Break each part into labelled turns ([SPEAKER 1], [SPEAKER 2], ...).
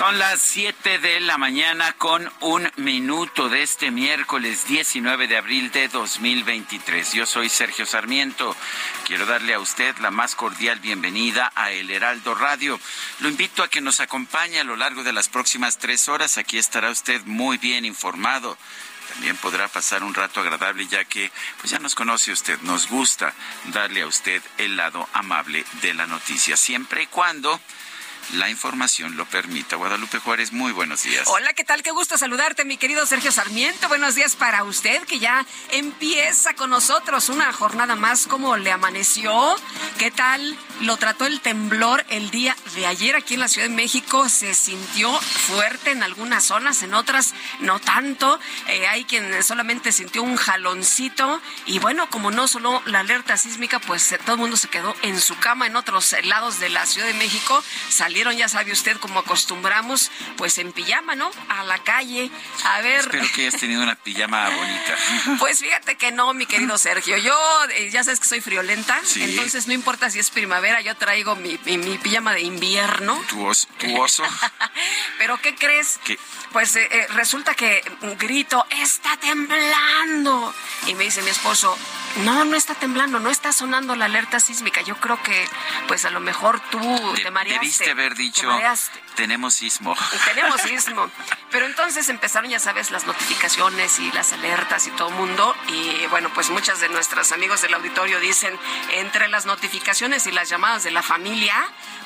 [SPEAKER 1] Son las 7 de la mañana con un minuto de este miércoles 19 de abril de 2023. Yo soy Sergio Sarmiento. Quiero darle a usted la más cordial bienvenida a El Heraldo Radio. Lo invito a que nos acompañe a lo largo de las próximas tres horas. Aquí estará usted muy bien informado también podrá pasar un rato agradable ya que pues ya nos conoce usted, nos gusta darle a usted el lado amable de la noticia, siempre y cuando la información lo permita. Guadalupe Juárez, muy buenos días.
[SPEAKER 2] Hola, ¿qué tal? Qué gusto saludarte, mi querido Sergio Sarmiento. Buenos días para usted, que ya empieza con nosotros una jornada más. ¿Cómo le amaneció? ¿Qué tal lo trató el temblor el día de ayer aquí en la Ciudad de México? Se sintió fuerte en algunas zonas, en otras no tanto. Eh, hay quien solamente sintió un jaloncito. Y bueno, como no solo la alerta sísmica, pues eh, todo el mundo se quedó en su cama en otros lados de la Ciudad de México. Salieron, ya sabe usted, como acostumbramos, pues en pijama, ¿no? A la calle. A ver.
[SPEAKER 1] Espero que hayas tenido una pijama bonita.
[SPEAKER 2] Pues fíjate que no, mi querido Sergio. Yo, eh, ya sabes que soy friolenta,
[SPEAKER 1] Sí.
[SPEAKER 2] entonces no importa si es primavera, yo traigo mi, mi- mi pijama de invierno.
[SPEAKER 1] Tu oso. Tu oso.
[SPEAKER 2] Pero ¿qué crees?
[SPEAKER 1] ¿Qué?
[SPEAKER 2] Pues eh, eh, resulta que grito, está temblando. Y me dice mi esposo, no, no está temblando, no está sonando la alerta sísmica. Yo creo que, pues a lo mejor tú
[SPEAKER 1] De-
[SPEAKER 2] te mareaste.
[SPEAKER 1] debiste haber dicho, tenemos sismo.
[SPEAKER 2] Y tenemos sismo. Pero entonces empezaron, ya sabes, las notificaciones y las alertas y todo el mundo. Y bueno, pues muchas de nuestros amigos del auditorio dicen, entre las notificaciones y las llamadas de la familia,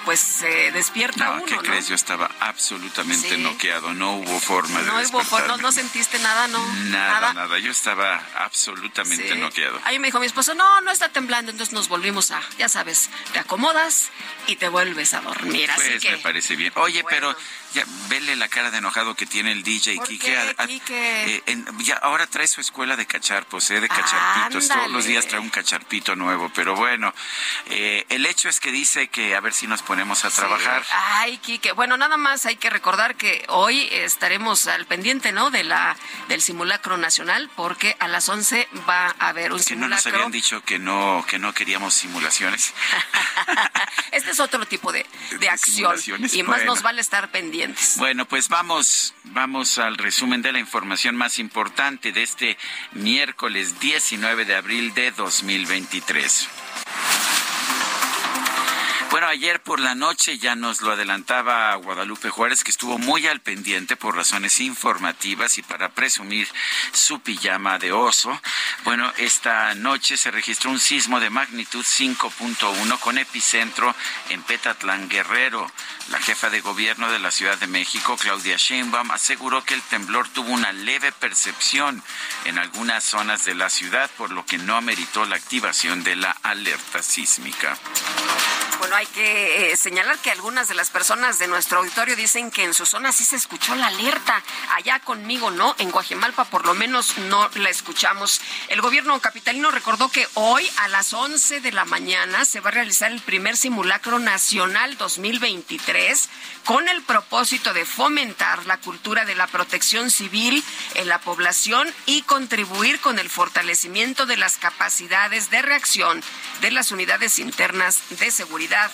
[SPEAKER 2] pues se despierta
[SPEAKER 1] No,
[SPEAKER 2] uno,
[SPEAKER 1] ¿qué
[SPEAKER 2] ¿no?
[SPEAKER 1] crees? Yo estaba absolutamente
[SPEAKER 2] Sí.
[SPEAKER 1] noqueado. No hubo forma de
[SPEAKER 2] No, hubo for- no, sentiste nada, ¿no?
[SPEAKER 1] Nada, nada, Yo estaba absolutamente
[SPEAKER 2] Sí.
[SPEAKER 1] noqueado.
[SPEAKER 2] Ahí me dijo mi esposo, no, no está temblando, entonces nos volvimos a, ya sabes, te acomodas y te vuelves a dormir. Así
[SPEAKER 1] Pues
[SPEAKER 2] que,
[SPEAKER 1] me parece bien. Oye,
[SPEAKER 2] Bueno.
[SPEAKER 1] pero ya vele la cara de enojado que tiene el DJ
[SPEAKER 2] ¿Por
[SPEAKER 1] Quique.
[SPEAKER 2] qué,
[SPEAKER 1] A-
[SPEAKER 2] Quique?
[SPEAKER 1] eh, en- ya ahora trae su escuela de cacharpos, ¿eh? de cacharpitos. Todos los días trae un cacharpito nuevo. Pero bueno, eh, el hecho es que dice que a ver si nos ponemos a trabajar.
[SPEAKER 2] Ay, Quique. Bueno, nada más hay que recordar que hoy estaremos al pendiente, ¿no? De la del simulacro nacional, porque a las 11 va a haber un
[SPEAKER 1] Que no nos
[SPEAKER 2] simulacro.
[SPEAKER 1] habían dicho que no, que no queríamos simulaciones.
[SPEAKER 2] este es otro tipo de, de acción y más
[SPEAKER 1] bueno.
[SPEAKER 2] nos vale estar pendientes.
[SPEAKER 1] Bueno, pues vamos, vamos al resumen de la información más importante de este miércoles 19 de abril de 2023. Bueno, ayer por la noche ya nos lo adelantaba Guadalupe Juárez, que estuvo muy al pendiente por razones informativas y para presumir su pijama de oso. Bueno, esta noche se registró un sismo de magnitud 5.1 con epicentro en Petatlán, Guerrero. La jefa de gobierno de la Ciudad de México, Claudia Sheinbaum, aseguró que el temblor tuvo una leve percepción en algunas zonas de la ciudad, por lo que no ameritó la activación de la alerta sísmica.
[SPEAKER 2] Bueno, hay que eh, señalar que algunas de las personas de nuestro auditorio dicen que en su zona sí se escuchó la alerta. Allá conmigo no, en Guajimalpa por lo menos no la escuchamos. El gobierno capitalino recordó que hoy a las 11 de la mañana se va a realizar el primer simulacro nacional 2023 con el propósito de fomentar la cultura de la protección civil en la población y contribuir con el fortalecimiento de las capacidades de reacción de las unidades internas de seguridad.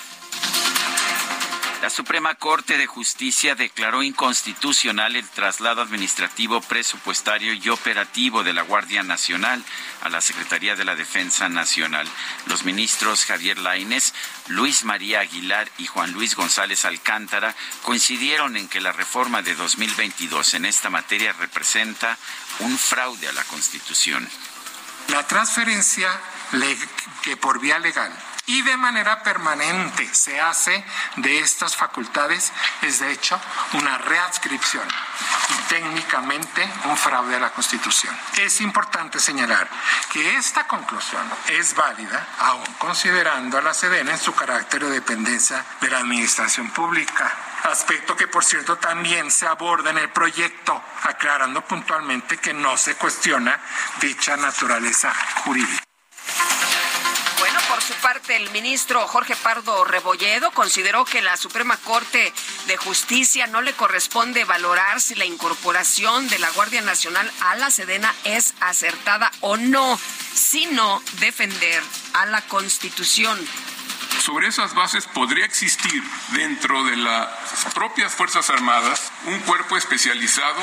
[SPEAKER 1] La Suprema Corte de Justicia declaró inconstitucional el traslado administrativo, presupuestario y operativo de la Guardia Nacional a la Secretaría de la Defensa Nacional. Los ministros Javier Lainez, Luis María Aguilar y Juan Luis González Alcántara coincidieron en que la reforma de 2022 en esta materia representa un fraude a la Constitución.
[SPEAKER 3] La transferencia que por vía legal y de manera permanente se hace de estas facultades es de hecho una readscripción y técnicamente un fraude a la Constitución. Es importante señalar que esta conclusión es válida aún considerando a la Sedena en su carácter de dependencia de la Administración Pública aspecto que por cierto también se aborda en el proyecto, aclarando puntualmente que no se cuestiona dicha naturaleza jurídica
[SPEAKER 2] su parte, el ministro Jorge Pardo Rebolledo consideró que la Suprema Corte de Justicia no le corresponde valorar si la incorporación de la Guardia Nacional a la Sedena es acertada o no, sino defender a la Constitución.
[SPEAKER 4] Sobre esas bases podría existir dentro de las propias Fuerzas Armadas un cuerpo especializado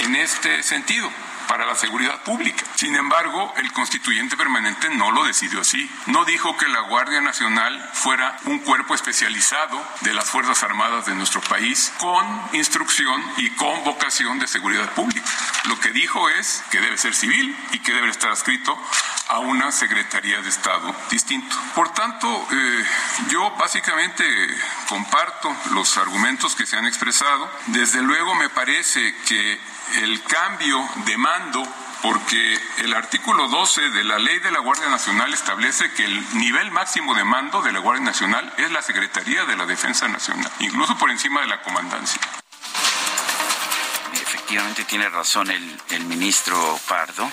[SPEAKER 4] en este sentido para la seguridad pública. Sin embargo, el constituyente permanente no lo decidió así. No dijo que la Guardia Nacional fuera un cuerpo especializado de las Fuerzas Armadas de nuestro país con instrucción y con vocación de seguridad pública. Lo que dijo es que debe ser civil y que debe estar adscrito a una Secretaría de Estado distinto. Por tanto, eh, yo básicamente comparto los argumentos que se han expresado. Desde luego me parece que el cambio de mando porque el artículo 12 de la ley de la Guardia Nacional establece que el nivel máximo de mando de la Guardia Nacional es la Secretaría de la Defensa Nacional, incluso por encima de la comandancia.
[SPEAKER 1] Efectivamente tiene razón el, el ministro Pardo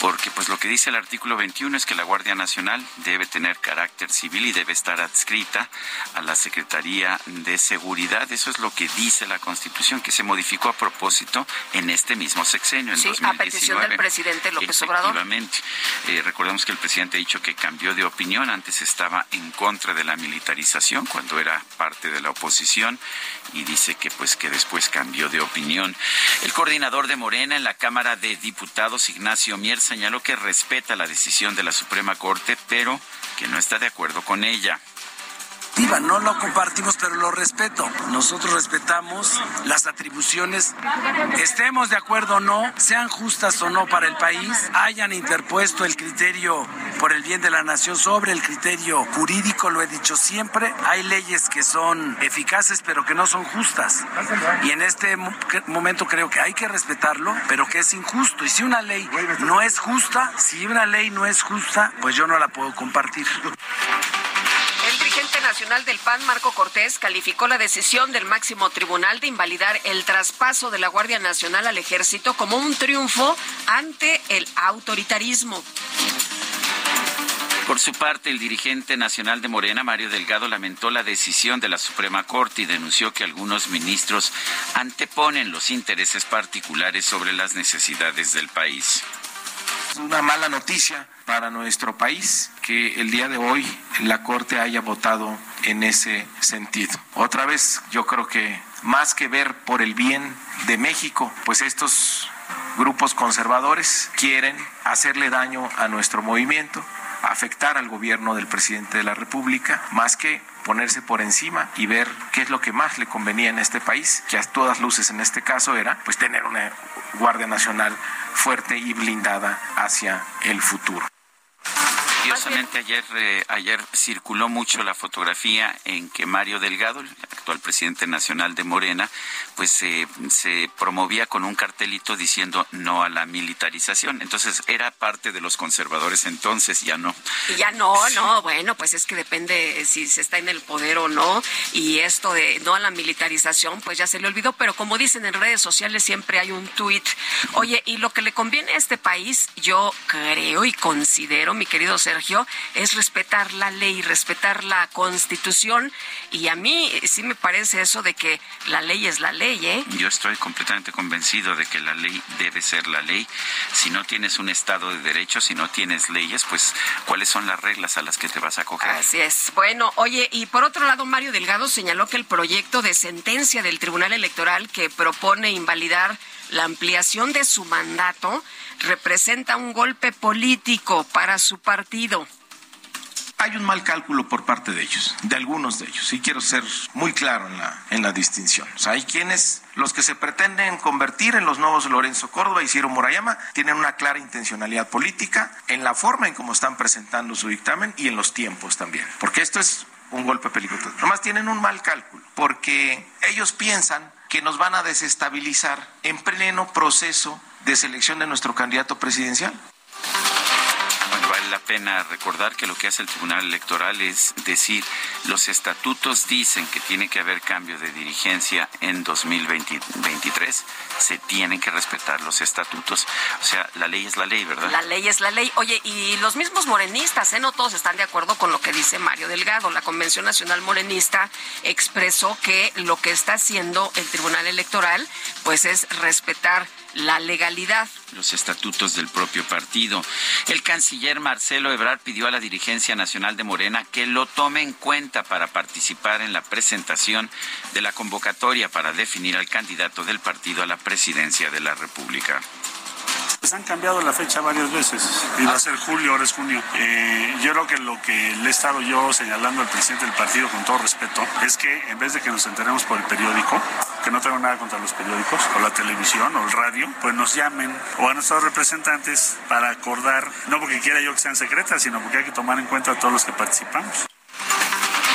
[SPEAKER 1] porque pues lo que dice el artículo 21 es que la Guardia Nacional debe tener carácter civil y debe estar adscrita a la Secretaría de Seguridad. Eso es lo que dice la Constitución, que se modificó a propósito en este mismo sexenio, en
[SPEAKER 2] sí, a petición del presidente López Obrador.
[SPEAKER 1] Efectivamente. Eh, recordemos que el presidente ha dicho que cambió de opinión. Antes estaba en contra de la militarización cuando era parte de la oposición y dice que pues que después cambió de opinión. El coordinador de Morena en la Cámara de Diputados, Ignacio Mier, señaló que respeta la decisión de la Suprema Corte, pero que no está de acuerdo con ella.
[SPEAKER 5] No lo compartimos, pero lo respeto. Nosotros respetamos las atribuciones, estemos de acuerdo o no, sean justas o no para el país, hayan interpuesto el criterio por el bien de la nación sobre el criterio jurídico, lo he dicho siempre. Hay leyes que son eficaces, pero que no son justas. Y en este momento creo que hay que respetarlo, pero que es injusto. Y si una ley no es justa, si una ley no es justa, pues yo no la puedo compartir.
[SPEAKER 2] El dirigente nacional del PAN, Marco Cortés, calificó la decisión del máximo tribunal de invalidar el traspaso de la Guardia Nacional al ejército como un triunfo ante el autoritarismo.
[SPEAKER 1] Por su parte, el dirigente nacional de Morena, Mario Delgado, lamentó la decisión de la Suprema Corte y denunció que algunos ministros anteponen los intereses particulares sobre las necesidades del país.
[SPEAKER 6] Es una mala noticia para nuestro país que el día de hoy la Corte haya votado en ese sentido. Otra vez, yo creo que más que ver por el bien de México, pues estos grupos conservadores quieren hacerle daño a nuestro movimiento, afectar al gobierno del presidente de la República, más que ponerse por encima y ver qué es lo que más le convenía en este país, que a todas luces en este caso era pues tener una Guardia Nacional fuerte y blindada hacia el futuro.
[SPEAKER 1] Curiosamente ayer eh, ayer circuló mucho la fotografía en que Mario Delgado, el actual presidente nacional de Morena, pues se promovía con un cartelito diciendo no a la militarización. Entonces era parte de los conservadores entonces, ya no.
[SPEAKER 2] ya no, no, bueno, pues es que depende si se está en el poder o no. Y esto de no a la militarización, pues ya se le olvidó. Pero como dicen en redes sociales, siempre hay un tuit. Oye, y lo que le conviene a este país, yo creo y considero, mi querido Sergio, es respetar la ley, respetar la constitución. Y a mí sí me parece eso de que la ley es la ley, ¿eh?
[SPEAKER 1] Yo estoy completamente convencido de que la ley debe ser la ley. Si no tienes un Estado de Derecho, si no tienes leyes, pues ¿cuáles son las reglas a las que te vas a coger?
[SPEAKER 2] Así es. Bueno, oye, y por otro lado, Mario Delgado señaló que el proyecto de sentencia del Tribunal Electoral que propone invalidar la ampliación de su mandato representa un golpe político para su partido
[SPEAKER 6] hay un mal cálculo por parte de ellos, de algunos de ellos, y quiero ser muy claro en la, en la distinción. O sea, hay quienes, los que se pretenden convertir en los nuevos Lorenzo Córdoba y Ciro Murayama, tienen una clara intencionalidad política en la forma en cómo están presentando su dictamen y en los tiempos también, porque esto es un golpe peligroso. Además tienen un mal cálculo, porque ellos piensan que nos van a desestabilizar en pleno proceso de selección de nuestro candidato presidencial
[SPEAKER 1] la pena recordar que lo que hace el Tribunal Electoral es decir, los estatutos dicen que tiene que haber cambio de dirigencia en 2023, se tienen que respetar los estatutos. O sea, la ley es la ley, ¿verdad?
[SPEAKER 2] La ley es la ley. Oye, y los mismos morenistas, ¿eh? No todos están de acuerdo con lo que dice Mario Delgado. La Convención Nacional Morenista expresó que lo que está haciendo el Tribunal Electoral, pues es respetar la legalidad.
[SPEAKER 1] Los estatutos del propio partido. El canciller Marcelo Ebrard pidió a la dirigencia nacional de Morena que lo tome en cuenta para participar en la presentación de la convocatoria para definir al candidato del partido a la presidencia de la República.
[SPEAKER 7] Pues han cambiado la fecha varias veces. Iba a ser julio, ahora es junio. Eh, yo creo que lo que le he estado yo señalando al presidente del partido, con todo respeto, es que en vez de que nos enteremos por el periódico, que no tengo nada contra los periódicos, o la televisión, o el radio, pues nos llamen o a nuestros representantes para acordar, no porque quiera yo que sean secretas, sino porque hay que tomar en cuenta a todos los que participamos.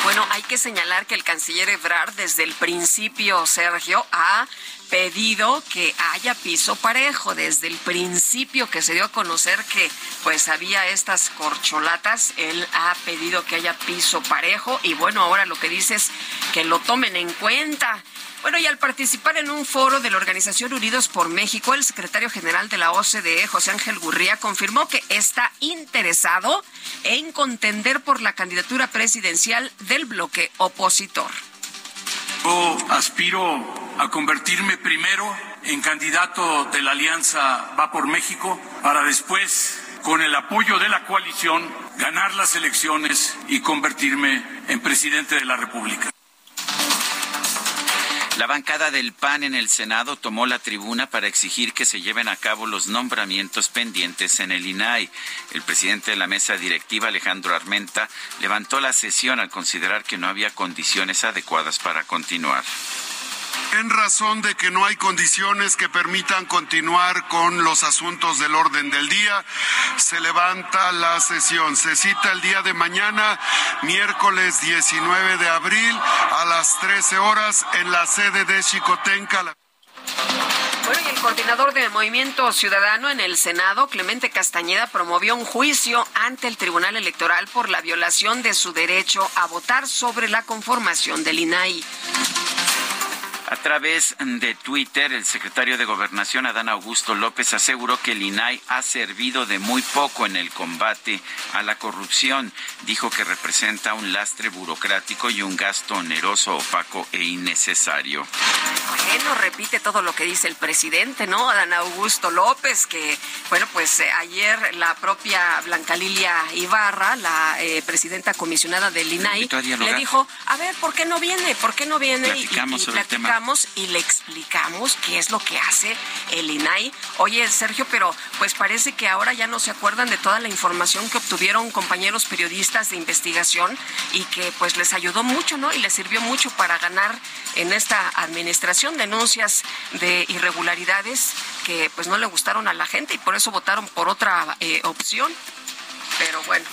[SPEAKER 2] Bueno, hay que señalar que el canciller Ebrard desde el principio, Sergio, ha pedido que haya piso parejo. Desde el principio que se dio a conocer que pues había estas corcholatas, él ha pedido que haya piso parejo y bueno, ahora lo que dice es que lo tomen en cuenta. Bueno, y al participar en un foro de la Organización Unidos por México, el secretario general de la OCDE, José Ángel Gurría, confirmó que está interesado en contender por la candidatura presidencial del bloque opositor.
[SPEAKER 8] Yo aspiro a convertirme primero en candidato de la Alianza Va por México para después, con el apoyo de la coalición, ganar las elecciones y convertirme en presidente de la República.
[SPEAKER 1] La bancada del PAN en el Senado tomó la tribuna para exigir que se lleven a cabo los nombramientos pendientes en el INAI. El presidente de la mesa directiva, Alejandro Armenta, levantó la sesión al considerar que no había condiciones adecuadas para continuar
[SPEAKER 9] en razón de que no hay condiciones que permitan continuar con los asuntos del orden del día, se levanta la sesión. Se cita el día de mañana, miércoles 19 de abril, a las 13 horas, en la sede de Chicotenca.
[SPEAKER 2] Bueno, y el coordinador del Movimiento Ciudadano en el Senado, Clemente Castañeda, promovió un juicio ante el Tribunal Electoral por la violación de su derecho a votar sobre la conformación del INAI.
[SPEAKER 1] A través de Twitter, el secretario de Gobernación, Adán Augusto López, aseguró que el INAI ha servido de muy poco en el combate a la corrupción. Dijo que representa un lastre burocrático y un gasto oneroso, opaco e innecesario.
[SPEAKER 2] Bueno, repite todo lo que dice el presidente, ¿no? Adán Augusto López, que, bueno, pues eh, ayer la propia Blanca Lilia Ibarra, la eh, presidenta comisionada del INAI, le dijo, a ver, ¿por qué no viene? ¿Por qué no viene?
[SPEAKER 1] Platicamos sobre el tema
[SPEAKER 2] y le explicamos qué es lo que hace el INAI. Oye, Sergio, pero pues parece que ahora ya no se acuerdan de toda la información que obtuvieron compañeros periodistas de investigación y que pues les ayudó mucho, ¿no? Y les sirvió mucho para ganar en esta administración denuncias de irregularidades que pues no le gustaron a la gente y por eso votaron por otra eh, opción. Pero bueno.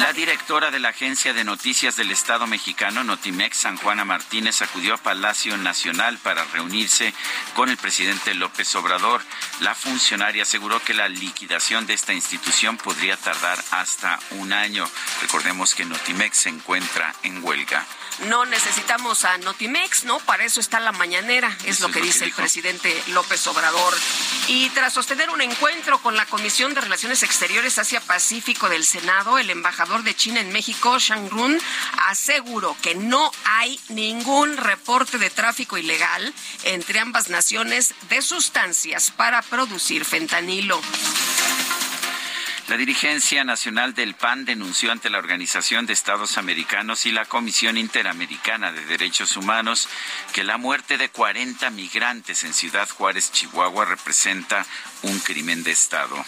[SPEAKER 1] La directora de la Agencia de Noticias del Estado mexicano, Notimex, San Juana Martínez, acudió a Palacio Nacional para reunirse con el presidente López Obrador. La funcionaria aseguró que la liquidación de esta institución podría tardar hasta un año. Recordemos que Notimex se encuentra en huelga
[SPEAKER 2] no necesitamos a Notimex, ¿no? Para eso está la mañanera, es lo que dice el presidente López Obrador. Y tras sostener un encuentro con la Comisión de Relaciones Exteriores Asia-Pacífico del Senado, el embajador de China en México, Shang Run, aseguró que no hay ningún reporte de tráfico ilegal entre ambas naciones de sustancias para producir fentanilo.
[SPEAKER 1] La dirigencia nacional del PAN denunció ante la Organización de Estados Americanos y la Comisión Interamericana de Derechos Humanos que la muerte de 40 migrantes en Ciudad Juárez, Chihuahua, representa un crimen de Estado.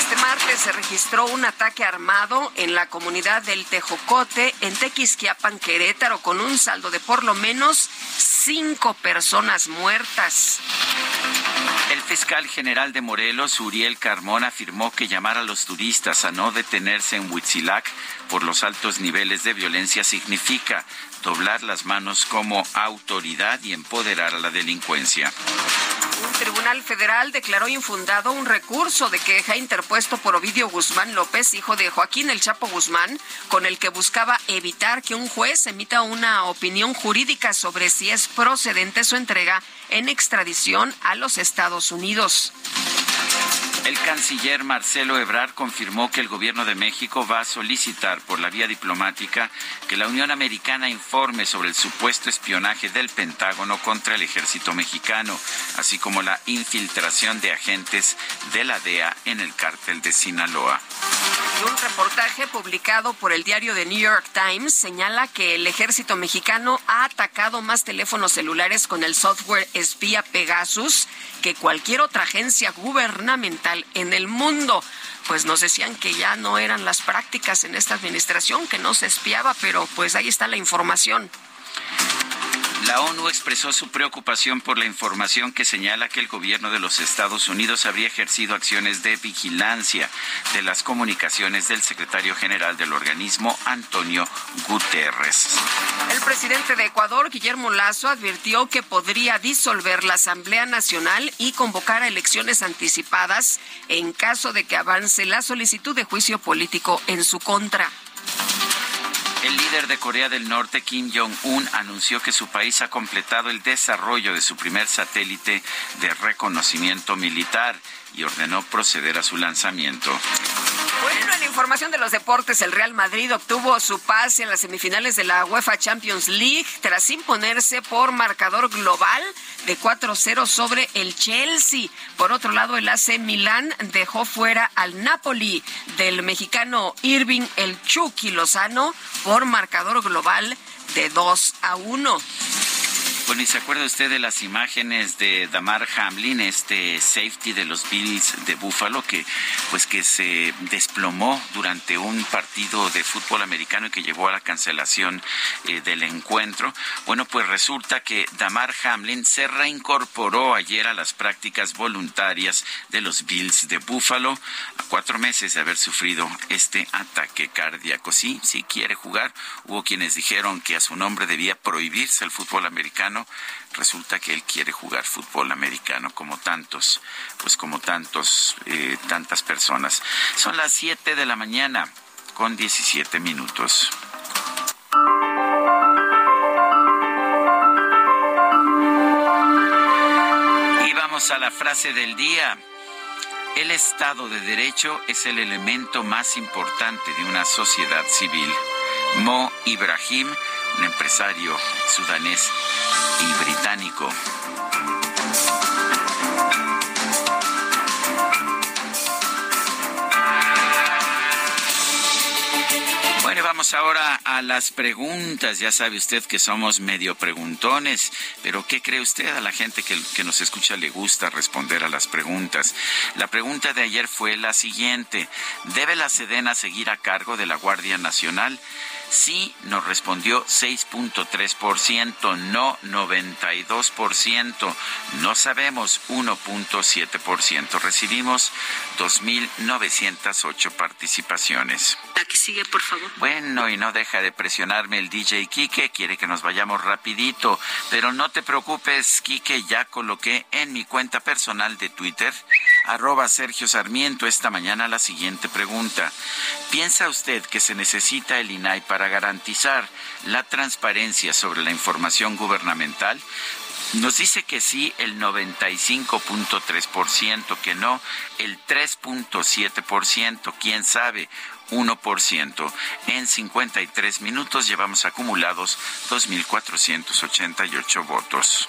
[SPEAKER 2] Este martes se registró un ataque armado en la comunidad del Tejocote, en Tequisquiapan, Querétaro, con un saldo de por lo menos cinco personas muertas.
[SPEAKER 1] El fiscal general de Morelos, Uriel Carmona, afirmó que llamar a los turistas a no detenerse en Huitzilac por los altos niveles de violencia significa doblar las manos como autoridad y empoderar a la delincuencia.
[SPEAKER 2] Un tribunal federal declaró infundado un recurso de queja interpuesto por Ovidio Guzmán López, hijo de Joaquín El Chapo Guzmán, con el que buscaba evitar que un juez emita una opinión jurídica sobre si es procedente su entrega en extradición a los Estados Unidos.
[SPEAKER 1] El canciller Marcelo Ebrard confirmó que el gobierno de México va a solicitar por la vía diplomática que la Unión Americana informe sobre el supuesto espionaje del Pentágono contra el ejército mexicano, así como la infiltración de agentes de la DEA en el cártel de Sinaloa.
[SPEAKER 2] Un reportaje publicado por el diario The New York Times señala que el ejército mexicano ha atacado más teléfonos celulares con el software espía Pegasus que cualquier otra agencia gubernamental en el mundo. Pues nos decían que ya no eran las prácticas en esta administración, que no se espiaba, pero pues ahí está la información.
[SPEAKER 1] La ONU expresó su preocupación por la información que señala que el gobierno de los Estados Unidos habría ejercido acciones de vigilancia de las comunicaciones del secretario general del organismo, Antonio Guterres.
[SPEAKER 2] El presidente de Ecuador, Guillermo Lazo, advirtió que podría disolver la Asamblea Nacional y convocar a elecciones anticipadas en caso de que avance la solicitud de juicio político en su contra.
[SPEAKER 1] El líder de Corea del Norte, Kim Jong-un, anunció que su país ha completado el desarrollo de su primer satélite de reconocimiento militar y ordenó proceder a su lanzamiento.
[SPEAKER 2] Bueno, en información de los deportes, el Real Madrid obtuvo su pase en las semifinales de la UEFA Champions League tras imponerse por marcador global de 4-0 sobre el Chelsea. Por otro lado, el AC Milán dejó fuera al Napoli del mexicano Irving El Chucky Lozano por marcador global de 2 a 1.
[SPEAKER 1] Bueno, ¿y se acuerda usted de las imágenes de Damar Hamlin, este safety de los Bills de Buffalo, que pues que se desplomó durante un partido de fútbol americano y que llevó a la cancelación eh, del encuentro? Bueno, pues resulta que Damar Hamlin se reincorporó ayer a las prácticas voluntarias de los Bills de Buffalo a cuatro meses de haber sufrido este ataque cardíaco. Sí, sí quiere jugar. Hubo quienes dijeron que a su nombre debía prohibirse el fútbol americano resulta que él quiere jugar fútbol americano como tantos, pues como tantos, eh, tantas personas. Son las 7 de la mañana con 17 minutos. Y vamos a la frase del día. El Estado de Derecho es el elemento más importante de una sociedad civil. Mo Ibrahim, un empresario sudanés y británico. Bueno, vamos ahora a las preguntas. Ya sabe usted que somos medio preguntones, pero ¿qué cree usted? A la gente que, nos escucha le gusta responder a las preguntas. La pregunta de ayer fue la siguiente. ¿Debe la Sedena seguir a cargo de la Guardia Nacional? Sí nos respondió 6.3%, no 92%, no sabemos 1.7%. Recibimos 2.908 participaciones.
[SPEAKER 2] La que sigue, por favor.
[SPEAKER 1] Bueno, y no deja de presionarme el DJ Quique, quiere que nos vayamos rapidito, pero no te preocupes, Quique, ya coloqué en mi cuenta personal de Twitter, arroba Sergio Sarmiento, esta mañana la siguiente pregunta. ¿Piensa usted que se necesita el INAI para garantizar la transparencia sobre la información gubernamental? Nos dice que sí el 95.3%, que no el 3.7%, quién sabe, 1%. En 53 minutos llevamos acumulados 2.488 votos.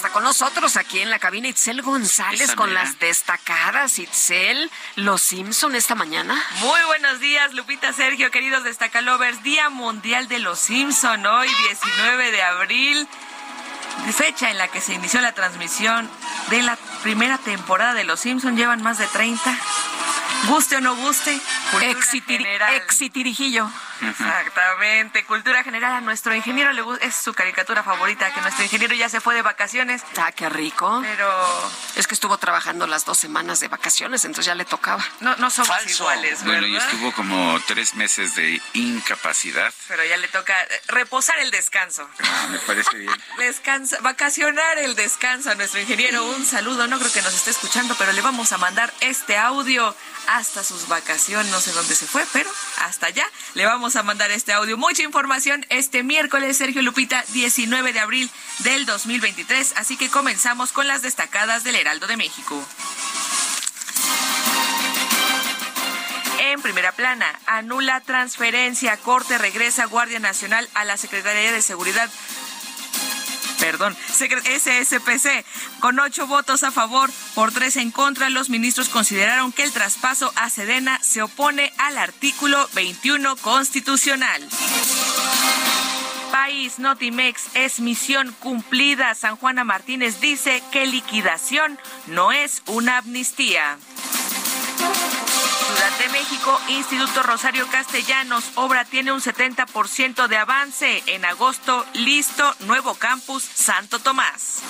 [SPEAKER 2] Está con nosotros aquí en la cabina Itzel González con las destacadas. Itzel, Los Simpson esta mañana.
[SPEAKER 10] Muy buenos días, Lupita Sergio, queridos destacalovers. Día Mundial de los Simpson, hoy 19 de abril, fecha en la que se inició la transmisión de la primera temporada de Los Simpson. Llevan más de 30. Guste o no guste.
[SPEAKER 2] Exitirijillo.
[SPEAKER 10] Exactamente, cultura general. A nuestro ingeniero le gusta, es su caricatura favorita, que nuestro ingeniero ya se fue de vacaciones.
[SPEAKER 2] Ah, qué rico.
[SPEAKER 10] Pero
[SPEAKER 2] Es que estuvo trabajando las dos semanas de vacaciones, entonces ya le tocaba.
[SPEAKER 10] no, no somos iguales,
[SPEAKER 1] Bueno, y
[SPEAKER 10] ¿verdad?
[SPEAKER 1] estuvo como tres meses de incapacidad.
[SPEAKER 10] Pero ya le toca eh, reposar el descanso.
[SPEAKER 1] Ah, me parece bien.
[SPEAKER 10] Descansa, vacacionar el descanso a nuestro ingeniero. Un saludo, no creo que nos esté escuchando, pero le vamos a mandar este audio hasta sus vacaciones. No sé dónde se fue, pero hasta allá le vamos a mandar este audio. Mucha información este miércoles, Sergio Lupita, 19 de abril del 2023. Así que comenzamos con las destacadas del Heraldo de México. En primera plana, anula transferencia, corte regresa Guardia Nacional a la Secretaría de Seguridad perdón, SSPC. Con ocho votos a favor por tres en contra, los ministros consideraron que el traspaso a Sedena se opone al artículo 21 constitucional. País Notimex es misión cumplida. San Juana Martínez dice que liquidación no es una amnistía. Ciudad de México, Instituto Rosario Castellanos, obra tiene un 70% de avance. En agosto, listo, nuevo campus Santo Tomás.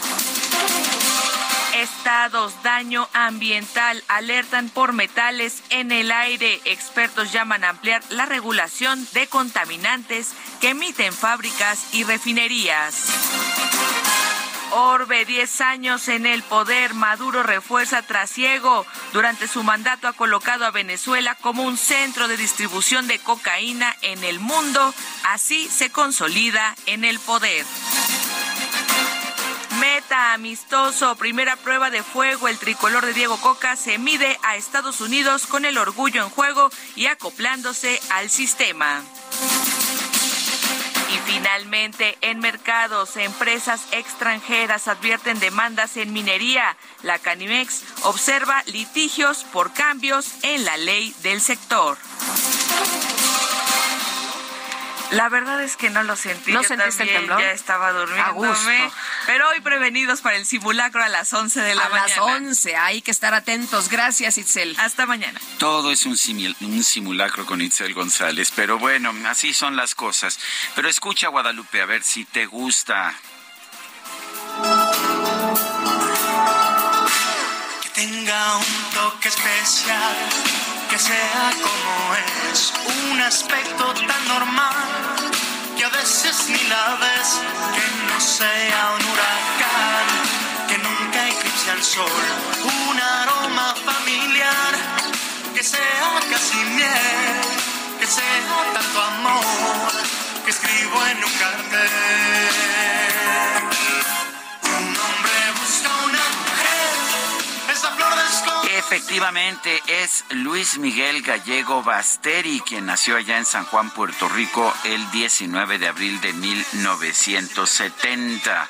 [SPEAKER 10] Estados, daño ambiental, alertan por metales en el aire. Expertos llaman a ampliar la regulación de contaminantes que emiten fábricas y refinerías. Orbe, 10 años en el poder, Maduro refuerza trasiego. Durante su mandato ha colocado a Venezuela como un centro de distribución de cocaína en el mundo. Así se consolida en el poder. Meta amistoso, primera prueba de fuego, el tricolor de Diego Coca se mide a Estados Unidos con el orgullo en juego y acoplándose al sistema. Y finalmente, en mercados, empresas extranjeras advierten demandas en minería. La Canimex observa litigios por cambios en la ley del sector. La verdad es que no lo sentí.
[SPEAKER 2] ¿No
[SPEAKER 10] Yo
[SPEAKER 2] sentiste el temblor?
[SPEAKER 10] Ya estaba
[SPEAKER 2] A
[SPEAKER 10] durmiéndome.
[SPEAKER 2] gusto.
[SPEAKER 10] Pero hoy prevenidos para el simulacro a las 11 de la
[SPEAKER 2] a
[SPEAKER 10] mañana.
[SPEAKER 2] las 11, hay que estar atentos. Gracias, Itzel.
[SPEAKER 10] Hasta mañana.
[SPEAKER 1] Todo es un, simil- un simulacro con Itzel González, pero bueno, así son las cosas. Pero escucha, Guadalupe, a ver si te gusta.
[SPEAKER 11] que tenga un toque especial, que sea como es, un aspecto tan normal, que a veces ni la ves, que no sea un huracán, que nunca eclipse al sol, un aroma familiar, que sea casi miel, que sea tanto amor, que escribo en un cartel.
[SPEAKER 1] Efectivamente, es Luis Miguel Gallego Basteri, quien nació allá en San Juan, Puerto Rico, el 19 de abril de 1970.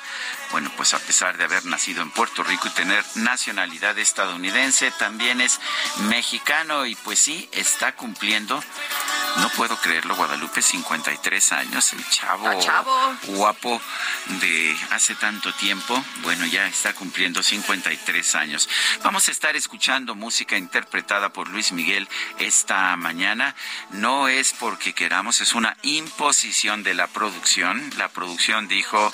[SPEAKER 1] Bueno, pues a pesar de haber nacido en Puerto Rico y tener nacionalidad estadounidense, también es mexicano y pues sí, está cumpliendo, no puedo creerlo, Guadalupe, 53 años, el chavo,
[SPEAKER 2] Ah, chavo.
[SPEAKER 1] guapo de hace tanto tiempo, bueno, ya está cumpliendo 53 años. Vamos a estar escuchando música interpretada por Luis Miguel esta mañana. No es porque queramos, es una imposición de la producción. La producción dijo,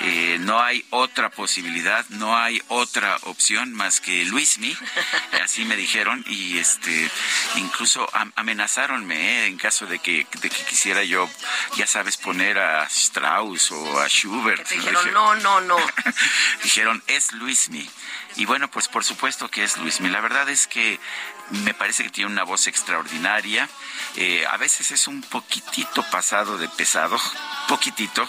[SPEAKER 1] eh, no hay otra posibilidad, no hay otra opción más que Luismi. Así me dijeron y este incluso am- amenazaronme, ¿eh? Caso de que, de que quisiera yo, ya sabes, poner a Strauss o a Schubert.
[SPEAKER 2] dijeron, no, no, no.
[SPEAKER 1] dijeron, es Luismi. Y bueno, pues por supuesto que es Luismi. La verdad es que me parece que tiene una voz extraordinaria. Eh, a veces es un poquitito pasado de pesado, poquitito,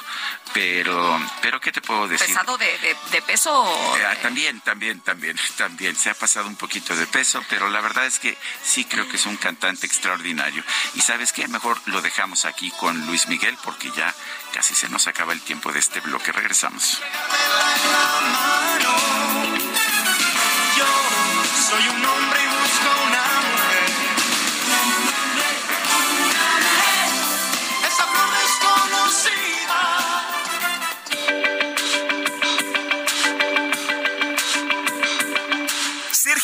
[SPEAKER 1] pero, pero ¿qué te puedo decir?
[SPEAKER 2] ¿Pesado de, de, peso?
[SPEAKER 1] Eh, también, también, también, también. Se ha pasado un poquito de peso, pero la verdad es que sí creo que es un cantante extraordinario. Y sabes qué, mejor lo dejamos aquí con Luis Miguel porque ya casi se nos acaba el tiempo de este bloque. Regresamos.
[SPEAKER 11] Yo soy un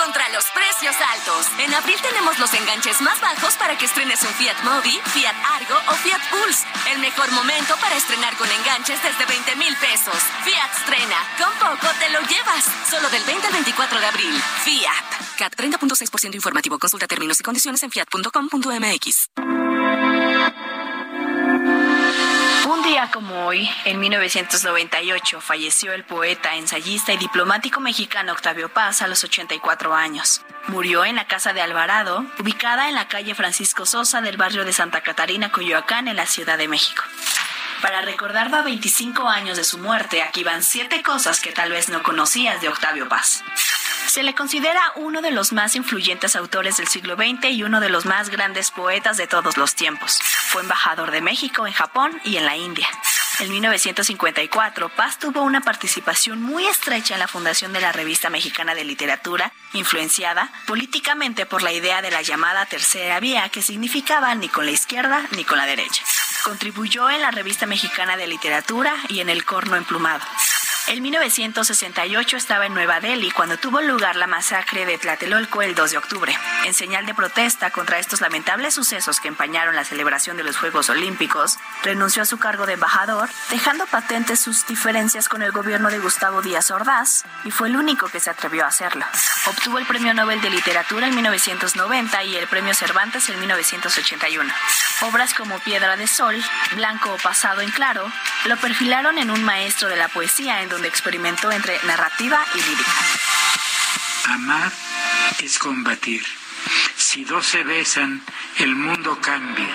[SPEAKER 12] Contra los precios altos. En abril tenemos los enganches más bajos para que estrenes un Fiat Mobi, Fiat Argo o Fiat Pulse. El mejor momento para estrenar con enganches desde 20 mil pesos. Fiat estrena. Con poco te lo llevas. Solo del 20 al 24 de abril. Fiat. CAT 30.6% informativo. Consulta términos y condiciones en fiat.com.mx.
[SPEAKER 13] Un día como hoy, en 1998, falleció el poeta, ensayista y diplomático mexicano Octavio Paz a los 84 años. Murió en la casa de Alvarado, ubicada en la calle Francisco Sosa del barrio de Santa Catarina, Coyoacán, en la Ciudad de México. Para recordarlo a 25 años de su muerte, aquí van siete cosas que tal vez no conocías de Octavio Paz. Se le considera uno de los más influyentes autores del siglo XX y uno de los más grandes poetas de todos los tiempos. Fue embajador de México en Japón y en la India. En 1954, Paz tuvo una participación muy estrecha en la fundación de la Revista Mexicana de Literatura, influenciada políticamente por la idea de la llamada Tercera Vía, que significaba ni con la izquierda ni con la derecha. Contribuyó en la Revista Mexicana de Literatura y en El Corno Emplumado. En 1968 estaba en Nueva Delhi cuando tuvo lugar la masacre de Tlatelolco el 2 de octubre. En señal de protesta contra estos lamentables sucesos que empañaron la celebración de los Juegos Olímpicos, renunció a su cargo de embajador, dejando patentes sus diferencias con el gobierno de Gustavo Díaz Ordaz, y fue el único que se atrevió a hacerlo. Obtuvo el Premio Nobel de Literatura en 1990 y el Premio Cervantes en 1981. Obras como Piedra de Sol, Blanco o Pasado en Claro, lo perfilaron en un maestro de la poesía en donde experimentó entre narrativa y lírica.
[SPEAKER 14] Amar es combatir. Si dos se besan, el mundo cambia.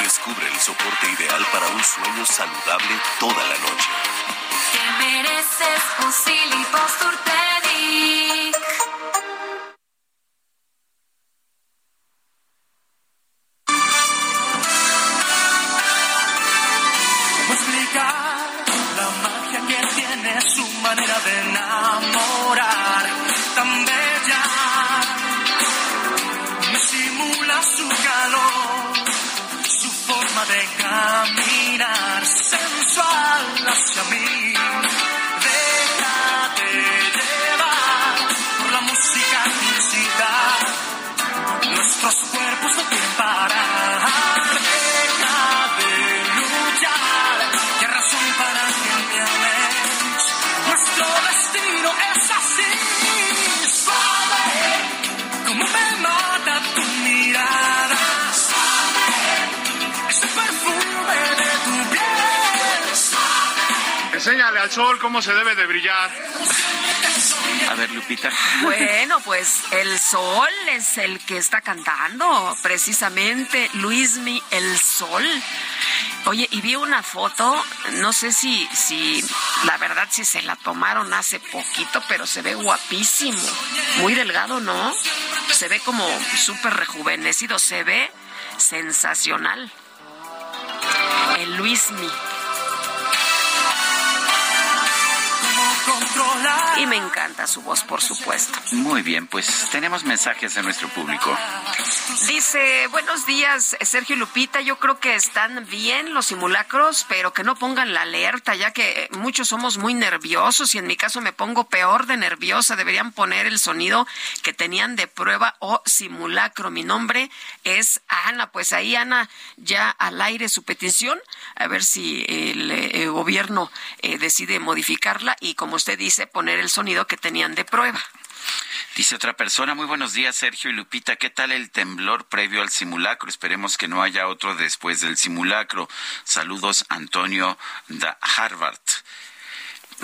[SPEAKER 15] Descubre el soporte ideal para un sueño saludable toda la noche.
[SPEAKER 12] Te mereces un
[SPEAKER 11] su calor, su forma de caminar sensual hacia mí.
[SPEAKER 7] Sol cómo se debe de brillar.
[SPEAKER 1] A ver, Lupita.
[SPEAKER 2] Bueno, pues el sol es el que está cantando, precisamente Luismi el Sol. Oye, y vi una foto, no sé si, si, la verdad, si se la tomaron hace poquito, pero se ve guapísimo. Muy delgado, ¿no? Se ve como súper rejuvenecido, se ve sensacional. el Luismi. Y me encanta su voz, por supuesto.
[SPEAKER 1] Muy bien, pues tenemos mensajes de nuestro público.
[SPEAKER 2] Dice, buenos días, Sergio Lupita. Yo creo que están bien los simulacros, pero que no pongan la alerta, ya que muchos somos muy nerviosos y en mi caso me pongo peor de nerviosa. Deberían poner el sonido que tenían de prueba o simulacro. Mi nombre es Ana. Pues ahí, Ana, ya al aire su petición, a ver si el, eh, gobierno eh, decide modificarla y, como usted dice, poner el sonido que tenían de prueba.
[SPEAKER 1] Dice otra persona, muy buenos días Sergio y Lupita, ¿qué tal el temblor previo al simulacro? Esperemos que no haya otro después del simulacro. Saludos Antonio da Harvard.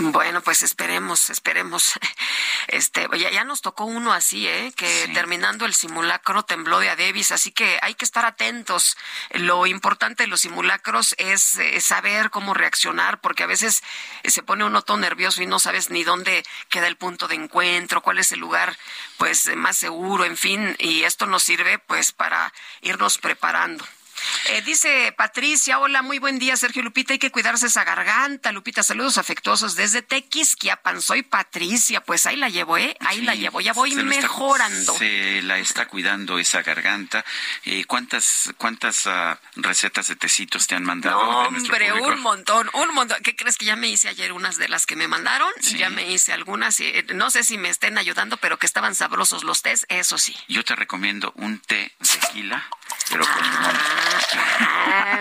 [SPEAKER 2] Bueno, pues esperemos, esperemos. Este, ya, ya nos tocó uno así, ¿eh? Que terminando el simulacro tembló de a Davis, así que hay que estar atentos. Lo importante de los simulacros es eh, saber cómo reaccionar, porque a veces se pone uno todo nervioso y no sabes ni dónde queda el punto de encuentro, cuál es el lugar, pues, más seguro, en fin, y esto nos sirve, pues, para irnos preparando. Eh, dice Patricia, hola, muy buen día, Sergio Lupita, hay que cuidarse esa garganta. Lupita, saludos afectuosos desde Tequisquiapan. Soy Patricia, pues ahí la llevo, ¿eh? Ahí la llevo, ya voy mejorando.
[SPEAKER 1] se la está cuidando esa garganta. Eh, ¿Cuántas, cuántas ah, recetas de tecitos te han mandado?
[SPEAKER 2] hombre, un montón, un montón. ¿Qué crees que ya me hice ayer unas de las que me mandaron? Ya me hice algunas, y, no sé si me estén ayudando, pero que estaban sabrosos los tés, eso sí.
[SPEAKER 1] Yo te recomiendo un té tequila, pero con
[SPEAKER 2] Ah,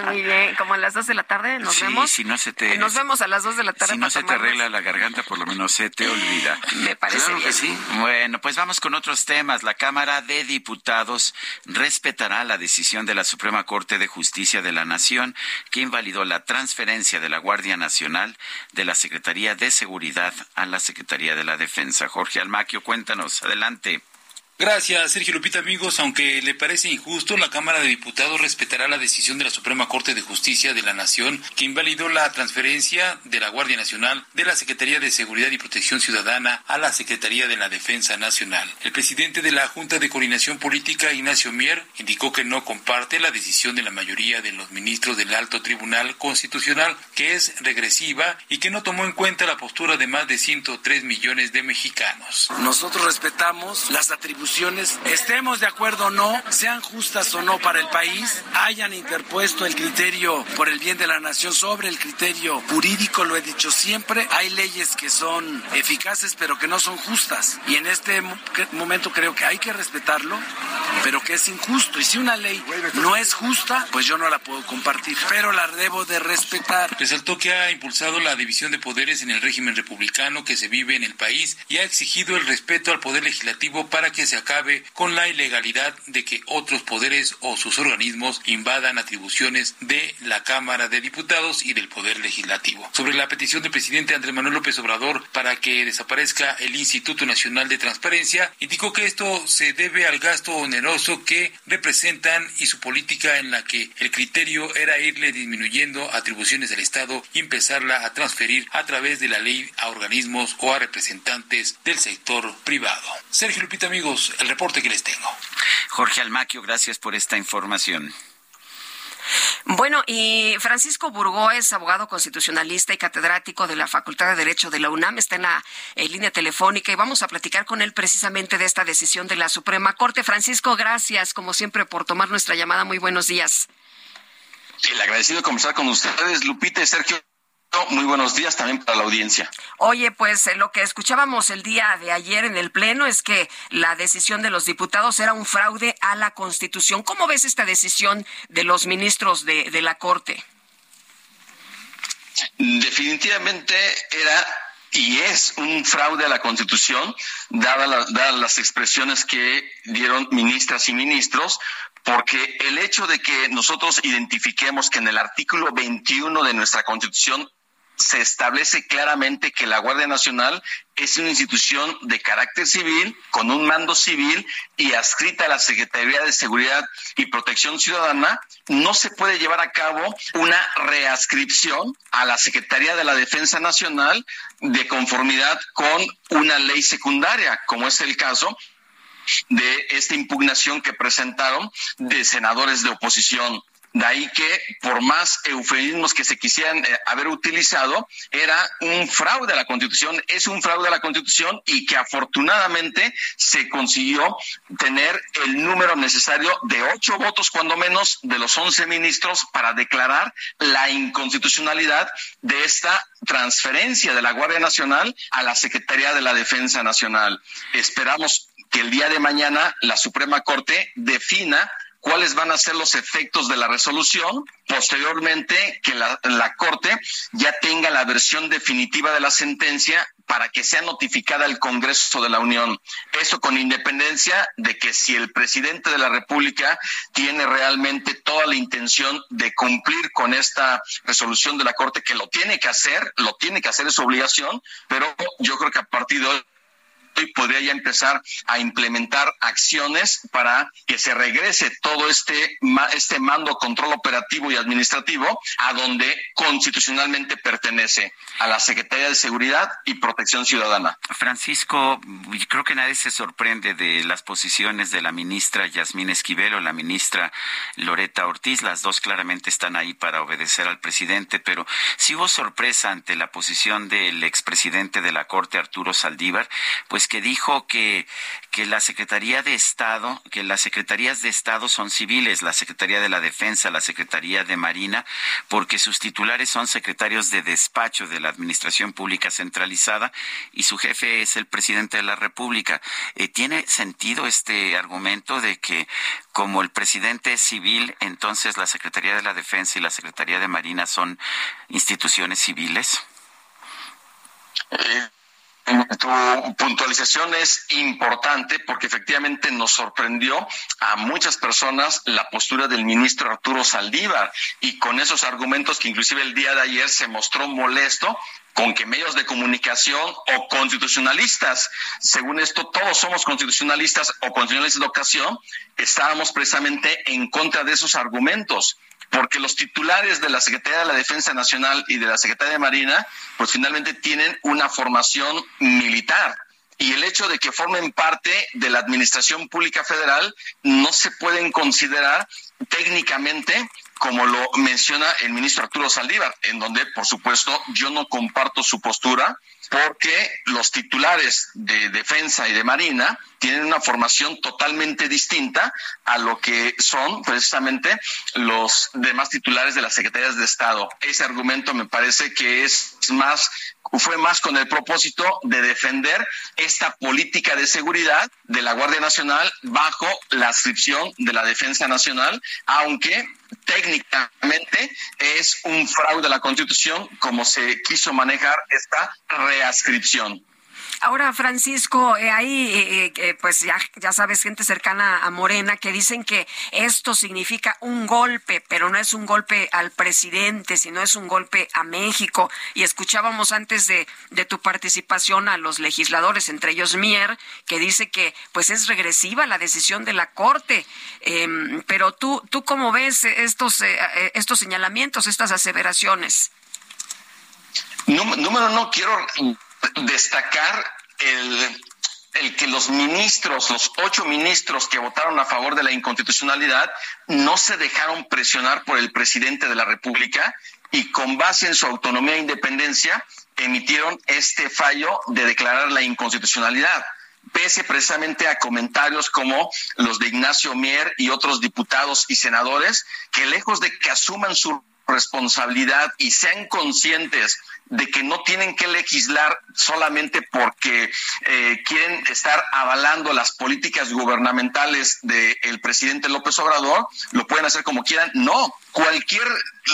[SPEAKER 2] muy bien, como a las 2 de la tarde nos vemos.
[SPEAKER 1] Si no se te,
[SPEAKER 2] nos vemos a las 2 de la tarde.
[SPEAKER 1] Si no se te arregla la garganta, por lo menos se te olvida.
[SPEAKER 2] Me parece bien.
[SPEAKER 1] sí. Bueno, pues vamos con otros temas. La Cámara de Diputados respetará la decisión de la Suprema Corte de Justicia de la Nación que invalidó la transferencia de la Guardia Nacional de la Secretaría de Seguridad a la Secretaría de la Defensa. Jorge Almaquio, cuéntanos. Adelante.
[SPEAKER 16] Gracias, Sergio Lupita, amigos. Aunque le parece injusto, la Cámara de Diputados respetará la decisión de la Suprema Corte de Justicia de la Nación que invalidó la transferencia de la Guardia Nacional de la Secretaría de Seguridad y Protección Ciudadana a la Secretaría de la Defensa Nacional. El presidente de la Junta de Coordinación Política, Ignacio Mier, indicó que no comparte la decisión de la mayoría de los ministros del Alto Tribunal Constitucional, que es regresiva y que no tomó en cuenta la postura de más de 103 millones de mexicanos.
[SPEAKER 5] Nosotros respetamos las atribuciones estemos de acuerdo o no, sean justas o no para el país, hayan interpuesto el criterio por el bien de la nación sobre el criterio jurídico, lo he dicho siempre, hay leyes que son eficaces pero que no son justas. Y en este momento creo que hay que respetarlo, pero que es injusto. Y si una ley no es justa, pues yo no la puedo compartir, pero la debo de respetar.
[SPEAKER 16] Resaltó que ha impulsado la división de poderes en el régimen republicano que se vive en el país y ha exigido el respeto al poder legislativo para que se acabe con la ilegalidad de que otros poderes o sus organismos invadan atribuciones de la Cámara de Diputados y del Poder Legislativo. Sobre la petición del presidente Andrés Manuel López Obrador para que desaparezca el Instituto Nacional de Transparencia, indicó que esto se debe al gasto oneroso que representan y su política en la que el criterio era irle disminuyendo atribuciones del Estado y empezarla a transferir a través de la ley a organismos o a representantes del sector privado. Sergio Lupita, amigos, el reporte que les tengo.
[SPEAKER 1] Jorge Almaquio, gracias por esta información.
[SPEAKER 2] Bueno, y Francisco Burgó es abogado constitucionalista y catedrático de la Facultad de Derecho de la UNAM. Está en la línea telefónica y vamos a platicar con él precisamente de esta decisión de la Suprema Corte. Francisco, gracias como siempre por tomar nuestra llamada. Muy buenos días.
[SPEAKER 17] El agradecido de conversar con ustedes, Lupita y Sergio. Muy buenos días también para la audiencia.
[SPEAKER 2] Oye, pues eh, lo que escuchábamos el día de ayer en el Pleno es que la decisión de los diputados era un fraude a la Constitución. ¿Cómo ves esta decisión de los ministros de, de la Corte?
[SPEAKER 17] Definitivamente era y es un fraude a la Constitución, dadas las expresiones que dieron ministras y ministros, porque el hecho de que nosotros identifiquemos que en el artículo 21 de nuestra Constitución se establece claramente que la Guardia Nacional es una institución de carácter civil, con un mando civil y adscrita a la Secretaría de Seguridad y Protección Ciudadana, no se puede llevar a cabo una reascripción a la Secretaría de la Defensa Nacional de conformidad con una ley secundaria, como es el caso de esta impugnación que presentaron de senadores de oposición De ahí que, por más eufemismos que se quisieran eh, haber utilizado, era un fraude a la Constitución, es un fraude a la Constitución y que afortunadamente se consiguió tener el número necesario de ocho votos, cuando menos, de los once ministros para declarar la inconstitucionalidad de esta transferencia de la Guardia Nacional a la Secretaría de la Defensa Nacional. Esperamos que el día de mañana la Suprema Corte defina cuáles van a ser los efectos de la resolución, posteriormente que la, Corte ya tenga la versión definitiva de la sentencia para que sea notificada al Congreso de la Unión. Eso con independencia de que si el presidente de la República tiene realmente toda la intención de cumplir con esta resolución de la Corte, que lo tiene que hacer, lo tiene que hacer, es su obligación, pero yo creo que a partir de hoy y podría ya empezar a implementar acciones para que se regrese todo este, este mando, control operativo y administrativo a donde constitucionalmente pertenece, a la Secretaría de Seguridad y Protección Ciudadana.
[SPEAKER 1] Francisco, creo que nadie se sorprende de las posiciones de la ministra Yasmín Esquivel o la ministra Loreta Ortiz. Las dos claramente están ahí para obedecer al presidente, pero si hubo sorpresa ante la posición del expresidente de la Corte, Arturo Saldívar, pues que dijo que, que la Secretaría de Estado, que las Secretarías de Estado son civiles, la Secretaría de la Defensa, la Secretaría de Marina, porque sus titulares son secretarios de despacho de la Administración Pública Centralizada y su jefe es el presidente de la República. Eh, ¿Tiene sentido este argumento de que como el presidente es civil, entonces la Secretaría de la Defensa y la Secretaría de Marina son instituciones civiles?
[SPEAKER 17] Eh, tu puntualización es importante porque efectivamente nos sorprendió a muchas personas la postura del ministro Arturo Saldívar y con esos argumentos que inclusive el día de ayer se mostró molesto con que medios de comunicación o constitucionalistas, según esto todos somos constitucionalistas o constitucionalistas de ocasión, estábamos precisamente en contra de esos argumentos porque los titulares de la Secretaría de la Defensa Nacional y de la Secretaría de Marina, pues finalmente tienen una formación militar. Y el hecho de que formen parte de la Administración Pública Federal no se pueden considerar técnicamente como lo menciona el ministro Arturo Saldívar, en donde, por supuesto, yo no comparto su postura, porque los titulares de defensa y de marina tienen una formación totalmente distinta a lo que son precisamente los demás titulares de las secretarías de Estado. Ese argumento me parece que es más fue más con el propósito de defender esta política de seguridad de la Guardia Nacional bajo la ascripción de la Defensa Nacional, aunque técnicamente es un fraude a la Constitución como se quiso manejar esta reascripción.
[SPEAKER 2] Ahora, Francisco, eh, ahí, eh, eh, pues ya, ya sabes, gente cercana a Morena que dicen que esto significa un golpe, pero no es un golpe al presidente, sino es un golpe a México. Y escuchábamos antes de, de tu participación a los legisladores, entre ellos Mier, que dice que pues es regresiva la decisión de la Corte. Em, pero tú, ¿tú cómo ves estos, estos señalamientos, estas aseveraciones?
[SPEAKER 17] Número no, quiero destacar el, el que los ministros, los ocho ministros que votaron a favor de la inconstitucionalidad, no se dejaron presionar por el presidente de la República y con base en su autonomía e independencia emitieron este fallo de declarar la inconstitucionalidad pese precisamente a comentarios como los de Ignacio Mier y otros diputados y senadores que lejos de que asuman su responsabilidad y sean conscientes de que no tienen que legislar solamente porque eh, quieren estar avalando las políticas gubernamentales del presidente López Obrador, lo pueden hacer como quieran. No, cualquier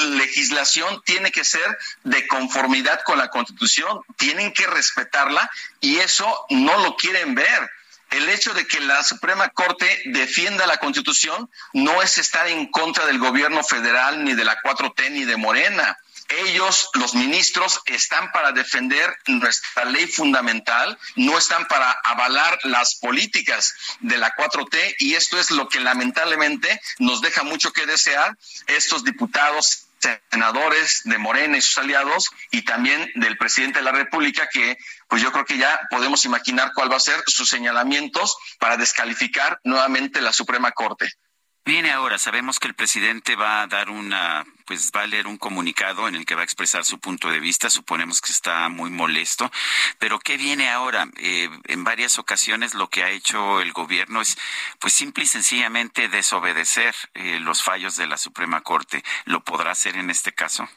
[SPEAKER 17] legislación tiene que ser de conformidad con la Constitución, tienen que respetarla y eso no lo quieren ver el hecho de que la Suprema Corte defienda la Constitución no es estar en contra del gobierno federal, ni de la 4T, ni de Morena. Ellos, los ministros, están para defender nuestra ley fundamental, no están para avalar las políticas de la 4T y esto es lo que lamentablemente nos deja mucho que desear estos diputados senadores de Morena y sus aliados y también del presidente de la República que pues yo creo que ya podemos imaginar cuál va a ser sus señalamientos para descalificar nuevamente la Suprema Corte.
[SPEAKER 1] Viene ahora? Sabemos que el presidente va a dar una, pues va a leer un comunicado en el que va a expresar su punto de vista. Suponemos que está muy molesto. Pero ¿qué viene ahora? Eh, en varias ocasiones lo que ha hecho el gobierno es, pues simple y sencillamente desobedecer eh, los fallos de la Suprema Corte. ¿Lo podrá hacer en este caso?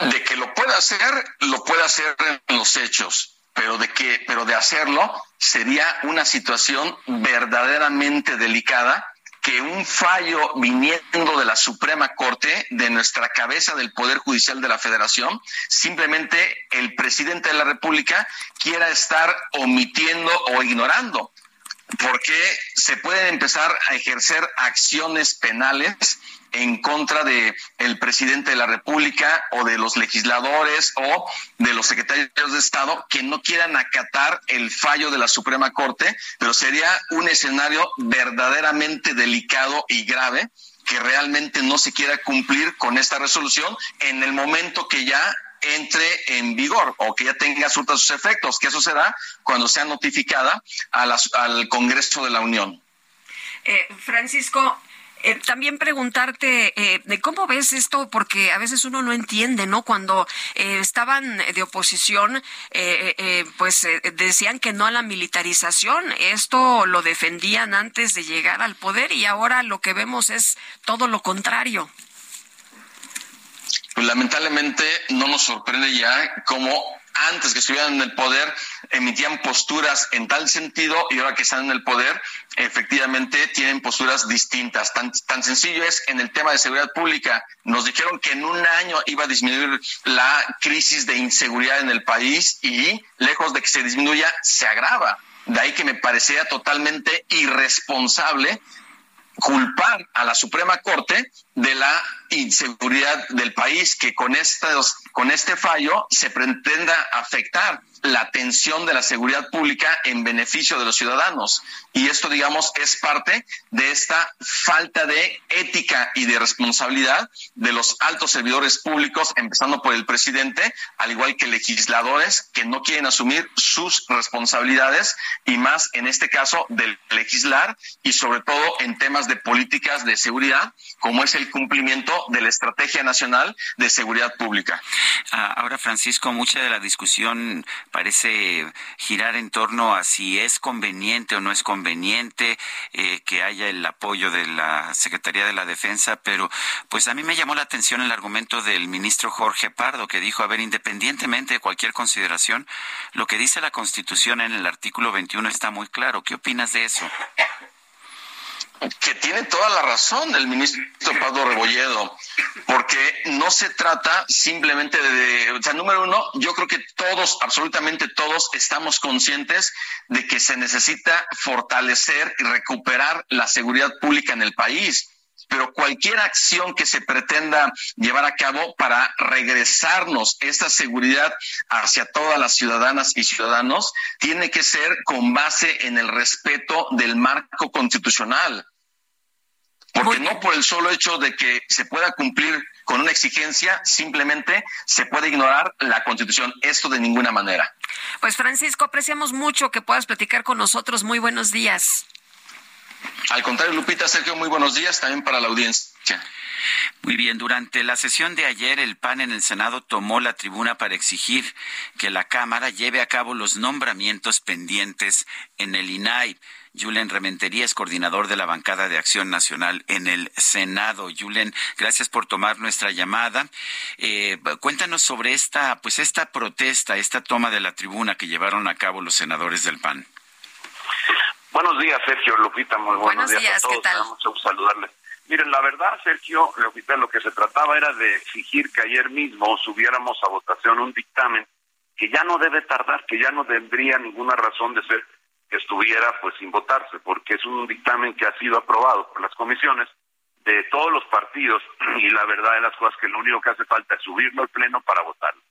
[SPEAKER 17] De que lo pueda hacer, lo puede hacer en los hechos pero de que, pero de hacerlo sería una situación verdaderamente delicada que un fallo viniendo de la Suprema Corte, de nuestra cabeza del Poder Judicial de la Federación, simplemente el presidente de la República quiera estar omitiendo o ignorando, porque se pueden empezar a ejercer acciones penales en contra de el presidente de la República o de los legisladores o de los secretarios de Estado que no quieran acatar el fallo de la Suprema Corte, pero sería un escenario verdaderamente delicado y grave que realmente no se quiera cumplir con esta resolución en el momento que ya entre en vigor o que ya tenga sus efectos, que eso cuando sea notificada al Congreso de la Unión.
[SPEAKER 2] Eh, Francisco, eh, también preguntarte eh, cómo ves esto, porque a veces uno no entiende, ¿no? Cuando eh, estaban de oposición, pues decían que no a la militarización. Esto lo defendían antes de llegar al poder y ahora lo que vemos es todo lo contrario.
[SPEAKER 17] Lamentablemente no nos sorprende ya cómo antes que estuvieran en el poder emitían posturas en tal sentido y ahora que están en el poder efectivamente tienen posturas distintas. Tan, tan sencillo es en el tema de seguridad pública. Nos dijeron que en un año iba a disminuir la crisis de inseguridad en el país y lejos de que se disminuya, se agrava. De ahí que me parecía totalmente irresponsable culpar a la Suprema Corte de la inseguridad del país, que con, con este fallo se pretenda afectar la atención de la seguridad pública en beneficio de los ciudadanos. Y esto, digamos, es parte de esta falta de ética y de responsabilidad de los altos servidores públicos, empezando por el presidente, al igual que legisladores que no quieren asumir sus responsabilidades y más en este caso del legislar y sobre todo en temas de políticas de seguridad, como es el cumplimiento de la Estrategia Nacional de Seguridad Pública.
[SPEAKER 1] Ah, ahora, Francisco, mucha de la discusión parece girar en torno a si es conveniente o no es conveniente eh, que haya el apoyo de la Secretaría de la Defensa, pero pues a mí me llamó la atención el argumento del ministro Jorge Pardo, que dijo, a ver, independientemente de cualquier consideración, lo que dice la Constitución en el artículo 21 está muy claro. ¿Qué opinas de eso?
[SPEAKER 17] Que tiene toda la razón el ministro Pablo Rebolledo, porque no se trata simplemente de, o sea, número uno, yo creo que todos, absolutamente todos, estamos conscientes de que se necesita fortalecer y recuperar la seguridad pública en el país pero cualquier acción que se pretenda llevar a cabo para regresarnos esta seguridad hacia todas las ciudadanas y ciudadanos tiene que ser con base en el respeto del marco constitucional. Porque no por el solo hecho de que se pueda cumplir con una exigencia, simplemente se puede ignorar la Constitución. Esto de ninguna manera.
[SPEAKER 2] Pues Francisco, apreciamos mucho que puedas platicar con nosotros. Muy buenos días.
[SPEAKER 17] Al contrario, Lupita, Sergio, muy buenos días también para la audiencia.
[SPEAKER 1] Muy bien, durante la sesión de ayer el PAN en el Senado tomó la tribuna para exigir que la Cámara lleve a cabo los nombramientos pendientes en el INAI. Julen Rementería es coordinador de la bancada de Acción Nacional en el Senado. Julen, gracias por tomar nuestra llamada. Eh, cuéntanos sobre esta, pues esta protesta, esta toma de la tribuna que llevaron a cabo los senadores del PAN.
[SPEAKER 18] Buenos días, Sergio Lupita. Muy buenos, días, a todos. ¿qué tal? Mucho saludarles. Miren, la verdad, Sergio Lupita, lo que se trataba era de exigir que ayer mismo subiéramos a votación un dictamen que ya no debe tardar, que ya no tendría ninguna razón de ser estuviera pues sin votarse, porque es un dictamen que ha sido aprobado por las comisiones de todos los partidos y la verdad de las cosas que lo único que hace falta es subirlo al pleno para votarlo.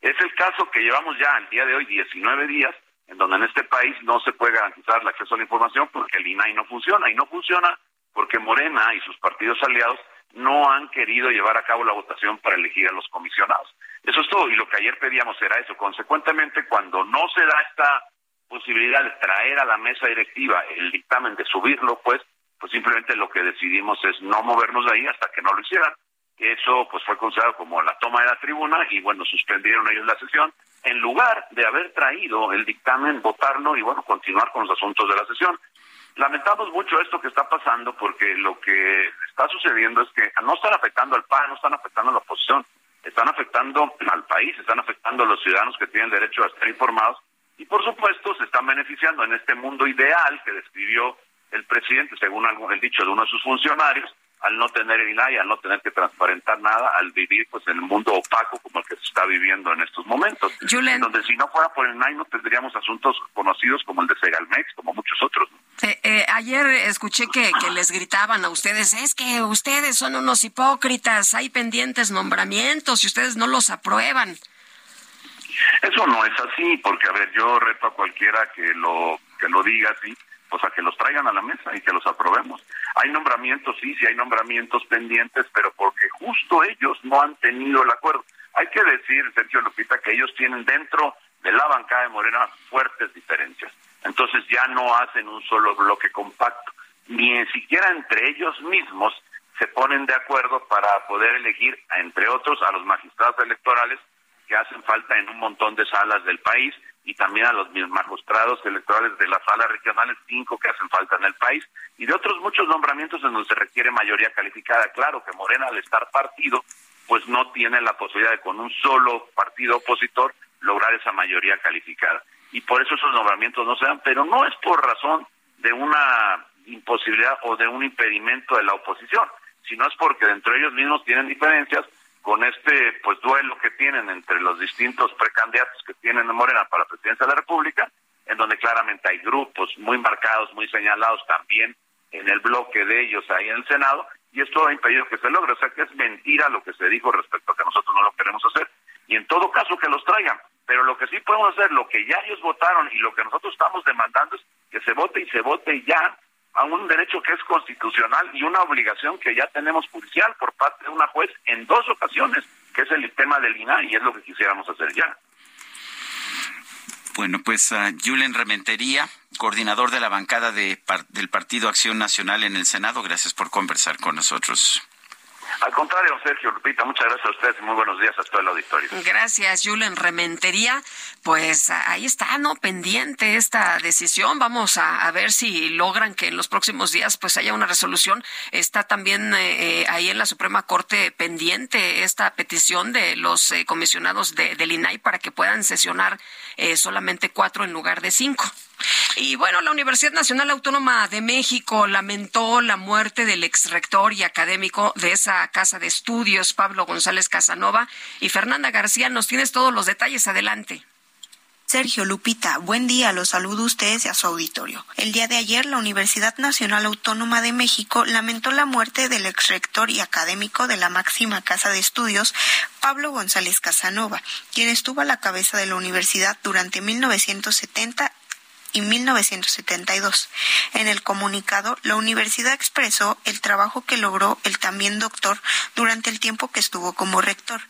[SPEAKER 18] Es el caso que llevamos ya al día de hoy 19 días en donde en este país no se puede garantizar el acceso a la información porque el INAI no funciona y no funciona porque Morena y sus partidos aliados no han querido llevar a cabo la votación para elegir a los comisionados. Eso es todo y lo que ayer pedíamos era eso. Consecuentemente, cuando no se da esta posibilidad de traer a la mesa directiva el dictamen de subirlo, pues pues simplemente lo que decidimos es no movernos de ahí hasta que no lo hicieran. Eso pues fue considerado como la toma de la tribuna y bueno, suspendieron ellos la sesión en lugar de haber traído el dictamen, votarlo y bueno, continuar con los asuntos de la sesión. Lamentamos mucho esto que está pasando porque lo que está sucediendo es que no están afectando al PAN, no están afectando a la oposición, están afectando al país, están afectando a los ciudadanos que tienen derecho a estar informados y por supuesto se están beneficiando en este mundo ideal que describió el presidente, según el dicho de uno de sus funcionarios, al no tener el INAI, al no tener que transparentar nada, al vivir pues en el mundo opaco como el que se está viviendo en estos momentos. Donde si no fuera por el INAI no tendríamos asuntos conocidos como el de Segalmex, como muchos otros.
[SPEAKER 2] Eh, eh, ayer escuché que, que les gritaban a ustedes, es que ustedes son unos hipócritas, hay pendientes nombramientos y ustedes no los aprueban.
[SPEAKER 18] Eso no es así, porque a ver, yo reto a cualquiera que lo que lo diga así, pues a que los traigan a la mesa y que los aprobemos. Hay nombramientos, sí, sí hay nombramientos pendientes, pero porque justo ellos no han tenido el acuerdo. Hay que decir, Sergio Lupita, que ellos tienen dentro de la bancada de Morena fuertes diferencias. Entonces ya no hacen un solo bloque compacto, ni siquiera entre ellos mismos se ponen de acuerdo para poder elegir, entre otros, a los magistrados electorales que hacen falta en un montón de salas del país y también a los magistrados electorales de las salas regionales, cinco que hacen falta en el país, y de otros muchos nombramientos en donde se requiere mayoría calificada. Claro que Morena, al estar partido, pues no tiene la posibilidad de con un solo partido opositor lograr esa mayoría calificada. Y por eso esos nombramientos no se dan, pero no es por razón de una imposibilidad o de un impedimento de la oposición, sino es porque dentro de ellos mismos tienen diferencias con este pues duelo que tienen entre los distintos precandidatos que tienen en Morena para la presidencia de la República, en donde claramente hay grupos muy marcados, muy señalados también en el bloque de ellos ahí en el Senado, y esto ha impedido que se logre, o sea que es mentira lo que se dijo respecto a que nosotros no lo queremos hacer, y en todo caso que los traigan, pero lo que sí podemos hacer, lo que ya ellos votaron y lo que nosotros estamos demandando es que se vote y se vote ya a un derecho que es constitucional y una obligación que ya tenemos judicial por parte de una juez en dos ocasiones, que es el tema del INAI, y es lo que quisiéramos hacer ya.
[SPEAKER 1] Bueno, pues uh, Julen Rementería, coordinador de la bancada de, del Partido Acción Nacional en el Senado, gracias por conversar con nosotros.
[SPEAKER 18] Al contrario, Sergio Lupita, muchas gracias a ustedes y muy buenos días a todo el auditorio.
[SPEAKER 2] Gracias, Julen Rementería. Pues ahí está, ¿no? Pendiente esta decisión. Vamos a, ver si logran que en los próximos días pues haya una resolución. Está también eh, eh, ahí en la Suprema Corte pendiente esta petición de los eh, comisionados de, del INAI para que puedan sesionar solamente cuatro en lugar de cinco. Y bueno, la Universidad Nacional Autónoma de México lamentó la muerte del exrector y académico de esa casa de estudios, Pablo González Casanova. Y Fernanda García, nos tienes todos los detalles. Adelante.
[SPEAKER 19] Sergio Lupita, buen día, los saludo a ustedes y a su auditorio. El día de ayer, la Universidad Nacional Autónoma de México lamentó la muerte del exrector y académico de la máxima casa de estudios, Pablo González Casanova, quien estuvo a la cabeza de la universidad durante 1970 y 1972. En el comunicado, la universidad expresó el trabajo que logró el también doctor durante el tiempo que estuvo como rector,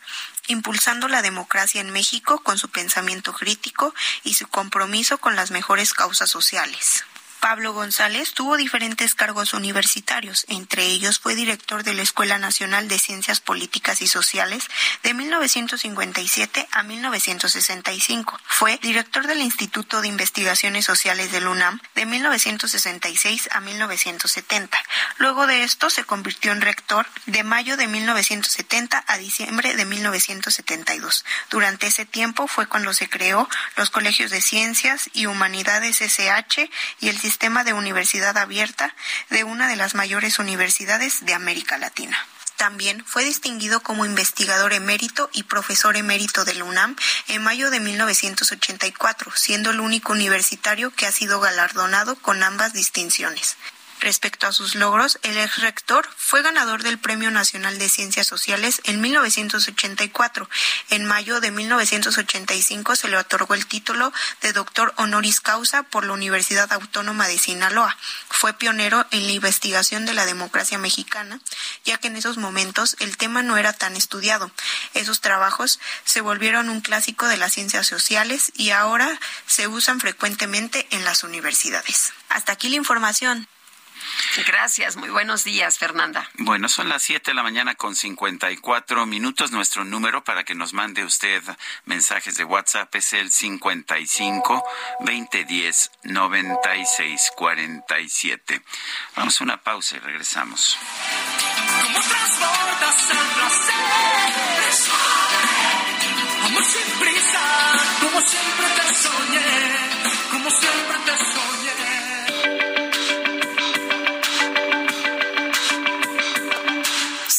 [SPEAKER 19] impulsando la democracia en México con su pensamiento crítico y su compromiso con las mejores causas sociales. Pablo González tuvo diferentes cargos universitarios, entre ellos fue director de la Escuela Nacional de Ciencias Políticas y Sociales de 1957 a 1965. Fue director del Instituto de Investigaciones Sociales del UNAM de 1966 a 1970. Luego de esto se convirtió en rector de mayo de 1970 a diciembre de 1972. Durante ese tiempo fue cuando se creó los Colegios de Ciencias y Humanidades SH y el sistema de universidad abierta de una de las mayores universidades de América Latina. También fue distinguido como investigador emérito y profesor emérito del UNAM en mayo de 1984, siendo el único universitario que ha sido galardonado con ambas distinciones. Respecto a sus logros, el ex rector fue ganador del Premio Nacional de Ciencias Sociales en 1984. En mayo de 1985 se le otorgó el título de doctor honoris causa por la Universidad Autónoma de Sinaloa. Fue pionero en la investigación de la democracia mexicana, ya que en esos momentos el tema no era tan estudiado. Esos trabajos se volvieron un clásico de las ciencias sociales y ahora se usan frecuentemente en las universidades. Hasta aquí la información.
[SPEAKER 2] Gracias, muy buenos días, Fernanda.
[SPEAKER 1] Bueno, son las 7 de la mañana con 54 minutos. Nuestro número para que nos mande usted mensajes de WhatsApp es el 55 2010 9647. Vamos a una pausa y regresamos. ¿Cómo transportas el placer? Amor sin prisa, como siempre te soñé, como siempre te soñé.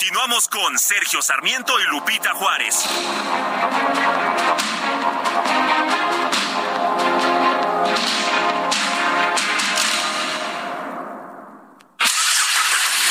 [SPEAKER 15] Continuamos con Sergio Sarmiento y Lupita Juárez.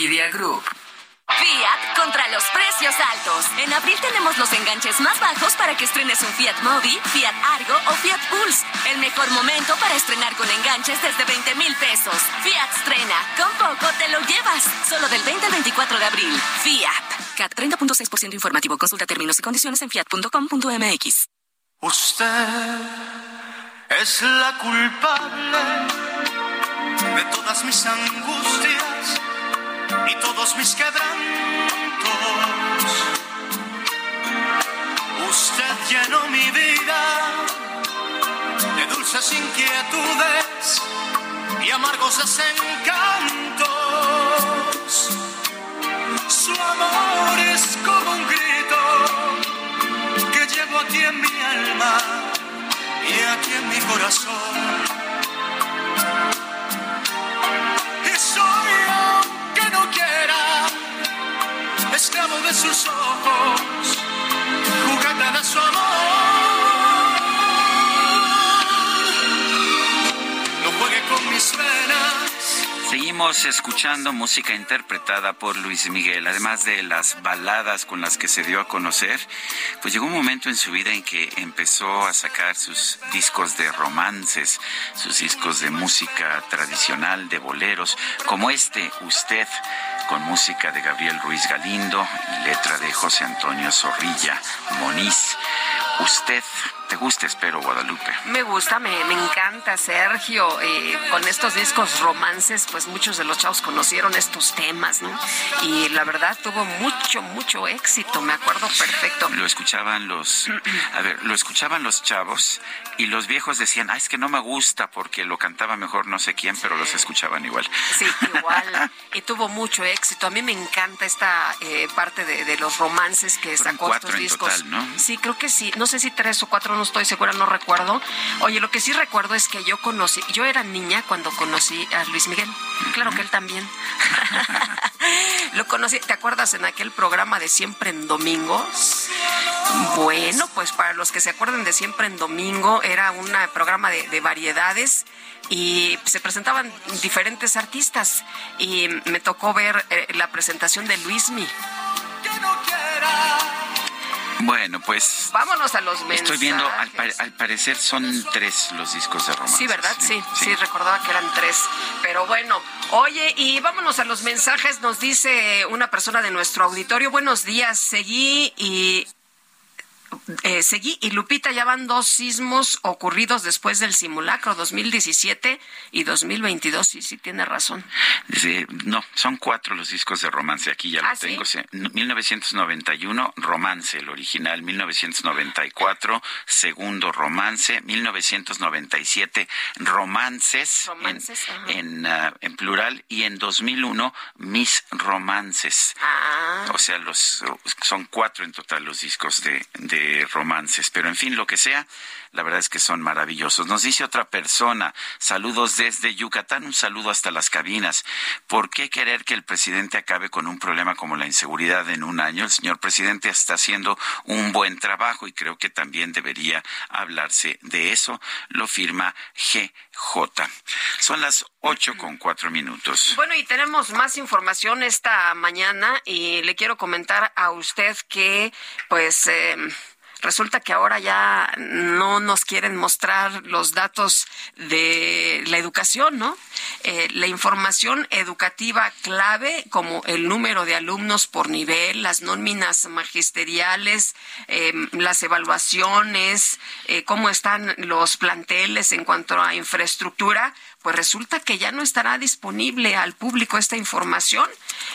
[SPEAKER 20] Media Group.
[SPEAKER 12] Fiat contra los precios altos. En abril tenemos los enganches más bajos para que estrenes un Fiat Mobi, Fiat Argo o Fiat Pulse. El mejor momento para estrenar con enganches desde 20 mil pesos. Fiat estrena. Con poco te lo llevas. Solo del 20 al 24 de abril. Fiat. CAT 30.6% informativo. Consulta términos y condiciones en fiat.com.mx.
[SPEAKER 11] Usted es la culpable de todas mis angustias y todos mis quebrantos. Usted llenó mi vida de dulces inquietudes y amargos desencantos. Su amor es como un grito que llevo aquí en mi alma y aquí en mi corazón. Sus ojos, juguete de su amor. No juegue con mis venas.
[SPEAKER 1] Seguimos escuchando música interpretada por Luis Miguel, además de las baladas con las que se dio a conocer, pues llegó un momento en su vida en que empezó a sacar sus discos de romances, sus discos de música tradicional, de boleros, como este, Usted, con música de Gabriel Ruiz Galindo y letra de José Antonio Zorrilla Moniz. Usted te gusta, espero, Guadalupe.
[SPEAKER 2] Me gusta, me, encanta, Sergio. Eh, con estos discos romances, pues muchos de los chavos conocieron estos temas, ¿no? Y la verdad tuvo mucho, mucho éxito, me acuerdo perfecto.
[SPEAKER 1] Lo escuchaban los, a ver, lo escuchaban los chavos y los viejos decían, ah, es que no me gusta porque lo cantaba mejor no sé quién, pero los escuchaban igual.
[SPEAKER 2] Sí, igual. y tuvo mucho éxito. A mí me encanta esta eh, parte de, los romances que sacó estos discos.
[SPEAKER 1] ¿no?
[SPEAKER 2] Sí, creo que sí. No sé si tres o cuatro no estoy segura, no recuerdo. Oye, lo que sí recuerdo es que yo conocí, yo era niña cuando conocí a Luis Miguel. Claro que él también. lo conocí, ¿te acuerdas en aquel programa de Siempre en Domingos? Bueno, pues para los que se acuerdan de Siempre en Domingo, era un programa de, variedades y se presentaban diferentes artistas y me tocó ver eh, la presentación de Luismi.
[SPEAKER 1] Bueno, pues.
[SPEAKER 2] Vámonos a los mensajes.
[SPEAKER 1] Estoy viendo, al, parecer son tres los discos de romance.
[SPEAKER 2] Sí, ¿verdad? Sí, sí, recordaba que eran tres. Pero bueno, oye, y vámonos a los mensajes. Nos dice una persona de nuestro auditorio. Buenos días, seguí y eh, seguí y Lupita ya van dos sismos ocurridos después del simulacro 2017 y 2022 sí sí tiene razón.
[SPEAKER 1] No son cuatro los discos de romance aquí ya lo ¿Ah, tengo 1991 romance el original 1994 segundo romance 1997 romances, romances en, ah, en, plural y en 2001 mis romances. Ah. o sea los son cuatro en total los discos de, de romances. Pero en fin, lo que sea, la verdad es que son maravillosos. Nos dice otra persona, saludos desde Yucatán, un saludo hasta las cabinas. ¿Por qué querer que el presidente acabe con un problema como la inseguridad en un año? El señor presidente está haciendo un buen trabajo y creo que también debería hablarse de eso. Lo firma GJ. Son las ocho con cuatro minutos.
[SPEAKER 2] Bueno, y tenemos más información esta mañana y le quiero comentar a usted que, pues, eh, resulta que ahora ya no nos quieren mostrar los datos de la educación, ¿no? Eh, la información educativa clave, como el número de alumnos por nivel, las nóminas magisteriales, em, las evaluaciones, eh, cómo están los planteles en cuanto a infraestructura, pues resulta que ya no estará disponible al público esta información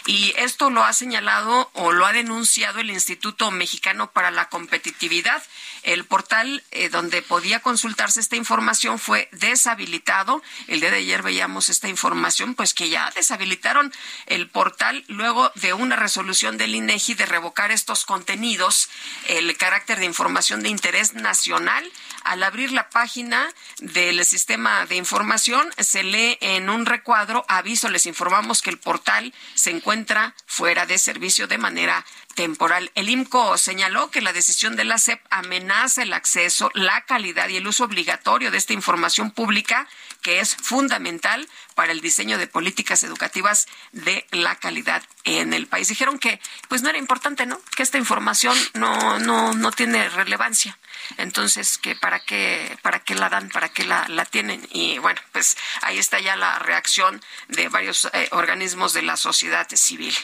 [SPEAKER 2] y esto lo ha señalado o lo ha denunciado el Instituto Mexicano para la Competitividad. El portal eh, donde podía consultarse esta información fue deshabilitado. El día de ayer veíamos esta información, pues que ya deshabilitaron el portal luego de una resolución del INEGI de revocar estos contenidos, el carácter de información de interés nacional. Al abrir la página del sistema de información, se lee en un recuadro aviso, les informamos que el portal se encuentra fuera de servicio de manera temporal. El IMCO señaló que la decisión de la SEP amenaza el acceso, la calidad y el uso obligatorio de esta información pública que es fundamental para el diseño de políticas educativas de la calidad en el país. Dijeron que pues no era importante, ¿no? Que esta información no no no tiene relevancia. Entonces, que para qué para qué la dan, para qué la, la tienen y bueno, pues ahí está ya la reacción de varios eh, organismos de la sociedad civil.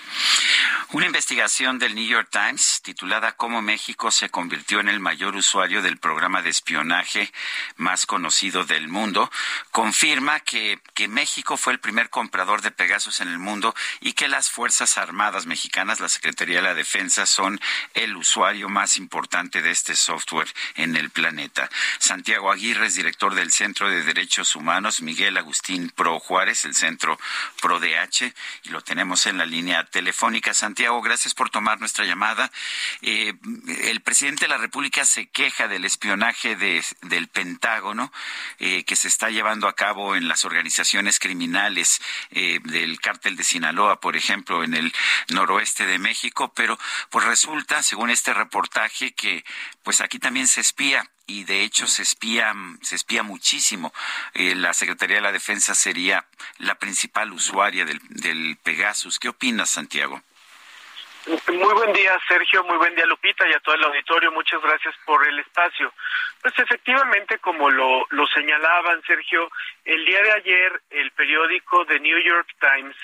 [SPEAKER 1] Una investigación del New York Times titulada Cómo México se convirtió en el mayor usuario del programa de espionaje más conocido del mundo confirma que, que México fue el primer comprador de Pegasus en el mundo y que las Fuerzas Armadas mexicanas, la Secretaría de la Defensa, son el usuario más importante de este software en el planeta. Santiago Aguirre es director del Centro de Derechos Humanos, Miguel Agustín Pro Juárez, el Centro Pro DH, y lo tenemos en la línea telefónica. Santiago, gracias por tomar nuestra llamada. Eh, el presidente de la República se queja del espionaje de, del Pentágono eh, que se está llevando a cabo en las organizaciones criminales eh, del cártel de Sinaloa, por ejemplo, en el noroeste de México, pero pues resulta, según este reportaje, que pues aquí también se espía y de hecho se espía se espía muchísimo. Eh, la Secretaría de la Defensa sería la principal usuaria del, del Pegasus. ¿Qué opinas, Santiago?
[SPEAKER 21] Muy buen día, Sergio. Muy buen día, Lupita, y a todo el auditorio. Muchas gracias por el espacio. Pues efectivamente, como lo, lo señalaban, Sergio, el día de ayer el periódico The New York Times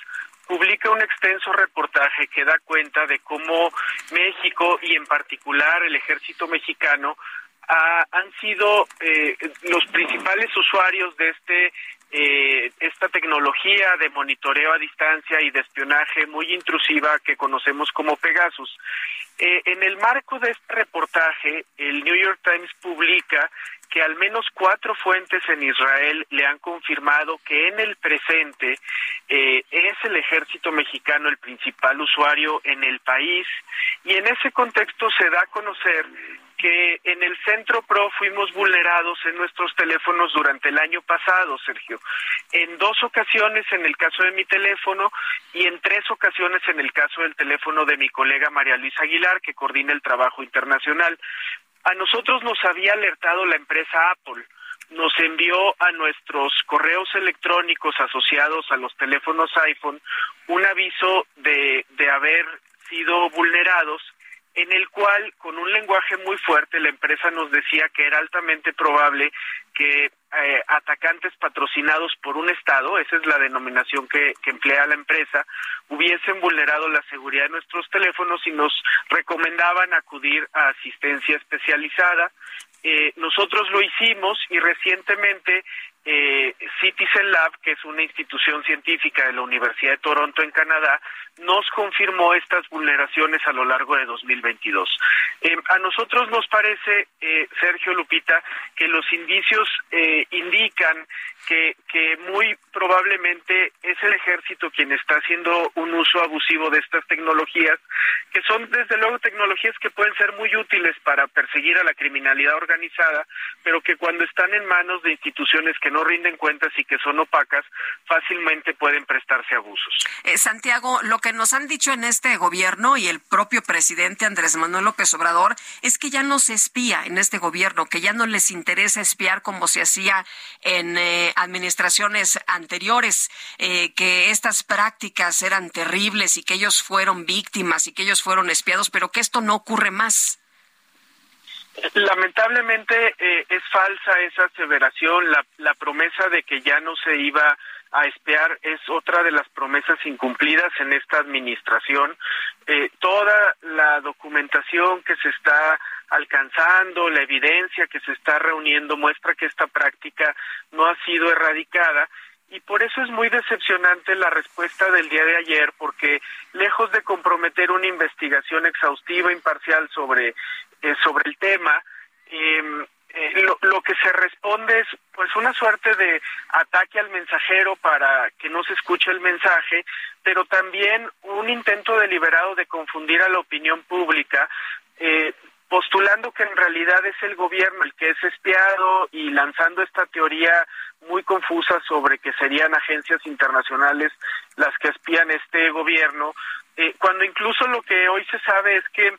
[SPEAKER 21] publica un extenso reportaje que da cuenta de cómo México y en particular el ejército mexicano han sido eh, los principales usuarios de este eh, esta tecnología de monitoreo a distancia y de espionaje muy intrusiva que conocemos como Pegasus. Eh, en el marco de este reportaje, el New York Times publica que al menos cuatro fuentes en Israel le han confirmado que en el presente eh, es el ejército mexicano el principal usuario en el país y en ese contexto se da a conocer que en el Centro PRO fuimos vulnerados en nuestros teléfonos durante el año pasado, Sergio. En dos ocasiones en el caso de mi teléfono y en tres ocasiones en el caso del teléfono de mi colega María Luisa Aguilar, que coordina el trabajo internacional. A nosotros nos había alertado la empresa Apple nos envió a nuestros correos electrónicos asociados a los teléfonos iPhone un aviso de, de haber sido vulnerados en el cual con un lenguaje muy fuerte la empresa nos decía que era altamente probable que eh, fabricantes patrocinados por un Estado, esa es la denominación que, que emplea la empresa, hubiesen vulnerado la seguridad de nuestros teléfonos y nos recomendaban acudir a asistencia especializada. Eh, nosotros lo hicimos y recientemente eh, Citizen Lab, que es una institución científica de la Universidad de Toronto en Canadá, nos confirmó estas vulneraciones a lo largo de 2022. Eh, a nosotros nos parece, eh, Sergio Lupita, que los indicios eh, indican que, que muy probablemente es el ejército quien está haciendo un uso abusivo de estas tecnologías, que son desde luego tecnologías que pueden ser muy útiles para perseguir a la criminalidad organizada, pero que cuando están en manos de instituciones que no rinden cuentas y que son opacas, fácilmente pueden prestarse abusos.
[SPEAKER 2] Santiago, lo que que nos han dicho en este gobierno y el propio presidente Andrés Manuel López Obrador es que ya no se espía en este gobierno, que ya no les interesa espiar como se hacía en eh, administraciones anteriores, eh, que estas prácticas eran terribles y que ellos fueron víctimas y que ellos fueron espiados, pero que esto no ocurre más.
[SPEAKER 21] Lamentablemente eh, es falsa esa aseveración, la, promesa de que ya no se iba a espiar es otra de las promesas incumplidas en esta administración. Eh, toda la documentación que se está alcanzando, la evidencia que se está reuniendo muestra que esta práctica no ha sido erradicada y por eso es muy decepcionante la respuesta del día de ayer, porque lejos de comprometer una investigación exhaustiva, imparcial sobre, eh, sobre el tema, eh, eh, lo, que se responde es pues una suerte de ataque al mensajero para que no se escuche el mensaje, pero también un intento deliberado de confundir a la opinión pública, eh, postulando que en realidad es el gobierno el que es espiado y lanzando esta teoría muy confusa sobre que serían agencias internacionales las que espían este gobierno, eh, cuando incluso lo que hoy se sabe es que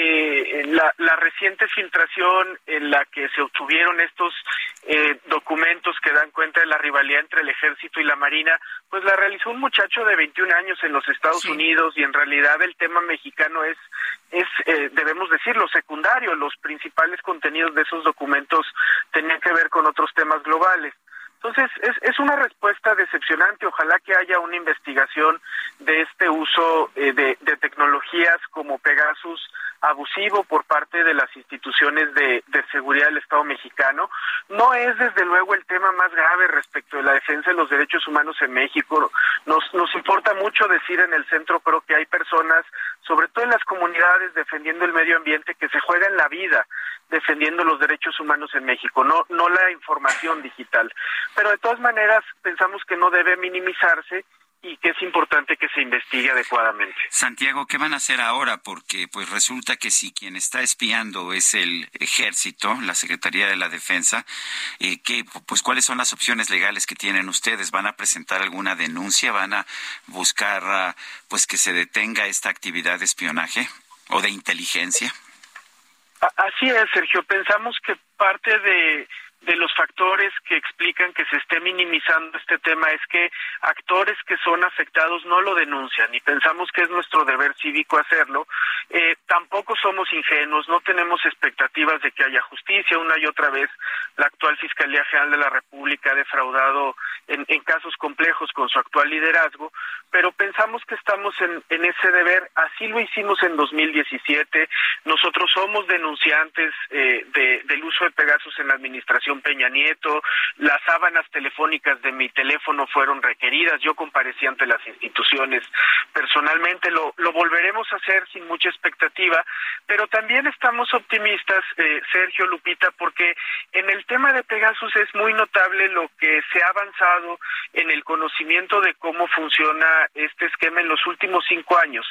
[SPEAKER 21] eh, la, la, reciente filtración en la que se obtuvieron estos eh, documentos que dan cuenta de la rivalidad entre el ejército y la marina, pues la realizó un muchacho de 21 años en los Estados Unidos y en realidad el tema mexicano es, es eh, debemos decirlo, secundario. Los principales contenidos de esos documentos tenían que ver con otros temas globales. Entonces, es, una respuesta decepcionante. Ojalá que haya una investigación de este uso eh, de, de tecnologías como Pegasus abusivo por parte de las instituciones de, seguridad del Estado mexicano. No es desde luego el tema más grave respecto de la defensa de los derechos humanos en México. Nos, nos importa mucho decir en el centro, creo que hay personas, sobre todo en las comunidades, defendiendo el medio ambiente, que se juegan la vida defendiendo los derechos humanos en México, no, no la información digital. Pero de todas maneras pensamos que no debe minimizarse y que es importante que se investigue adecuadamente.
[SPEAKER 1] Santiago, ¿qué van a hacer ahora? Porque pues resulta que si quien está espiando es el ejército, la Secretaría de la Defensa, eh, ¿qué, pues cuáles son las opciones legales que tienen ustedes? ¿Van a presentar alguna denuncia? ¿Van a buscar ah, pues que se detenga esta actividad de espionaje o de inteligencia?
[SPEAKER 21] Así es, Sergio. Pensamos que parte de de los factores que explican que se esté minimizando este tema es que actores que son afectados no lo denuncian y pensamos que es nuestro deber cívico hacerlo. Eh, tampoco somos ingenuos, no tenemos expectativas de que haya justicia. Una y otra vez la actual Fiscalía General de la República ha defraudado en, casos complejos con su actual liderazgo, pero pensamos que estamos en, ese deber. Así lo hicimos en 2017. Nosotros somos denunciantes eh, de, del uso de Pegasus en la Peña Nieto, las sábanas telefónicas de mi teléfono fueron requeridas, yo comparecí ante las instituciones personalmente, lo, lo volveremos a hacer sin mucha expectativa, pero también estamos optimistas, eh, Sergio Lupita, porque en el tema de Pegasus es muy notable lo que se ha avanzado en el conocimiento de cómo funciona este esquema en los últimos cinco años.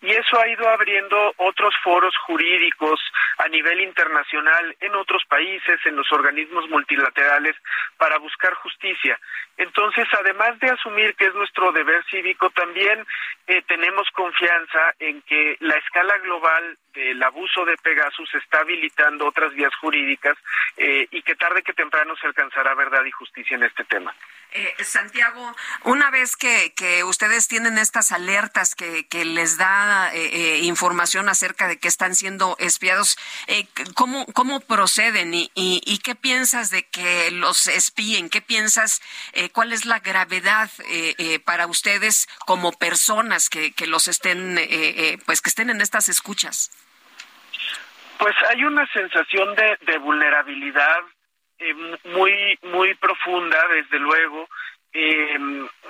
[SPEAKER 21] Y eso ha ido abriendo otros foros jurídicos a nivel internacional en otros países, en los organismos multilaterales para buscar justicia. Entonces, además de asumir que es nuestro deber cívico, también eh, tenemos confianza en que la escala global del abuso de Pegasus está habilitando otras vías jurídicas eh, y que tarde que temprano se alcanzará verdad y justicia en este tema.
[SPEAKER 2] Eh, Santiago, una vez que, que, ustedes tienen estas alertas que, que les da eh, eh información acerca de que están siendo espiados, eh, ¿cómo, ¿cómo proceden y, y, qué piensas de que los espíen? ¿Qué piensas? ¿Cuál es la gravedad para ustedes como personas que, que los estén, pues que estén en estas escuchas?
[SPEAKER 21] Pues hay una sensación de, de vulnerabilidad eh, muy muy profunda, desde luego. Eh,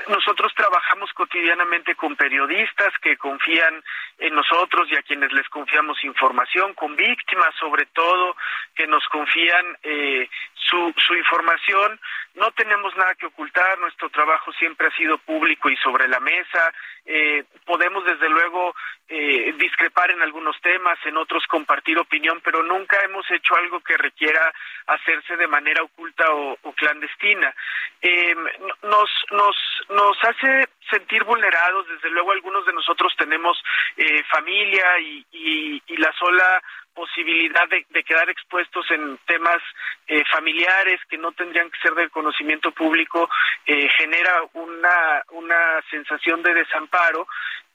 [SPEAKER 21] nosotros trabajamos cotidianamente con periodistas que confían en nosotros y a quienes les confiamos información, con víctimas sobre todo que nos confían eh, su, su información. No tenemos nada que ocultar, nuestro trabajo siempre ha sido público y sobre la mesa. Eh, podemos desde luego eh, discrepar en algunos temas, en otros compartir opinión, pero nunca hemos hecho algo que requiera hacerse de manera oculta o, clandestina. Eh, nos, nos, nos hace sentir vulnerados, desde luego algunos de nosotros tenemos eh, familia y, y la sola posibilidad de, quedar expuestos en temas eh, familiares que no tendrían que ser del conocimiento público eh, genera una, una sensación de desamparo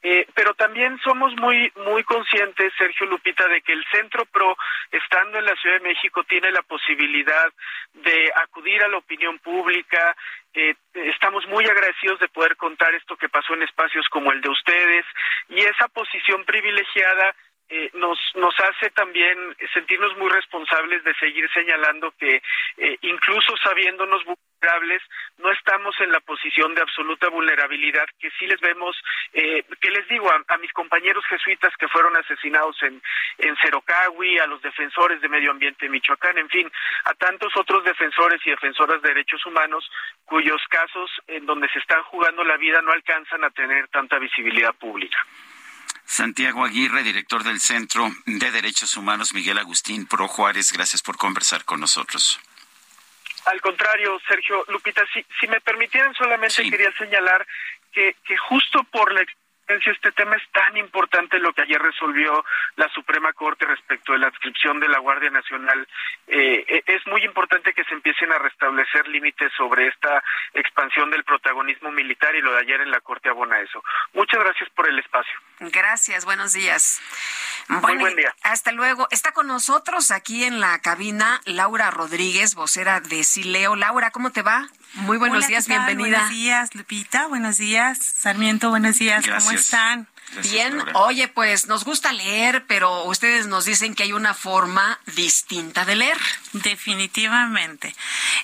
[SPEAKER 21] eh, pero también somos muy muy conscientes, Sergio Lupita, de que el Centro PRO, estando en la Ciudad de México, tiene la posibilidad de acudir a la opinión pública. Eh, estamos muy agradecidos de poder contar esto que pasó en espacios como el de ustedes y esa posición privilegiada eh, nos, nos hace también sentirnos muy responsables de seguir señalando que eh, incluso sabiéndonos vulnerables, no estamos en la posición de absoluta vulnerabilidad que sí les vemos, eh, que les digo a, mis compañeros jesuitas que fueron asesinados en, en Cerocahui, a los defensores de medio ambiente de Michoacán, en fin, a tantos otros defensores y defensoras de derechos humanos cuyos casos en donde se están jugando la vida no alcanzan a tener tanta visibilidad pública.
[SPEAKER 1] Santiago Aguirre, director del Centro de Derechos Humanos Miguel Agustín Pro Juárez, gracias por conversar con nosotros.
[SPEAKER 21] Al contrario, Sergio Lupita, si, si me permitieran solamente sí. quería señalar que, que justo por la este tema es tan importante lo que ayer resolvió la Suprema Corte respecto de la adscripción de la Guardia Nacional. Eh, es muy importante que se empiecen a restablecer límites sobre esta expansión del protagonismo militar y lo de ayer en la Corte abona eso. Muchas gracias por el espacio.
[SPEAKER 2] Gracias, buenos días.
[SPEAKER 21] Bueno, muy buen día.
[SPEAKER 2] Hasta luego. Está con nosotros aquí en la cabina Laura Rodríguez, vocera de Sileo. Laura, ¿cómo te va? Muy buenos
[SPEAKER 22] Hola,
[SPEAKER 2] días, bienvenida.
[SPEAKER 22] Buenos días, Lupita. Buenos días, Sarmiento. Buenos días.
[SPEAKER 1] Gracias.
[SPEAKER 22] ¿Cómo están?
[SPEAKER 1] Gracias,
[SPEAKER 2] Bien,
[SPEAKER 1] Laura.
[SPEAKER 2] oye, pues nos gusta leer, pero ustedes nos dicen que hay una forma distinta de leer.
[SPEAKER 22] Definitivamente.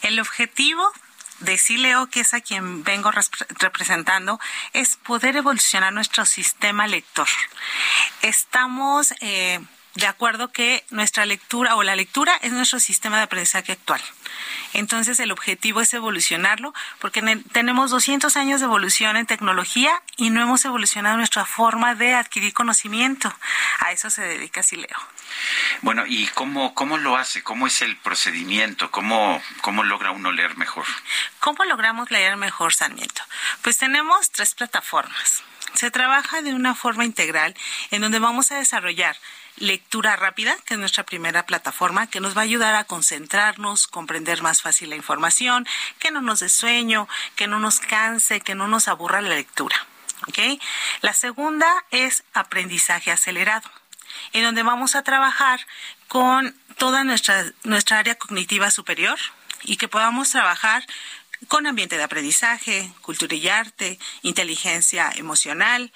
[SPEAKER 22] El objetivo de Sileo, que es a quien vengo representando, es poder evolucionar nuestro sistema lector. Estamos eh, de acuerdo que nuestra lectura o la lectura es nuestro sistema de aprendizaje actual. Entonces el objetivo es evolucionarlo porque tenemos 200 años de evolución en tecnología y no hemos evolucionado nuestra forma de adquirir conocimiento. A eso se dedica Sileo.
[SPEAKER 1] Bueno, ¿y cómo, cómo lo hace? ¿Cómo es el procedimiento? ¿Cómo, ¿Cómo logra uno leer mejor?
[SPEAKER 22] ¿Cómo logramos leer mejor, Sarmiento? Pues tenemos tres plataformas. Se trabaja de una forma integral en donde vamos a desarrollar lectura rápida, que es nuestra primera plataforma, que nos va a ayudar a concentrarnos, comprender más fácil la información, que no nos dé sueño, que no nos canse, que no nos aburra la lectura. La segunda es aprendizaje acelerado, en donde vamos a trabajar con toda nuestra, nuestra área cognitiva superior y que podamos trabajar con ambiente de aprendizaje, cultura y arte, inteligencia emocional,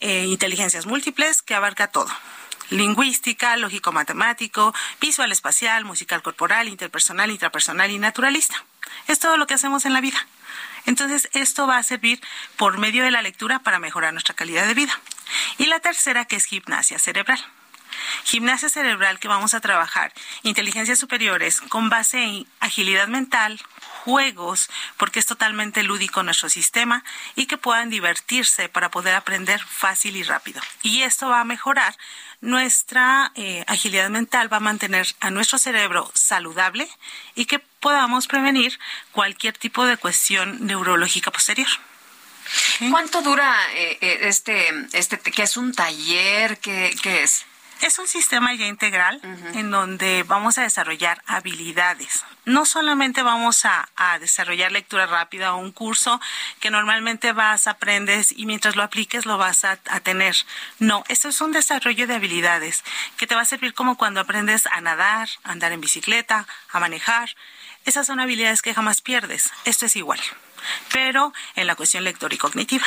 [SPEAKER 22] eh, inteligencias múltiples, que abarca todo lingüística, lógico-matemático, visual espacial, musical corporal, interpersonal, intrapersonal y naturalista. Es todo lo que hacemos en la vida. Entonces, esto va a servir por medio de la lectura para mejorar nuestra calidad de vida. Y la tercera, que es gimnasia cerebral. Gimnasia cerebral que vamos a trabajar inteligencias superiores con base en agilidad mental, juegos, porque es totalmente lúdico nuestro sistema y que puedan divertirse para poder aprender fácil y rápido. Y esto va a mejorar nuestra eh, agilidad mental, va a mantener a nuestro cerebro saludable y que podamos prevenir cualquier tipo de cuestión neurológica posterior.
[SPEAKER 2] ¿Cuánto dura eh, este, este, que es un taller? ¿Qué, qué es?
[SPEAKER 22] Es un sistema ya integral en donde vamos a desarrollar habilidades. No solamente vamos a, desarrollar lectura rápida o un curso que normalmente vas, aprendes y mientras lo apliques lo vas a, a tener. No, esto es un desarrollo de habilidades que te va a servir como cuando aprendes a nadar, a andar en bicicleta, a manejar. Esas son habilidades que jamás pierdes. Esto es igual, pero en la cuestión lectora y cognitiva.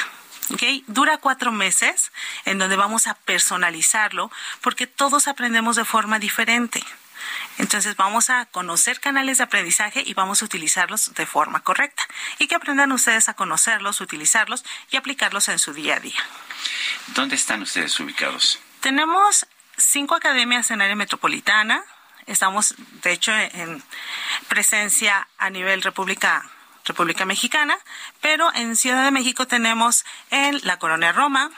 [SPEAKER 22] ¿Okay? Dura cuatro meses en donde vamos a personalizarlo porque todos aprendemos de forma diferente. Entonces vamos a conocer canales de aprendizaje y vamos a utilizarlos de forma correcta. Y que aprendan ustedes a conocerlos, utilizarlos y aplicarlos en su día a día.
[SPEAKER 1] ¿Dónde están ustedes ubicados?
[SPEAKER 22] Tenemos cinco academias en área metropolitana. Estamos, de hecho, en presencia a nivel República República Mexicana, pero en Ciudad de México tenemos en la Colonia Roma,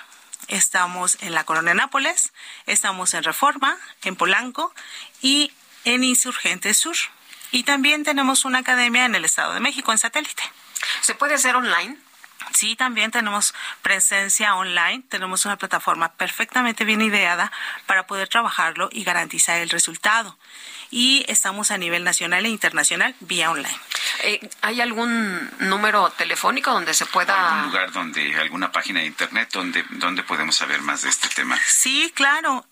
[SPEAKER 22] estamos en la Colonia Nápoles, estamos en Reforma, en Polanco y en Insurgente Sur. Y también tenemos una academia en el Estado de México, en satélite.
[SPEAKER 2] ¿Se puede hacer online?
[SPEAKER 22] Sí, también tenemos presencia online, tenemos una plataforma perfectamente bien ideada para poder trabajarlo y garantizar el resultado. Y estamos a nivel nacional e internacional vía online.
[SPEAKER 2] Eh, ¿Hay algún número telefónico donde se pueda...?
[SPEAKER 1] ¿Algún lugar donde, alguna página de internet donde, donde podemos saber más de este tema?
[SPEAKER 22] Sí, claro.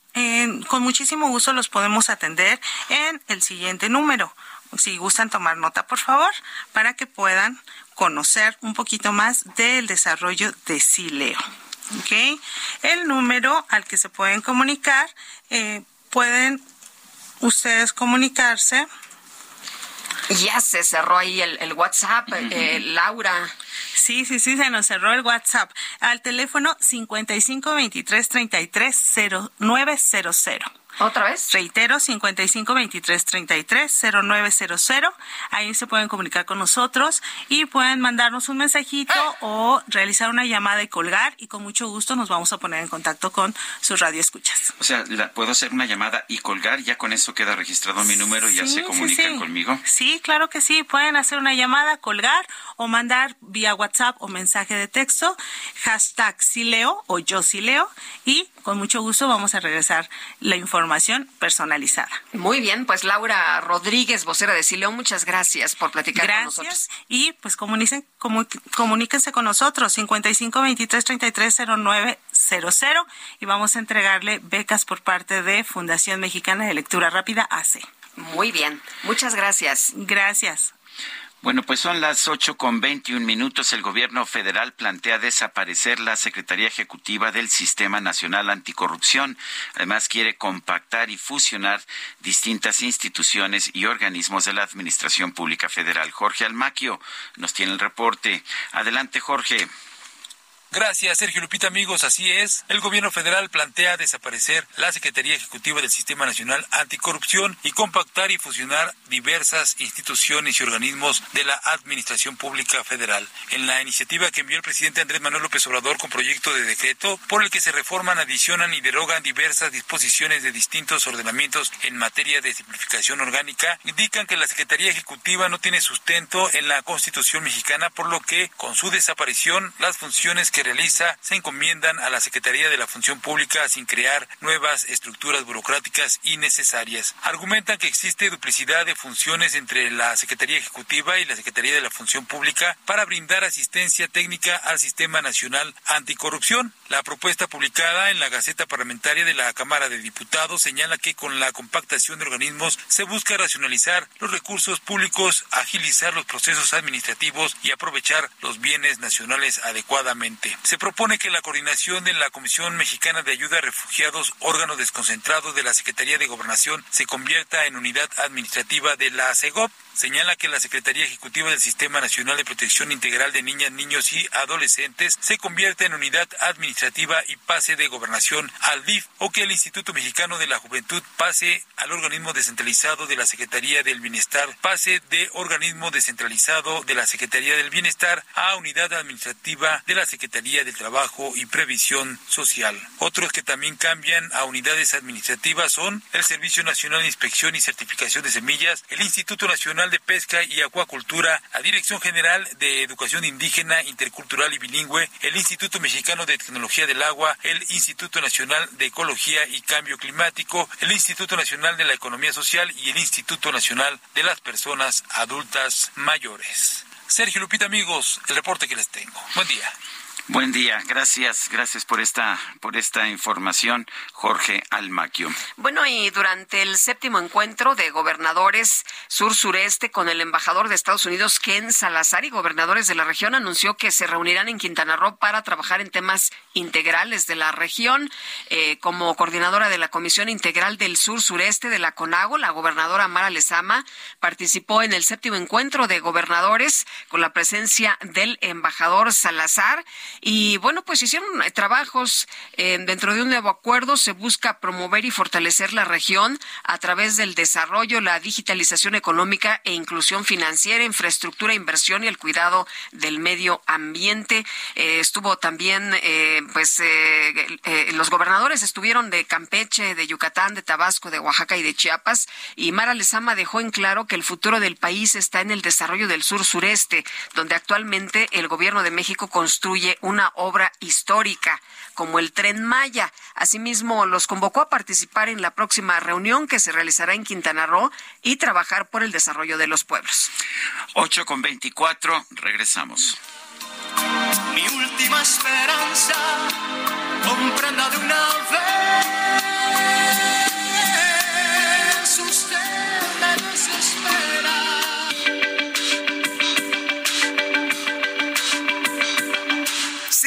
[SPEAKER 22] con muchísimo gusto los podemos atender en el siguiente número. Si gustan tomar nota, por favor, para que puedan conocer un poquito más del desarrollo de Sileo. ¿Okay? El número al que se pueden comunicar, eh, pueden ustedes comunicarse.
[SPEAKER 2] Ya se cerró ahí el, WhatsApp, eh, Laura.
[SPEAKER 22] Sí, sí, sí, se nos cerró el WhatsApp. Al teléfono 5523 33 0900.
[SPEAKER 2] ¿Otra vez?
[SPEAKER 22] Reitero, 55 23 33 0900. Ahí se pueden comunicar con nosotros y pueden mandarnos un mensajito o realizar una llamada y colgar y con mucho gusto nos vamos a poner en contacto con sus radioescuchas.
[SPEAKER 1] O sea, puedo hacer una llamada y colgar, ya con eso queda registrado mi número y ya se comunican conmigo.
[SPEAKER 22] Sí, claro que sí, pueden hacer una llamada, colgar o mandar vía WhatsApp o mensaje de texto, hashtag Sileo o yo Sileo y con mucho gusto vamos a regresar la información personalizada.
[SPEAKER 2] Muy bien, pues Laura Rodríguez, vocera de Sileo, muchas gracias por platicar con nosotros.
[SPEAKER 22] Y pues comunicen, comuníquense con nosotros, 55 23 33 0900 y vamos a entregarle becas por parte de Fundación Mexicana de Lectura Rápida, AC.
[SPEAKER 2] Muy bien, muchas gracias.
[SPEAKER 22] Gracias.
[SPEAKER 1] Bueno, pues son las ocho con veintiún minutos. El gobierno federal plantea desaparecer la Secretaría Ejecutiva del Sistema Nacional Anticorrupción. Además, quiere compactar y fusionar distintas instituciones y organismos de la Administración Pública Federal. Jorge Almaquio nos tiene el reporte. Adelante, Jorge.
[SPEAKER 16] Gracias, Sergio Lupita, amigos. Así es. El gobierno federal plantea desaparecer la Secretaría Ejecutiva del Sistema Nacional Anticorrupción y compactar y fusionar diversas instituciones y organismos de la Administración Pública Federal. En la iniciativa que envió el presidente Andrés Manuel López Obrador con proyecto de decreto por el que se reforman, adicionan y derogan diversas disposiciones de distintos ordenamientos en materia de simplificación orgánica, indican que la Secretaría Ejecutiva no tiene sustento en la Constitución mexicana, por lo que con su desaparición las funciones que realiza se encomiendan a la Secretaría de la Función Pública sin crear nuevas estructuras burocráticas innecesarias. Argumentan que existe duplicidad de funciones entre la Secretaría Ejecutiva y la Secretaría de la Función Pública para brindar asistencia técnica al Sistema Nacional Anticorrupción. La propuesta publicada en la Gaceta Parlamentaria de la Cámara de Diputados señala que con la compactación de organismos se busca racionalizar los recursos públicos, agilizar los procesos administrativos y aprovechar los bienes nacionales adecuadamente. Se propone que la coordinación de la Comisión Mexicana de Ayuda a Refugiados, órgano desconcentrado de la Secretaría de Gobernación, se convierta en unidad administrativa de la CEGOP señala que la Secretaría Ejecutiva del Sistema Nacional de Protección Integral de Niñas, Niños y Adolescentes se convierte en unidad administrativa y pase de gobernación al DIF o que el Instituto Mexicano de la Juventud pase al organismo descentralizado de la Secretaría del Bienestar, pase de organismo descentralizado de la Secretaría del Bienestar a unidad administrativa de la Secretaría Secretaría del Trabajo y Previsión Social. Otros que también cambian a unidades administrativas son el Servicio Nacional de Inspección y Certificación de Semillas, el Instituto Nacional de Pesca y Acuacultura, la Dirección General de Educación Indígena, Intercultural y Bilingüe, el Instituto Mexicano de Tecnología del Agua, el Instituto Nacional de Ecología y Cambio Climático, el Instituto Nacional de la Economía Social y el Instituto Nacional de las Personas Adultas Mayores. Sergio Lupita, amigos, el reporte que les tengo. Buen día.
[SPEAKER 1] Buen día, gracias, gracias por esta, por esta información, Jorge Almaquio.
[SPEAKER 2] Bueno, y durante el séptimo encuentro de gobernadores sur-sureste con el embajador de Estados Unidos, Ken Salazar, y gobernadores de la región, anunció que se reunirán en Quintana Roo para trabajar en temas integrales de la región. Eh, como coordinadora de la Comisión Integral del Sur-Sureste de la CONAGO, la gobernadora Mara Lezama participó en el séptimo encuentro de gobernadores con la presencia del embajador Salazar. Y bueno, pues hicieron eh, trabajos eh, dentro de un nuevo acuerdo. Se busca promover y fortalecer la región a través del desarrollo, la digitalización económica e inclusión financiera, infraestructura, inversión y el cuidado del medio ambiente. Eh, estuvo también, pues, los gobernadores estuvieron de Campeche, de Yucatán, de Tabasco, de Oaxaca y de Chiapas. Y Mara Lezama dejó en claro que el futuro del país está en el desarrollo del sur sureste, donde actualmente el gobierno de México construye un una obra histórica como el Tren Maya. Asimismo, los convocó a participar en la próxima reunión que se realizará en Quintana Roo y trabajar por el desarrollo de los pueblos.
[SPEAKER 1] 8 con 24, regresamos.
[SPEAKER 11] Mi última esperanza, comprenda de una vez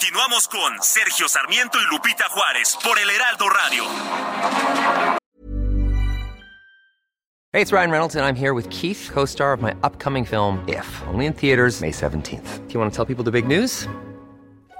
[SPEAKER 15] Continuamos con Sergio Sarmiento y Lupita Juárez por el Heraldo Radio.
[SPEAKER 23] Hey, it's Ryan Reynolds and I'm here with Keith, co-star of my upcoming film If, only in theaters May 17th. Do you want to tell people the big news?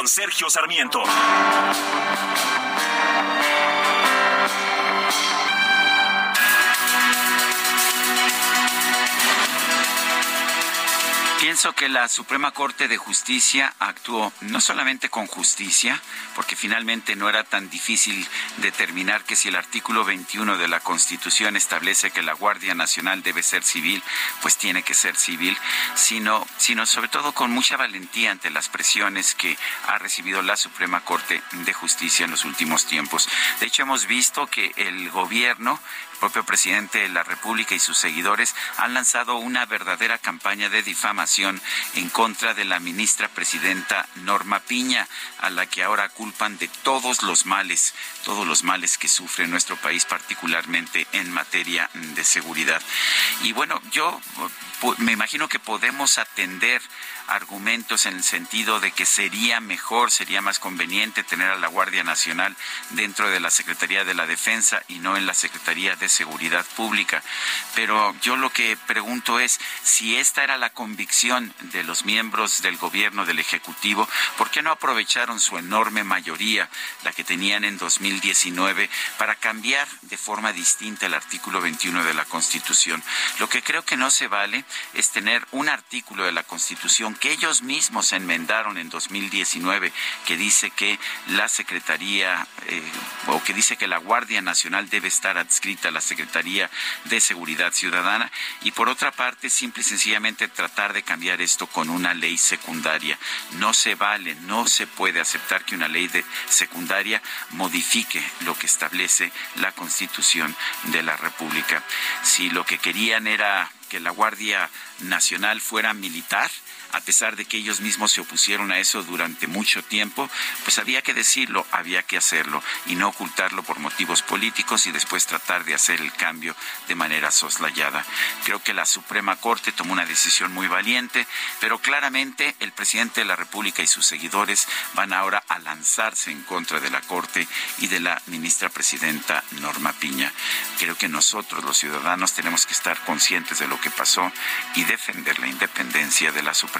[SPEAKER 15] Con Sergio Sarmiento.
[SPEAKER 1] Pienso que la Suprema Corte de Justicia actuó no solamente con justicia, porque finalmente no era tan difícil determinar que si el artículo 21 de la Constitución establece que la Guardia Nacional debe ser civil, pues tiene que ser civil, sino, sino sobre todo con mucha valentía ante las presiones que ha recibido la Suprema Corte de Justicia en los últimos tiempos. De hecho, hemos visto que el gobierno propio presidente de la República y sus seguidores han lanzado una verdadera campaña de difamación en contra de la ministra presidenta Norma Piña, a la que ahora culpan de todos los males, todos los males que sufre nuestro país, particularmente en materia de seguridad. Y bueno, yo me imagino que podemos atender argumentos en el sentido de que sería mejor, sería más conveniente tener a la Guardia Nacional dentro de la Secretaría de la Defensa y no en la Secretaría de Seguridad Pública. Pero yo lo que pregunto es si esta era la convicción de los miembros del gobierno, del Ejecutivo, ¿por qué no aprovecharon su enorme mayoría, la que tenían en 2019, para cambiar de forma distinta el artículo 21 de la Constitución? Lo que creo que no se vale es tener un artículo de la Constitución que ellos mismos enmendaron en 2019 que dice que la Secretaría eh, o que dice que la Guardia Nacional debe estar adscrita a la Secretaría de Seguridad Ciudadana y por otra parte simple y sencillamente tratar de cambiar esto con una ley secundaria. No se vale, no se puede aceptar que una ley de secundaria modifique lo que establece la Constitución de la República. Si lo que querían era que la Guardia Nacional fuera militar, a pesar de que ellos mismos se opusieron a eso durante mucho tiempo, pues había que decirlo, había que hacerlo y no ocultarlo por motivos políticos y después tratar de hacer el cambio de manera soslayada. Creo que la Suprema Corte tomó una decisión muy valiente, pero claramente el presidente de la República y sus seguidores van ahora a lanzarse en contra de la Corte y de la ministra presidenta Norma Piña. Creo que nosotros los ciudadanos tenemos que estar conscientes de lo que pasó y defender la independencia de la Suprema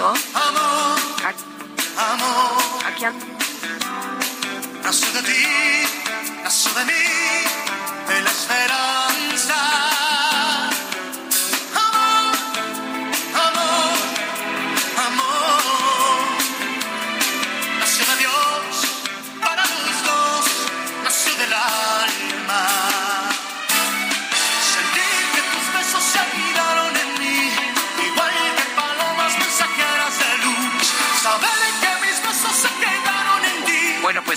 [SPEAKER 2] Pasó?
[SPEAKER 11] Amor, amor.
[SPEAKER 2] Aquí ando.
[SPEAKER 11] Nació de ti, nació de mí, de la esperanza.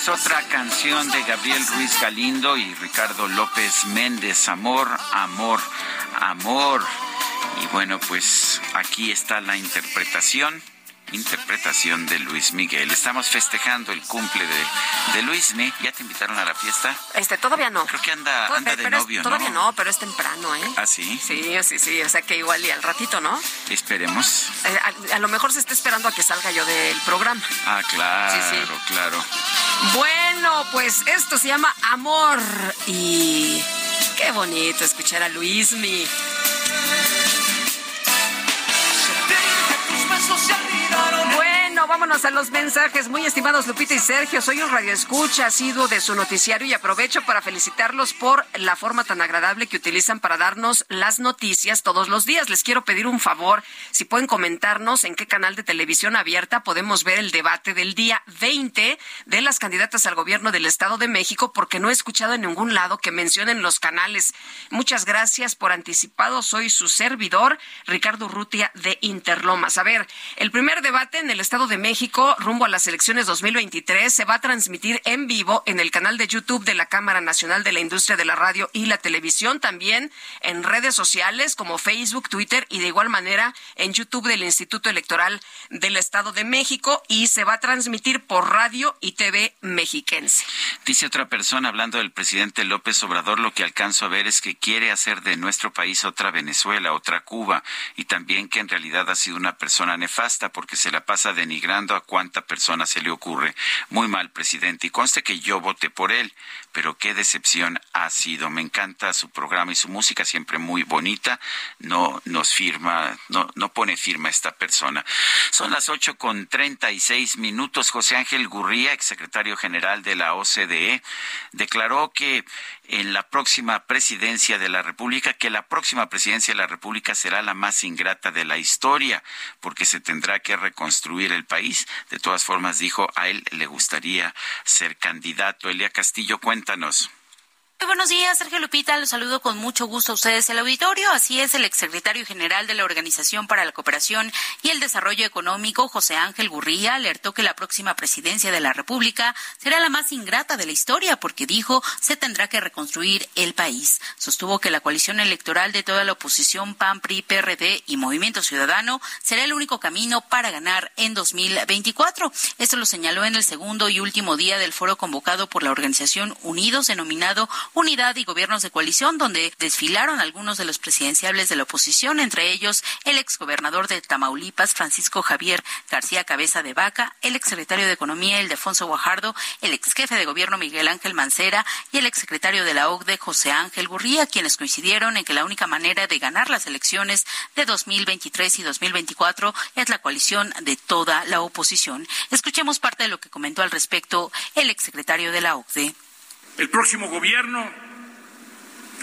[SPEAKER 1] Pues otra canción de Gabriel Ruiz Galindo y Ricardo López Méndez, Amor, Amor, Amor. Y bueno, pues aquí está la interpretación interpretación de Luis Miguel. Estamos festejando el cumple de, de Luis Miguel. ¿Ya te invitaron a la fiesta?
[SPEAKER 2] Este, todavía no.
[SPEAKER 1] Creo que anda, anda de
[SPEAKER 2] pero es-
[SPEAKER 1] novio,
[SPEAKER 2] Todavía
[SPEAKER 1] ¿no?
[SPEAKER 2] no, pero es temprano, ¿eh?
[SPEAKER 1] ¿Ah, sí?
[SPEAKER 2] Sí, sí, sí. O sea que igual y al ratito, ¿no?
[SPEAKER 1] Esperemos.
[SPEAKER 2] Eh, a, a lo mejor se está esperando a que salga yo del programa.
[SPEAKER 1] Ah, claro,
[SPEAKER 2] Sí, sí.
[SPEAKER 1] claro.
[SPEAKER 2] Bueno, pues esto se llama Amor y qué bonito escuchar a Luismi. Vámonos a los mensajes. Muy estimados Lupita y Sergio, soy un radioescucha asiduo de su noticiario y aprovecho para felicitarlos por la forma tan agradable que utilizan para darnos las noticias todos los días. Les quiero pedir un favor, si pueden comentarnos en qué canal de televisión abierta podemos ver el debate del día 20 de las candidatas al gobierno del Estado de México, porque no he escuchado en ningún lado que mencionen los canales. Muchas gracias por anticipado. Soy su servidor, Ricardo Rutia de Interlomas. A ver, el primer debate en el Estado de rumbo a las elecciones 2023 se va a transmitir en vivo en el canal de YouTube de la Cámara Nacional de la Industria de la Radio y la Televisión, también en redes sociales como Facebook, Twitter y de igual manera en YouTube del Instituto Electoral del Estado de México y se va a transmitir por radio y TV mexiquense.
[SPEAKER 1] Dice otra persona hablando del presidente López Obrador, lo que alcanzo a ver es que quiere hacer de nuestro país otra Venezuela, otra Cuba, y también que en realidad ha sido una persona nefasta porque se la pasa denigrando a cuánta persona se le ocurre. Muy mal, presidente, y conste que yo voté por él, pero qué decepción ha sido. Me encanta su programa y su música, siempre muy bonita. No nos firma, no, no pone firma esta persona. Son las ocho con treinta y seis minutos. José Ángel Gurría, exsecretario general de la OCDE, declaró que en la próxima presidencia de la República, que la próxima presidencia de la República será la más ingrata de la historia, porque se tendrá que reconstruir el país. De todas formas, dijo, a él le gustaría ser candidato. Elia Castillo, cuéntanos.
[SPEAKER 24] Buenos días, Sergio Lupita. Los saludo con mucho gusto a ustedes el auditorio. Así es, el exsecretario general de la Organización para la Cooperación y el Desarrollo Económico, José Ángel Gurría, alertó que la próxima presidencia de la República será la más ingrata de la historia porque dijo se tendrá que reconstruir el país. Sostuvo que la coalición electoral de toda la oposición PAN, PRI, PRD y Movimiento Ciudadano será el único camino para ganar en 2024. Esto lo señaló en el segundo y último día del foro convocado por la organización Unidos, denominado Unidad y Gobiernos de Coalición, donde desfilaron algunos de los presidenciables de la oposición, entre ellos el exgobernador de Tamaulipas, Francisco Javier García Cabeza de Vaca, el exsecretario de Economía, Ildefonso Guajardo, el exjefe de gobierno Miguel Ángel Mancera y el exsecretario de la OCDE, José Ángel Gurría, quienes coincidieron en que la única manera de ganar las elecciones de 2023 y 2024 es la coalición de toda la oposición. Escuchemos parte de lo que comentó al respecto el exsecretario de la OCDE.
[SPEAKER 25] El próximo gobierno,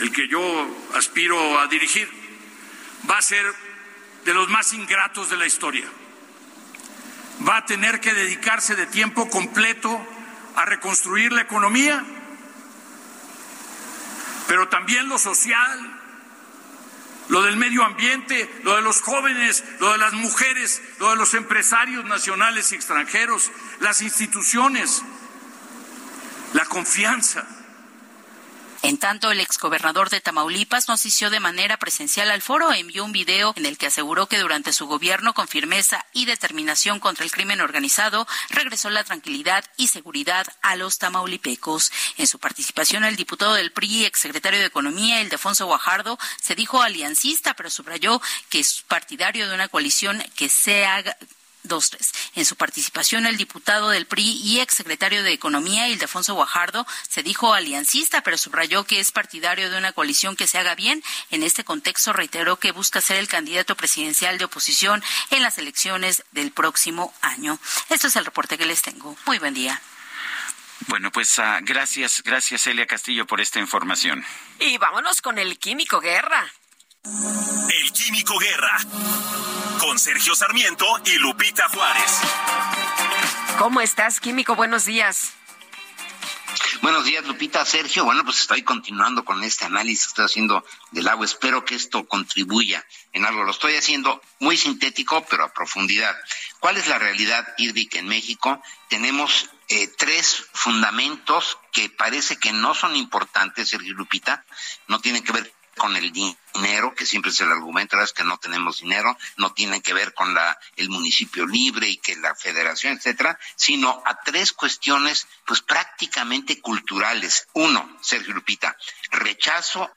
[SPEAKER 25] el que yo aspiro a dirigir, va a ser de los más ingratos de la historia. Va a tener que dedicarse de tiempo completo a reconstruir la economía, pero también lo social, lo del medio ambiente, lo de los jóvenes, lo de las mujeres, lo de los empresarios nacionales y extranjeros, las instituciones, la confianza.
[SPEAKER 24] En tanto, el exgobernador de Tamaulipas no asistió de manera presencial al foro envió un video en el que aseguró que durante su gobierno, con firmeza y determinación contra el crimen organizado, regresó la tranquilidad y seguridad a los tamaulipecos. En su participación, el diputado del PRI y exsecretario de Economía, Ildefonso Guajardo, se dijo aliancista, pero subrayó que es partidario de una coalición que sea 23. En su participación, el diputado del PRI y exsecretario de Economía, Ildefonso Guajardo, se dijo aliancista, pero subrayó que es partidario de una coalición que se haga bien. En este contexto, reiteró que busca ser el candidato presidencial de oposición en las elecciones del próximo año. Esto es el reporte que les tengo. Muy buen día.
[SPEAKER 1] Bueno, pues ah, gracias, gracias Elia Castillo por esta información.
[SPEAKER 2] Y vámonos con el químico Guerra.
[SPEAKER 15] El Químico Guerra con Sergio Sarmiento y Lupita Juárez.
[SPEAKER 2] ¿Cómo estás, Químico? Buenos días.
[SPEAKER 26] Buenos días, Lupita. Sergio, bueno, pues estoy continuando con este análisis que estoy haciendo del agua. Espero que esto contribuya en algo. Lo estoy haciendo muy sintético, pero a profundidad. ¿Cuál es la realidad hídrica en México? Tenemos eh, tres fundamentos que parece que no son importantes, Sergio Lupita. No tienen que ver con el dinero, que siempre es el argumento, es que no tenemos dinero, no tiene que ver con la, el municipio libre y que la federación, etcétera, sino a tres cuestiones, pues prácticamente culturales. Uno, Sergio Lupita, rechazo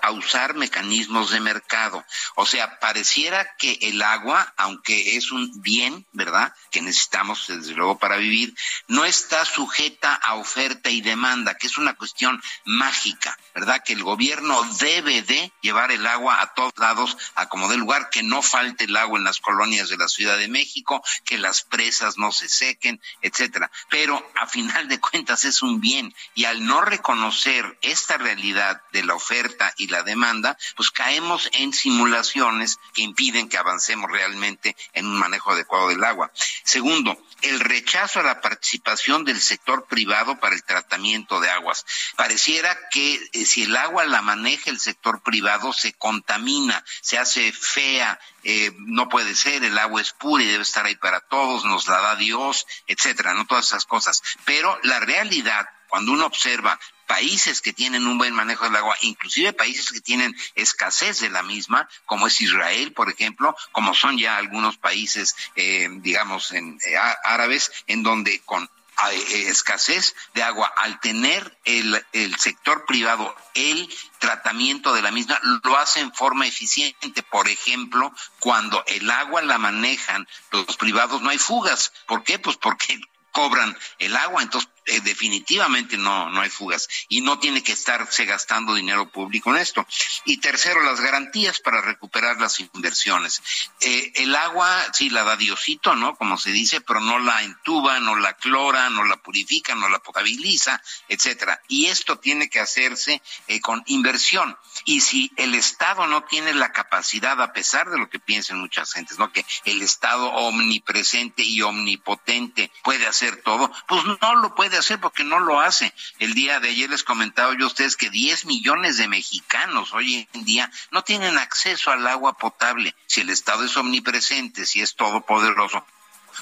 [SPEAKER 26] a usar mecanismos de mercado. O sea, pareciera que el agua, aunque es un bien, ¿verdad?, que necesitamos desde luego para vivir, no está sujeta a oferta y demanda, que es una cuestión mágica, ¿verdad?, que el gobierno debe de llevar el agua a todos lados, a como de lugar, que no falte el agua en las colonias de la Ciudad de México, que las presas no se sequen, etcétera. Pero a final de cuentas es un bien y al no reconocer esta realidad de la oferta y la demanda, pues caemos en simulaciones que impiden que avancemos realmente en un manejo adecuado del agua. Segundo, el rechazo a la participación del sector privado para el tratamiento de aguas. Pareciera que eh, si el agua la maneja el sector privado, se contamina, se hace fea, eh, no puede ser, el agua es pura y debe estar ahí para todos, nos la da Dios, etcétera, no todas esas cosas. Pero la realidad cuando uno observa países que tienen un buen manejo del agua, inclusive países que tienen escasez de la misma, como es Israel, por ejemplo, como son ya algunos países, eh, digamos, en, eh, árabes, en donde con eh, escasez de agua, al tener el, el sector privado el tratamiento de la misma, lo hace en forma eficiente. Por ejemplo, cuando el agua la manejan los privados, no hay fugas. ¿Por qué? Pues porque cobran el agua, entonces eh, definitivamente no, no hay fugas y no tiene que estarse gastando dinero público en esto. Y tercero, las garantías para recuperar las inversiones. Eh, el agua, sí, la da Diosito, ¿no? Como se dice, pero no la entuba, no la clora, no la purifica, no la potabiliza, etcétera. Y esto tiene que hacerse eh, con inversión. Y si el Estado no tiene la capacidad, a pesar de lo que piensen muchas gentes, ¿no? Que el Estado omnipresente y omnipotente puede hacer todo, pues no lo puede hacer porque no lo hace. El día de ayer les comentaba yo a ustedes que 10 millones de mexicanos hoy en día no tienen acceso al agua potable. Si el Estado es omnipresente, si es todopoderoso,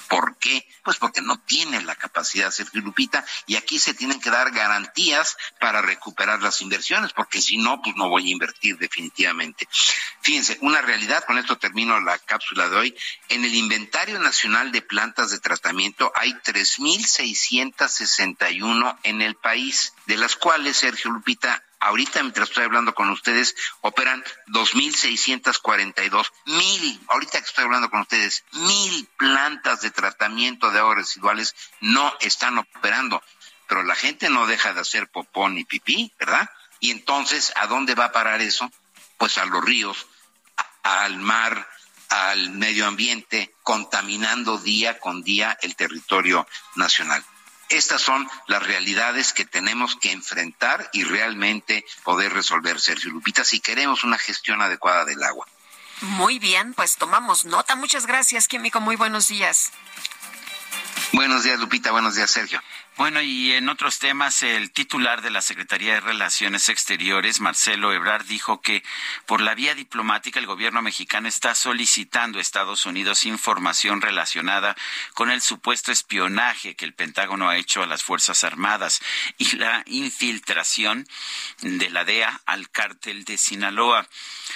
[SPEAKER 26] ¿Por qué? Pues porque no tiene la capacidad, Sergio Lupita, y aquí se tienen que dar garantías para recuperar las inversiones, porque si no, pues no voy a invertir definitivamente. Fíjense, una realidad, con esto termino la cápsula de hoy, en el inventario nacional de plantas de tratamiento hay 3.661 en el país, de las cuales, Sergio Lupita, ahorita mientras estoy hablando con ustedes, operan 2.642 mil, ahorita que estoy hablando con ustedes, mil plantas de tratamiento de aguas residuales no están operando. Pero la gente no deja de hacer popón ni pipí, ¿verdad? Y entonces, ¿a dónde va a parar eso? Pues a los ríos, al mar, al medio ambiente, contaminando día con día el territorio nacional. Estas son las realidades que tenemos que enfrentar y realmente poder resolver, Sergio Lupita, si queremos una gestión adecuada del agua.
[SPEAKER 2] Muy bien, pues tomamos nota. Muchas gracias, Químico. Muy buenos días.
[SPEAKER 26] Buenos días, Lupita. Buenos días, Sergio.
[SPEAKER 1] Bueno, y en otros temas, el titular de la Secretaría de Relaciones Exteriores, Marcelo Ebrard, dijo que por la vía diplomática el gobierno mexicano está solicitando a Estados Unidos información relacionada con el supuesto espionaje que el Pentágono ha hecho a las Fuerzas Armadas y la infiltración de la DEA al cártel de Sinaloa.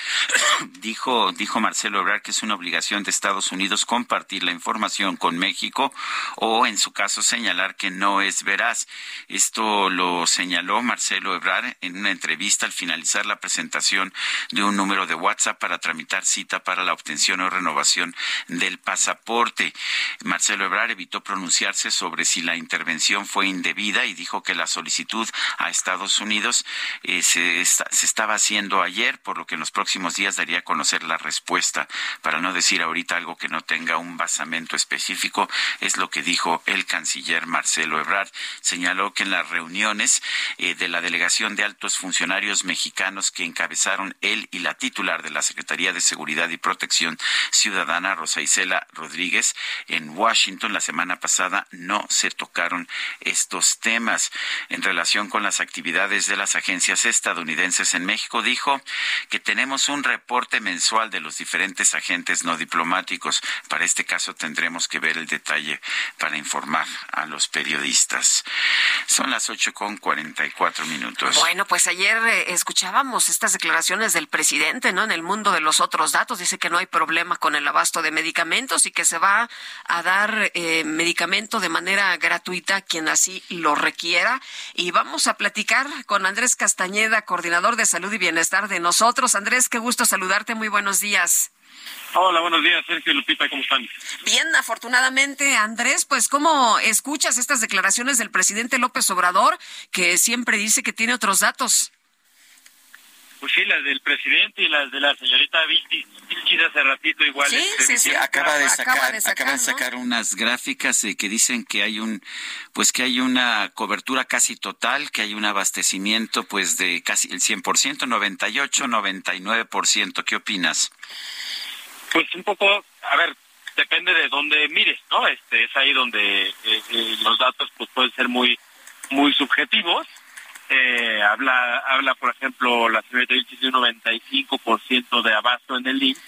[SPEAKER 1] dijo, dijo Marcelo Ebrard que es una obligación de Estados Unidos compartir la información con México o, en su caso, señalar que no es veraz. Esto lo señaló Marcelo Ebrard en una entrevista al finalizar la presentación de un número de WhatsApp para tramitar cita para la obtención o renovación del pasaporte. Marcelo Ebrard evitó pronunciarse sobre si la intervención fue indebida y dijo que la solicitud a Estados Unidos eh, se, se estaba haciendo ayer, por lo que en los próximos días daría a conocer la respuesta. Para no decir ahorita algo que no tenga un basamento específico, es lo que dijo el canciller Marcelo Ebrard señaló que en las reuniones eh, de la delegación de altos funcionarios mexicanos que encabezaron él y la titular de la Secretaría de Seguridad y Protección Ciudadana, Rosa Isela Rodríguez, en Washington la semana pasada no se tocaron estos temas. En relación con las actividades de las agencias estadounidenses en México, dijo que tenemos un reporte mensual de los diferentes agentes no diplomáticos. Para este caso tendremos que ver el detalle para informar a los periodistas. Son las ocho con cuarenta y cuatro minutos.
[SPEAKER 2] Bueno, pues ayer eh, escuchábamos estas declaraciones del presidente, ¿no? En el mundo de los otros datos dice que no hay problema con el abasto de medicamentos y que se va a dar eh, medicamento de manera gratuita a quien así lo requiera. Y vamos a platicar con Andrés Castañeda, coordinador de salud y bienestar de nosotros. Andrés, qué gusto saludarte. Muy buenos días.
[SPEAKER 27] Hola, buenos días, Sergio Lupita, ¿cómo están?
[SPEAKER 2] Bien, afortunadamente, Andrés, pues ¿cómo escuchas estas declaraciones del presidente López Obrador, que siempre dice que tiene otros datos?
[SPEAKER 27] Pues sí, las del presidente y las de la señorita Vilchis hace ratito igual.
[SPEAKER 2] Sí, este, sí, sí.
[SPEAKER 1] Acaba de sacar, acaba de sacar, unas gráficas eh, que dicen que hay un, pues que hay una cobertura casi total, que hay un abastecimiento pues de casi el 100%, 98, 99%. ¿Qué opinas?
[SPEAKER 27] Pues un poco, a ver, depende de dónde mires, ¿no? Este es ahí donde eh, eh, los datos pues pueden ser muy muy subjetivos. Eh, habla habla por ejemplo la señorita de un 95% de abasto en el IMSS.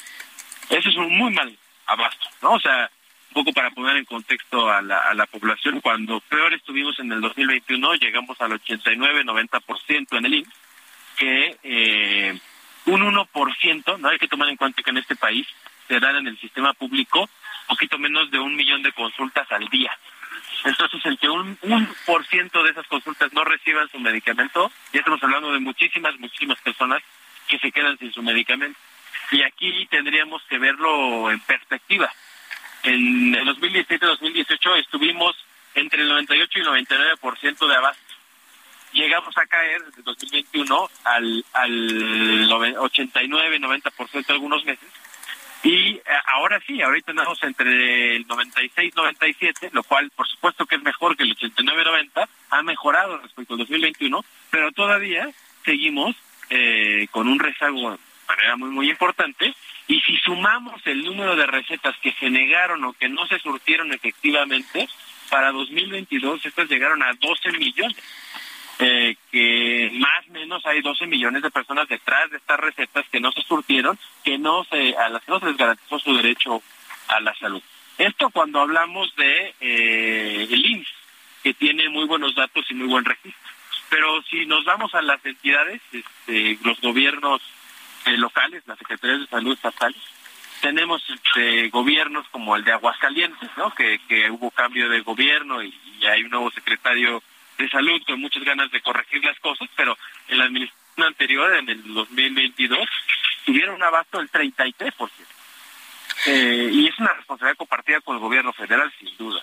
[SPEAKER 27] Eso es un muy mal abasto, ¿no? O sea, un poco para poner en contexto a la, a la población, cuando peor estuvimos en el 2021, llegamos al 89-90% en el IMSS, que eh, un 1%, no hay que tomar en cuenta que en este país se en el sistema público poquito menos de un millón de consultas al día. Entonces, el que un, un por ciento de esas consultas no reciban su medicamento, ya estamos hablando de muchísimas, muchísimas personas que se quedan sin su medicamento. Y aquí tendríamos que verlo en perspectiva. En el 2017-2018 estuvimos entre el 98 y el 99% de abasto. Llegamos a caer desde 2021 al, al 89-90% algunos meses y eh, ahora sí, ahorita andamos entre el 96 97, lo cual por supuesto que es mejor que el 89 90, ha mejorado respecto al 2021, pero todavía seguimos eh, con un rezago de manera muy muy importante y si sumamos el número de recetas que se negaron o que no se surtieron efectivamente, para 2022 estas llegaron a 12 millones. Eh, que más o menos hay 12 millones de personas detrás de estas recetas que no se surtieron, que no se, a las que no se les garantizó su derecho a la salud. Esto cuando hablamos de eh, el INSS, que tiene muy buenos datos y muy buen registro. Pero si nos vamos a las entidades, este, los gobiernos eh, locales, las secretarías de salud estatales, tenemos este, gobiernos como el de Aguascalientes, ¿no? que, que hubo cambio de gobierno y hay un nuevo secretario de salud con muchas ganas de corregir las cosas, pero en la administración anterior, en el 2022, tuvieron un abasto del 33%. Eh, y es una responsabilidad compartida con el gobierno federal, sin duda.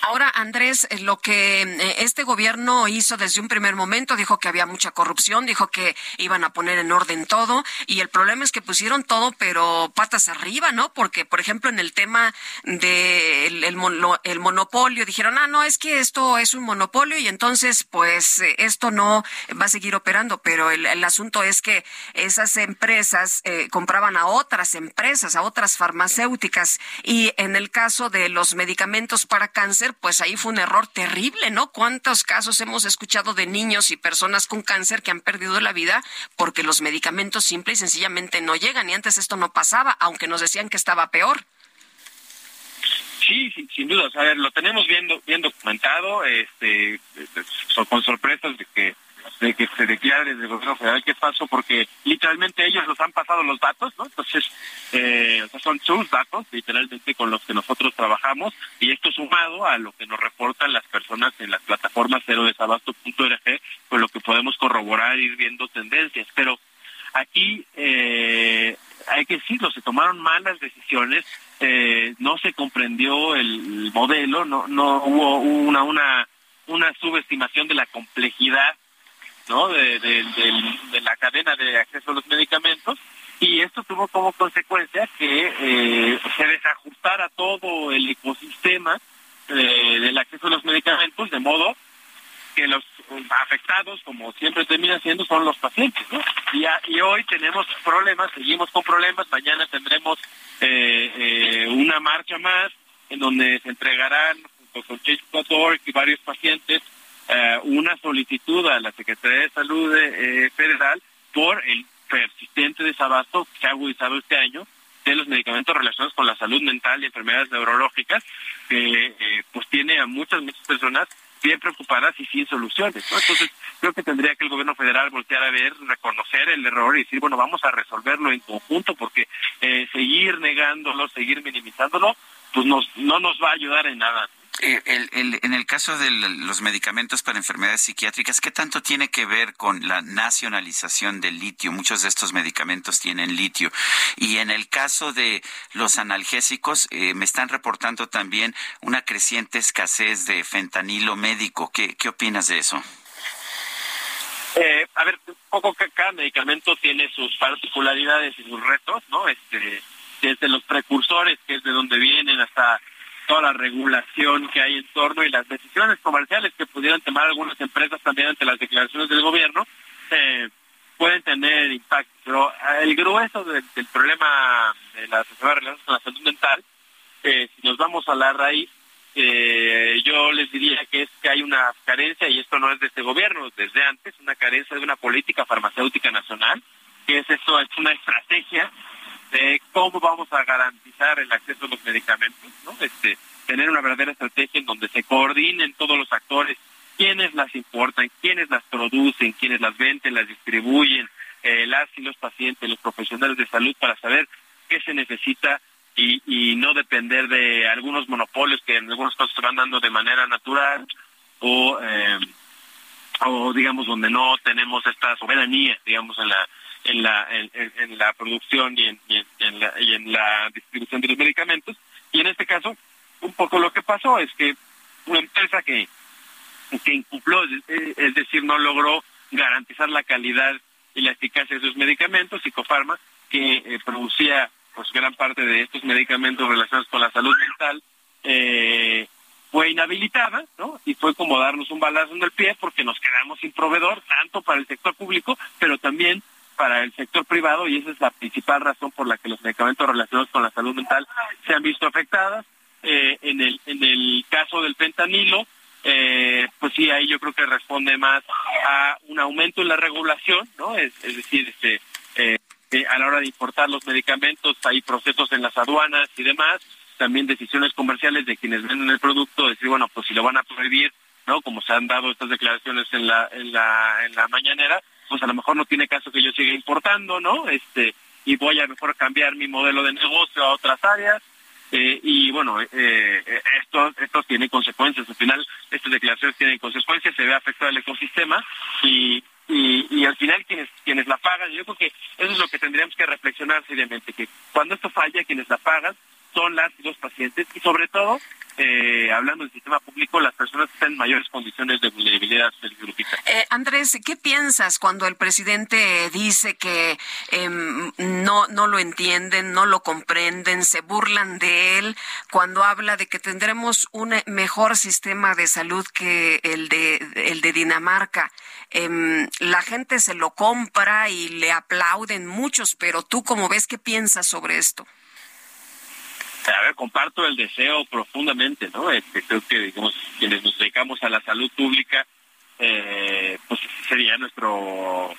[SPEAKER 2] Ahora, Andrés, eh, lo que eh, este gobierno hizo desde un primer momento, dijo que había mucha corrupción, dijo que iban a poner en orden todo, y el problema es que pusieron todo, pero patas arriba, ¿no? Porque, por ejemplo, en el tema del el, monopolio, dijeron, ah, no, es que esto es un monopolio y entonces, pues, eh, esto no va a seguir operando, pero el, asunto es que esas empresas compraban a otras empresas, a otras farmacéuticas, y en el caso de los medicamentos para cáncer, pues ahí fue un error terrible, ¿no? ¿Cuántos casos hemos escuchado de niños y personas con cáncer que han perdido la vida porque los medicamentos simple y sencillamente no llegan? Y antes esto no pasaba, aunque nos decían que estaba peor.
[SPEAKER 27] Sí, sin duda. A ver, lo tenemos bien, documentado, este, con sorpresas de que de que se declare desde el gobierno federal qué pasó, porque literalmente ellos nos han pasado los datos, ¿no? Entonces, eh, son sus datos, literalmente, con los que nosotros trabajamos, y esto sumado a lo que nos reportan las personas en las plataformas cero desabasto.org, con lo que podemos corroborar, ir viendo tendencias. Pero aquí, eh, hay que decirlo, se tomaron malas decisiones, eh, no se comprendió el modelo, no, no hubo una, una, una subestimación de la complejidad ¿no? De, de, la cadena de acceso a los medicamentos y esto tuvo como consecuencia que eh, se desajustara todo el ecosistema eh, del acceso a los medicamentos de modo que los afectados, como siempre termina siendo, son los pacientes, ¿no? Y, y hoy tenemos problemas, seguimos con problemas, mañana tendremos eh, eh una marcha más en donde se entregarán junto con Change.org y varios pacientes eh, una solicitud a la Secretaría de Salud eh, Federal por el persistente desabasto que ha agudizado este año de los medicamentos relacionados con la salud mental y enfermedades neurológicas, que eh, pues tiene a muchas, muchas personas bien preocupadas y sin soluciones. Entonces, creo que tendría que el gobierno federal voltear a ver, reconocer el error y decir, bueno, vamos a resolverlo en conjunto, porque seguir negándolo, seguir minimizándolo, pues nos, no nos va a ayudar en nada.
[SPEAKER 1] Eh, en el caso de los medicamentos para enfermedades psiquiátricas, ¿qué tanto tiene que ver con la nacionalización del litio? Muchos de estos medicamentos tienen litio. Y en el caso de los analgésicos, eh, me están reportando también una creciente escasez de fentanilo médico. ¿Qué, qué opinas de eso?
[SPEAKER 27] Eh, a ver, un poco cada medicamento tiene sus particularidades y sus retos, ¿no? Este, desde los precursores, que es de donde vienen, hasta toda la regulación que hay en torno y las decisiones comerciales que pudieran tomar algunas empresas también ante las declaraciones del gobierno, eh, pueden tener impacto. Pero eh, el grueso del, problema de las enfermedades con la salud mental, eh, si nos vamos a la raíz, yo les diría que es que hay una carencia, y esto no es de este gobierno, desde antes, una carencia de una política farmacéutica nacional, que es esto, es una estrategia de cómo vamos a garantizar el acceso a los medicamentos, ¿no? Este, tener una verdadera estrategia en donde se coordinen todos los actores, quiénes las importan, quiénes las producen, quiénes las venden, las distribuyen, eh, las y los pacientes, los profesionales de salud para saber qué se necesita y, y no depender de algunos monopolios que en algunos casos se van dando de manera natural o eh, o digamos donde no tenemos esta soberanía digamos en la en la, en, la producción y en, en, la, y en la distribución de los medicamentos. Y en este caso, un poco lo que pasó es que una empresa que, que incumplió, es decir, no logró garantizar la calidad y la eficacia de sus medicamentos, Psicofarma, que eh, producía pues gran parte de estos medicamentos relacionados con la salud mental, eh, fue inhabilitada, ¿no? Y fue como darnos un balazo en el pie porque nos quedamos sin proveedor, tanto para el sector público, pero también para el sector privado y esa es la principal razón por la que los medicamentos relacionados con la salud mental se han visto afectadas. eh, en el en el caso del fentanilo, eh, pues sí, ahí yo creo que responde más a un aumento en la regulación, ¿no? Es, decir, este, eh, a la hora de importar los medicamentos hay procesos en las aduanas y demás, también decisiones comerciales de quienes venden el producto, decir, bueno, pues si lo van a prohibir, ¿no? Como se han dado estas declaraciones en la, en la, en la mañanera, pues a lo mejor no tiene caso que yo siga importando, ¿no? Este, y voy a mejor cambiar mi modelo de negocio a otras áreas. Eh, y bueno, eh, esto, esto tiene consecuencias. Al final, estas declaraciones tienen consecuencias, se ve afectado el ecosistema y, y, y, al final quienes quienes la pagan, yo creo que eso es lo que tendríamos que reflexionar seriamente, que cuando esto falla, quienes la pagan son las y los pacientes y sobre todo eh, hablando del sistema público, las personas están en mayores condiciones de vulnerabilidad del grupito.
[SPEAKER 2] Eh, Andrés, ¿qué piensas cuando el presidente dice que em, no, no lo entienden, no lo comprenden, se burlan de él, cuando habla de que tendremos un mejor sistema de salud que el de, el de Dinamarca? Em, la gente se lo compra y le aplauden muchos, pero tú, ¿cómo ves, qué piensas sobre esto?
[SPEAKER 27] A ver, comparto el deseo profundamente, ¿no? Este, creo que, digamos, quienes nos dedicamos a la salud pública, eh, pues sería nuestro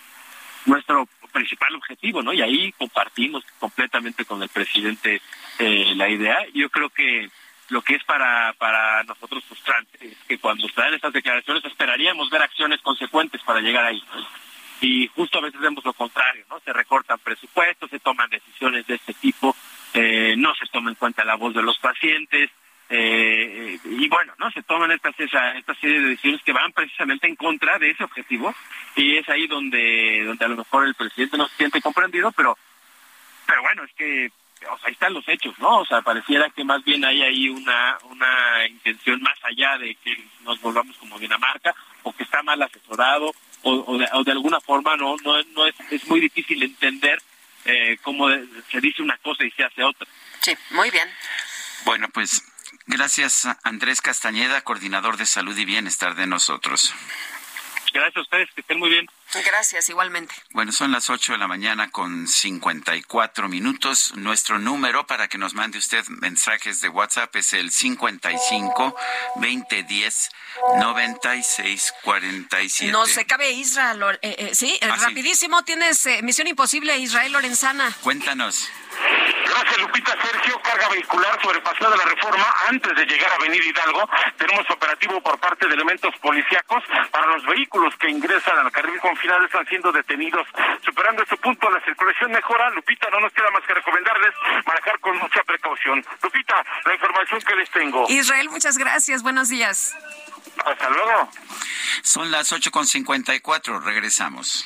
[SPEAKER 27] nuestro principal objetivo, ¿no? Y ahí compartimos completamente con el presidente eh, la idea. Yo creo que lo que es para, para nosotros frustrante es que cuando se dan estas declaraciones esperaríamos ver acciones consecuentes para llegar ahí. Y justo a veces vemos lo contrario, ¿no? Se recortan presupuestos, se toman decisiones de este tipo eh, no se toma en cuenta la voz de los pacientes, eh, y bueno, no se toman estas esta serie de decisiones que van precisamente en contra de ese objetivo y es ahí donde donde a lo mejor el presidente no se siente comprendido, pero pero bueno, es que o sea, ahí están los hechos, ¿no? O sea, pareciera que más bien hay ahí una una intención más allá de que nos volvamos como Dinamarca o que está mal asesorado o, o, de, o de alguna forma no no no es, es muy difícil entender eh, cómo se dice una cosa y se hace otra.
[SPEAKER 2] Sí, muy bien.
[SPEAKER 1] Bueno, pues gracias Andrés Castañeda, coordinador de salud y bienestar de nosotros.
[SPEAKER 27] Gracias a ustedes, que estén muy bien.
[SPEAKER 2] Gracias, igualmente.
[SPEAKER 1] Bueno, son las 8 de la mañana con 54 minutos. Nuestro número para que nos mande usted mensajes de WhatsApp es el 55 2010 9647.
[SPEAKER 2] No se cabe Israel. Eh, eh, sí, ah, rapidísimo. Tienes eh, Misión Imposible Israel Lorenzana.
[SPEAKER 1] Cuéntanos.
[SPEAKER 28] Gracias, Lupita. Sergio, carga vehicular sobre Paseo de la Reforma. Antes de llegar a Avenida Hidalgo, tenemos operativo por parte de elementos policíacos para los vehículos que ingresan al carril confinado están siendo detenidos. Superando este punto, la circulación mejora. Lupita, no nos queda más que recomendarles manejar con mucha precaución. Lupita, la información que les tengo.
[SPEAKER 2] Israel, muchas gracias. Buenos días.
[SPEAKER 28] Hasta luego.
[SPEAKER 1] Son las 8.54. Regresamos.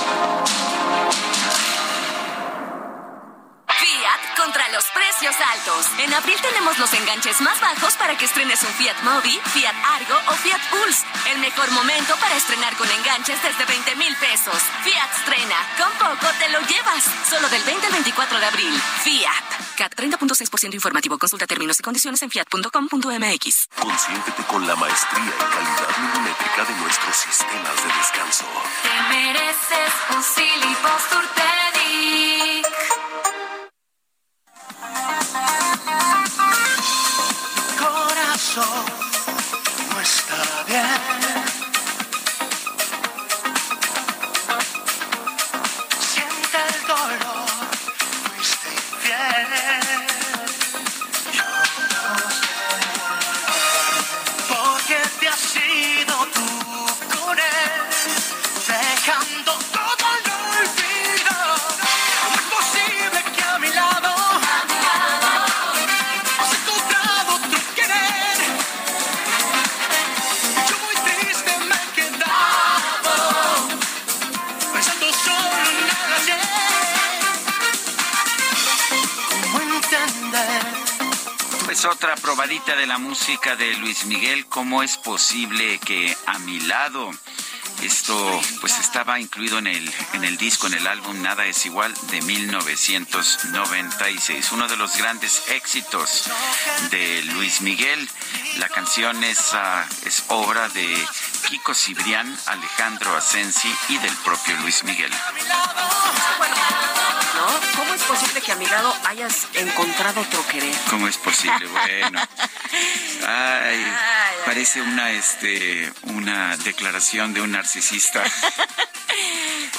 [SPEAKER 12] Contra los precios altos. En abril tenemos los enganches más bajos para que estrenes un Fiat Mobi, Fiat Argo o Fiat Pulse. El mejor momento para estrenar con enganches desde 20 mil pesos. Fiat estrena. Con poco te lo llevas. Solo del 20 al 24 de abril. Fiat. CAT 30.6% informativo. Consulta términos y condiciones en fiat.com.mx.
[SPEAKER 15] Consiéntete con la maestría y calidad milimétrica de nuestros sistemas de descanso.
[SPEAKER 12] Te mereces un Silly
[SPEAKER 11] Corazón no está bien.
[SPEAKER 1] Otra probadita de la música de Luis Miguel, ¿cómo es posible que a mi lado esto pues estaba incluido en el, en el disco, en el álbum Nada es igual de 1996. Uno de los grandes éxitos de Luis Miguel. La canción es, ah, es obra de Kiko Cibrián, Alejandro Asensi y del propio Luis Miguel.
[SPEAKER 2] ¿Cómo es posible que a mi lado hayas encontrado otro querer?
[SPEAKER 1] ¿Cómo es posible? Bueno. Ay, parece una este una declaración de un narcisista.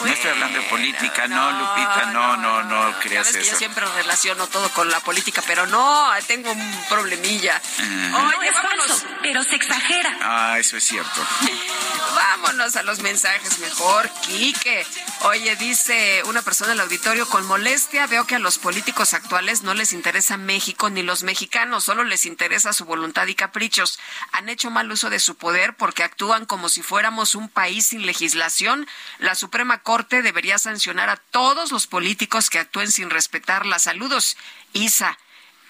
[SPEAKER 1] no estoy hablando de política, no, Lupita, no, no, no, creas eso.
[SPEAKER 2] yo siempre relaciono todo con la política, pero no, tengo un problemilla.
[SPEAKER 12] Oye, vámonos. pero se exagera.
[SPEAKER 1] Ah, eso es cierto.
[SPEAKER 2] vámonos a los mensajes mejor, Quique. Oye, dice una persona del auditorio, con molestia veo que a los políticos actuales no les interesa México ni los mexicanos, solo les interesa su voluntad y caprichos. Han hecho mal uso de su poder porque actúan como si fuéramos un país sin legislación. La Suprema Corte debería sancionar a todos los políticos que actúen sin respetar las saludos. Isa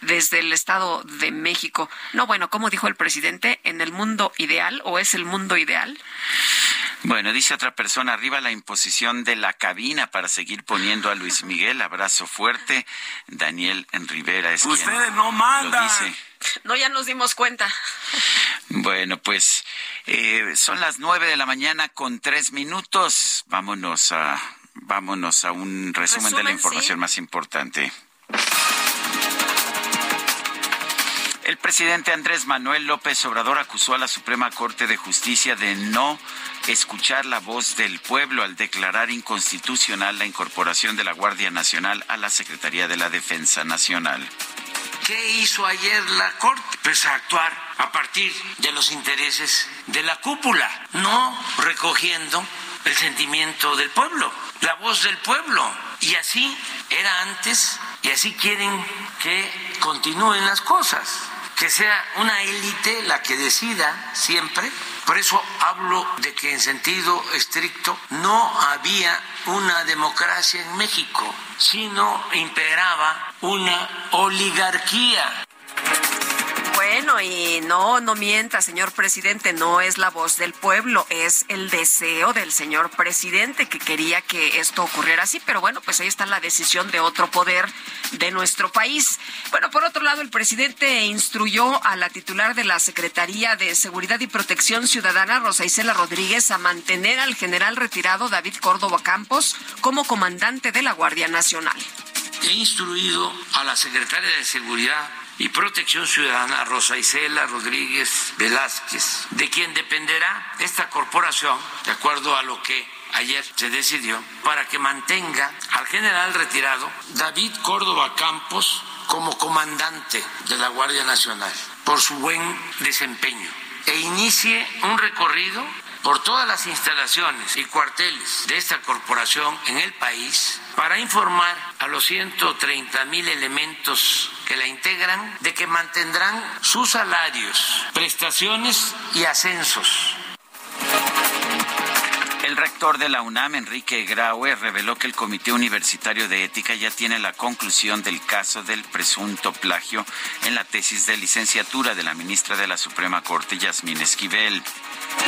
[SPEAKER 2] desde el Estado de México. No, bueno, como dijo el presidente, en el mundo ideal o es el mundo ideal.
[SPEAKER 1] Bueno, dice otra persona, arriba la imposición de la cabina para seguir poniendo a Luis Miguel. Abrazo fuerte. Daniel en Rivera es
[SPEAKER 29] Ustedes no mandan. dice.
[SPEAKER 2] No, ya nos dimos cuenta.
[SPEAKER 1] Bueno, pues eh, son las nueve de la mañana con tres minutos. Vámonos a, vámonos a un resumen, de la información más importante. El presidente Andrés Manuel López Obrador acusó a la Suprema Corte de Justicia de no escuchar la voz del pueblo al declarar inconstitucional la incorporación de la Guardia Nacional a la Secretaría de la Defensa Nacional.
[SPEAKER 30] ¿Qué hizo ayer la Corte? Pues actuar a partir de los intereses de la cúpula, no recogiendo el sentimiento del pueblo, la voz del pueblo. Y así era antes y así quieren que continúen las cosas que sea una élite la que decida siempre. Por eso hablo de que en sentido estricto no había una democracia en México, sino imperaba una oligarquía.
[SPEAKER 2] Bueno, y no, no mienta, señor presidente, no es la voz del pueblo, es el deseo del señor presidente que quería que esto ocurriera así, pero bueno, pues ahí está la decisión de otro poder de nuestro país. Bueno, por otro lado, el presidente instruyó a la titular de la Secretaría de Seguridad y Protección Ciudadana, Rosa Isela Rodríguez, a mantener al general retirado David Córdoba Campos como comandante de la Guardia Nacional.
[SPEAKER 30] He instruido a la secretaria de Seguridad y Protección Ciudadana Rosa Isela Rodríguez Velázquez, de quien dependerá esta corporación, de acuerdo a lo que ayer se decidió, para que mantenga al general retirado David Córdoba Campos como comandante de la Guardia Nacional por su buen desempeño e inicie un recorrido por todas las instalaciones y cuarteles de esta corporación en el país para informar a los 130 mil elementos que la integran de que mantendrán sus salarios, prestaciones y ascensos.
[SPEAKER 1] El rector de la UNAM, Enrique Graue, reveló que el Comité Universitario de Ética ya tiene la conclusión del caso del presunto plagio en la tesis de licenciatura de la ministra de la Suprema Corte, Yasmín Esquivel.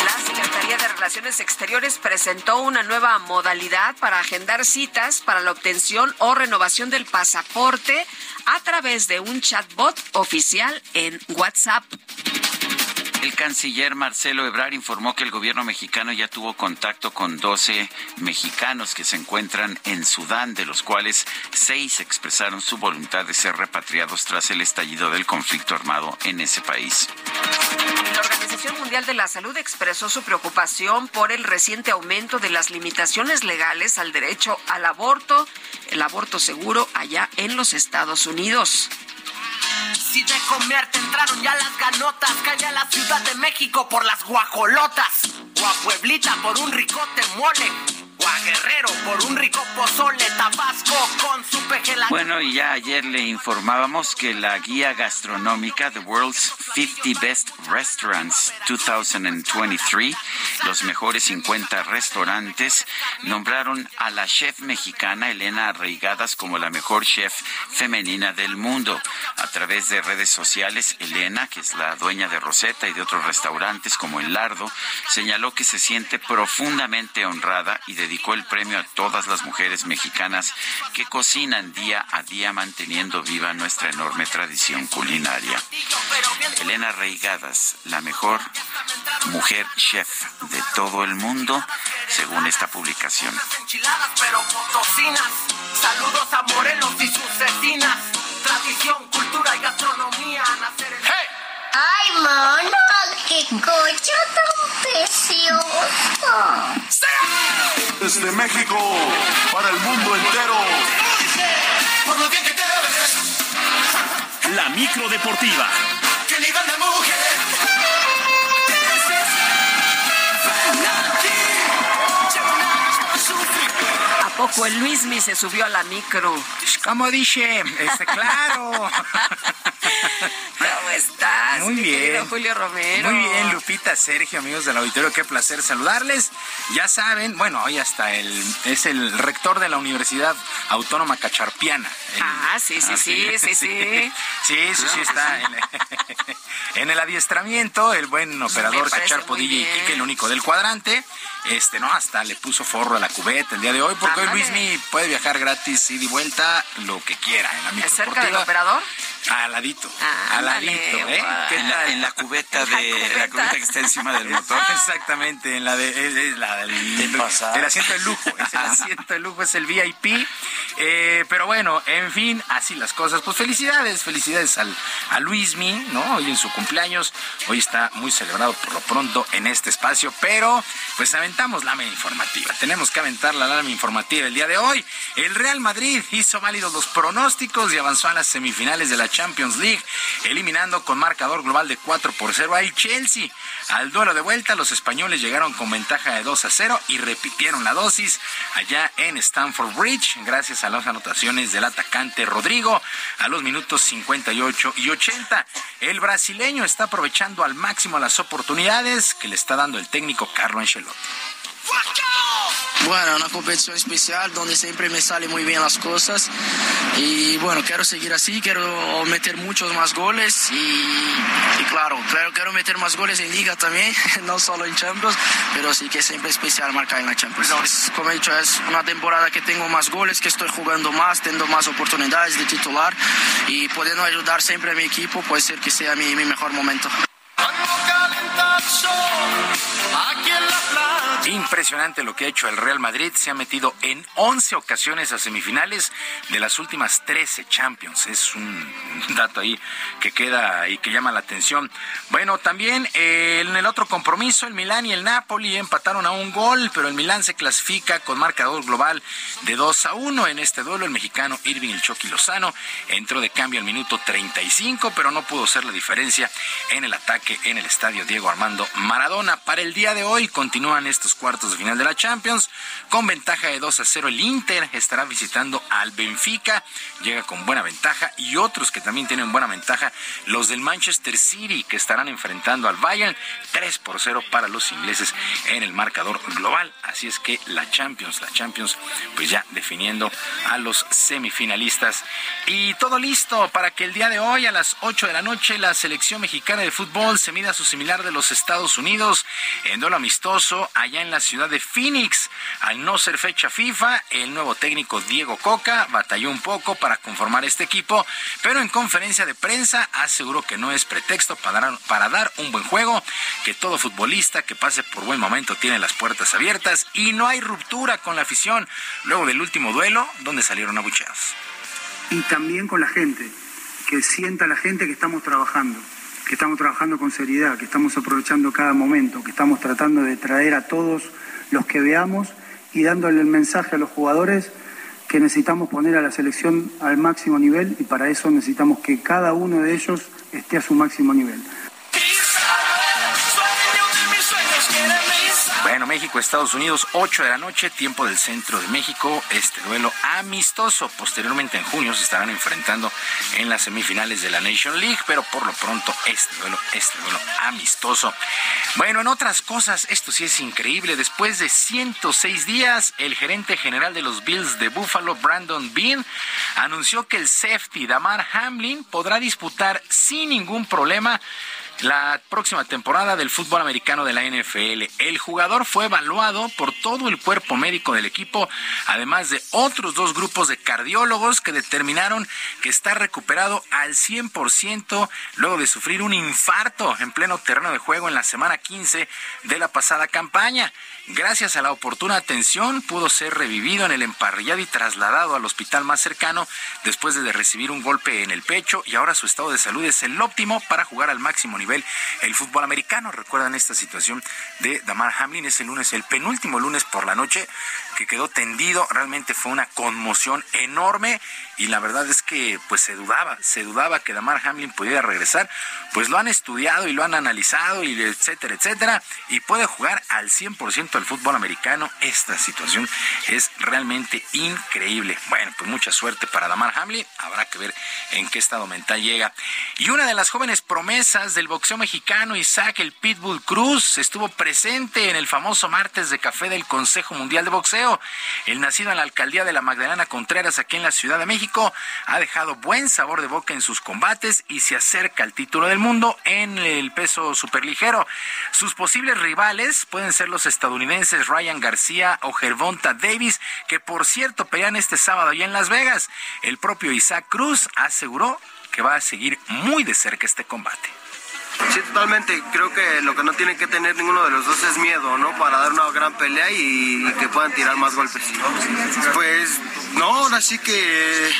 [SPEAKER 2] La Secretaría de Relaciones Exteriores presentó una nueva modalidad para agendar citas para la obtención o renovación del pasaporte a través de un chatbot oficial en WhatsApp.
[SPEAKER 1] El canciller Marcelo Ebrard informó que el gobierno mexicano ya tuvo contacto con 12 mexicanos que se encuentran en Sudán, de los cuales seis expresaron su voluntad de ser repatriados tras el estallido del conflicto armado en ese país.
[SPEAKER 2] La Organización Mundial de la Salud expresó su preocupación por el reciente aumento de las limitaciones legales al derecho al aborto, el aborto seguro allá en los Estados Unidos.
[SPEAKER 31] Si de comerte entraron ya las ganotas, calle a la Ciudad de México por las guajolotas, o a Pueblita por un ricote mole
[SPEAKER 1] Bueno, y ya ayer le informábamos que la guía gastronómica The World's 50 Best Restaurants 2023, los mejores 50 restaurantes, nombraron a la chef mexicana Elena Arraigadas como la mejor chef femenina del mundo. A través de redes sociales, Elena, que es la dueña de Rosetta y de otros restaurantes como El Lardo, señaló que se siente profundamente honrada y dedicó el premio a todas las mujeres mexicanas que cocinan día a día manteniendo viva nuestra enorme tradición culinaria. Elena Reigadas, la mejor mujer chef de todo el mundo, según esta publicación.
[SPEAKER 31] Saludos a Morelos y sus vecinas. Tradición, cultura y gastronomía. ¡Hey!
[SPEAKER 29] ¡Ay, mono! ¡Qué coche tan precioso!
[SPEAKER 32] Desde México, para el mundo entero. Por lo bien que te
[SPEAKER 15] ves. La micro deportiva. Que le de mujer.
[SPEAKER 2] ¿A poco el Luismi se subió a la micro?
[SPEAKER 33] ¿Cómo dice? Este, claro.
[SPEAKER 2] ¿Cómo estás?
[SPEAKER 33] Muy bien.
[SPEAKER 2] Julio Romero.
[SPEAKER 33] Muy bien, Lupita, Sergio, amigos del auditorio, qué placer saludarles. Ya saben, bueno, hoy hasta el es el rector de la Universidad Autónoma Cacharpiana.
[SPEAKER 2] ah, sí, sí, sí, sí, sí.
[SPEAKER 33] Sí, sí, sí, está en, el adiestramiento, el buen operador Cachar Podilla y Quique, el único del cuadrante. Este, no, hasta le puso forro a la cubeta el día de hoy, porque hoy Luismi puede viajar gratis y de vuelta lo que quiera en la
[SPEAKER 2] cerca del operador?
[SPEAKER 33] Al ladito. Ah, al ladito, ¿eh?
[SPEAKER 1] En la, cubeta de la cubeta? que está encima del motor.
[SPEAKER 33] Exactamente, en la de la del el asiento de lujo, el asiento de lujo es el VIP. Eh, pero bueno, en fin, así las cosas. Pues felicidades, felicidades al, a Luismi, ¿no? Hoy en su cumpleaños, hoy está muy celebrado por lo pronto en este espacio, pero pues aventamos la lámina informativa. Tenemos que aventar la lámina informativa el día de hoy. El Real Madrid hizo válidos los pronósticos y avanzó a las semifinales de la Champions League, eliminando con marcador global de 4 por 0 al Chelsea. Al duelo de vuelta, los españoles llegaron con ventaja de 2 a 0 y repitieron la dosis allá en Stamford Bridge, gracias a las anotaciones del atacante Rodrigo a los minutos 58 y 80. El brasileño está aprovechando al máximo las oportunidades que le está dando el técnico Carlo Ancelotti.
[SPEAKER 34] Bueno, una competición especial donde siempre me salen muy bien las cosas y bueno, quiero seguir así, quiero meter muchos más goles y, claro, claro, quiero meter más goles en liga también, no solo en Champions, pero sí que es siempre especial marcar en la Champions. Como he dicho, es una temporada que tengo más goles, que estoy jugando más, tengo más oportunidades de titular y pudiendo ayudar siempre a mi equipo, puede ser que sea mi, mi mejor momento.
[SPEAKER 33] Impresionante lo que ha hecho el Real Madrid. Se ha metido en 11 ocasiones a semifinales de las últimas 13 Champions. Es un dato ahí que queda y que llama la atención. Bueno, también eh, en el otro compromiso, el Milán y el Napoli empataron a un gol, pero el Milán se clasifica con marcador global de 2 a 1. En este duelo, el mexicano Irving El Chucky Lozano entró de cambio al minuto 35, pero no pudo ser la diferencia en el ataque en el estadio Diego Armando Maradona. Para el día de hoy continúan estos cuartos de final de la Champions. Con ventaja de 2 a 0 el Inter estará visitando al Benfica. Llega con buena ventaja. Y otros que también tienen buena ventaja, los del Manchester City que estarán enfrentando al Bayern. 3 por 0 para los ingleses en el marcador global. Así es que la Champions, la Champions, pues ya definiendo a los semifinalistas. Y todo listo para que el día de hoy a las 8 de la noche la selección mexicana de fútbol se mida a su similar de los Estados Unidos en duelo amistoso allá en la ciudad de Phoenix. Al no ser fecha FIFA, el nuevo técnico Diego Coca batalló un poco para conformar este equipo, pero en conferencia de prensa aseguró que no es pretexto para para dar un buen juego, que todo futbolista que pase por buen momento tiene las puertas abiertas y no hay ruptura con la afición luego del último duelo donde salieron abucheados.
[SPEAKER 35] Y también con la gente, que sienta la gente que estamos trabajando que estamos trabajando con seriedad, que estamos aprovechando cada momento, que estamos tratando de traer a todos los que veamos y dándole el mensaje a los jugadores que necesitamos poner a la selección al máximo nivel y para eso necesitamos que cada uno de ellos esté a su máximo nivel.
[SPEAKER 33] México, Estados Unidos, 8 de la noche, tiempo del centro de México. Este duelo amistoso. Posteriormente en junio se estarán enfrentando en las semifinales de la Nation League, pero por lo pronto este duelo, este duelo amistoso. Bueno, en otras cosas, esto sí es increíble. Después de 106 días, el gerente general de los Bills de Buffalo, Brandon Bean, anunció que el safety Damar Hamlin podrá disputar sin ningún problema la próxima temporada del fútbol americano de la NFL. El jugador fue evaluado por todo el cuerpo médico del equipo, además de otros dos grupos de cardiólogos que determinaron que está recuperado al 100% luego de sufrir un infarto en pleno terreno de juego en la semana 15 de la pasada campaña. Gracias a la oportuna atención, pudo ser revivido en el emparrillado y trasladado al hospital más cercano después de recibir un golpe en el pecho y ahora su estado de salud es el óptimo para jugar al máximo nivel el fútbol americano. Recuerdan esta situación de Damar Hamlin, ese lunes, el penúltimo lunes por la noche, que quedó tendido. Realmente fue una conmoción enorme y la verdad es que pues se dudaba, se dudaba que Damar Hamlin pudiera regresar. Pues lo han estudiado y lo han analizado y etcétera, etcétera, y puede jugar al 100% el fútbol americano. Esta situación es realmente increíble. Bueno, pues mucha suerte para Damar Hamlin. Habrá que ver en qué estado mental llega. Y una de las jóvenes promesas del boxeo mexicano, Isaac el Pitbull Cruz, estuvo presente en el famoso martes de café del Consejo Mundial de Boxeo. El nacido en la alcaldía de la Magdalena Contreras, aquí en la Ciudad de México, ha dejado buen sabor de boca en sus combates y se acerca al título del mundo en el peso superligero. Sus posibles rivales pueden ser los estadounidenses Ryan García o Gervonta Davis, que por cierto pelean este sábado allá en Las Vegas. El propio Isaac Cruz aseguró que va a seguir muy de cerca este combate.
[SPEAKER 36] Sí, totalmente. Creo que lo que no tiene que tener ninguno de los dos es miedo, ¿no? Para dar una gran pelea y, que puedan tirar más golpes. Pues no, ahora sí que,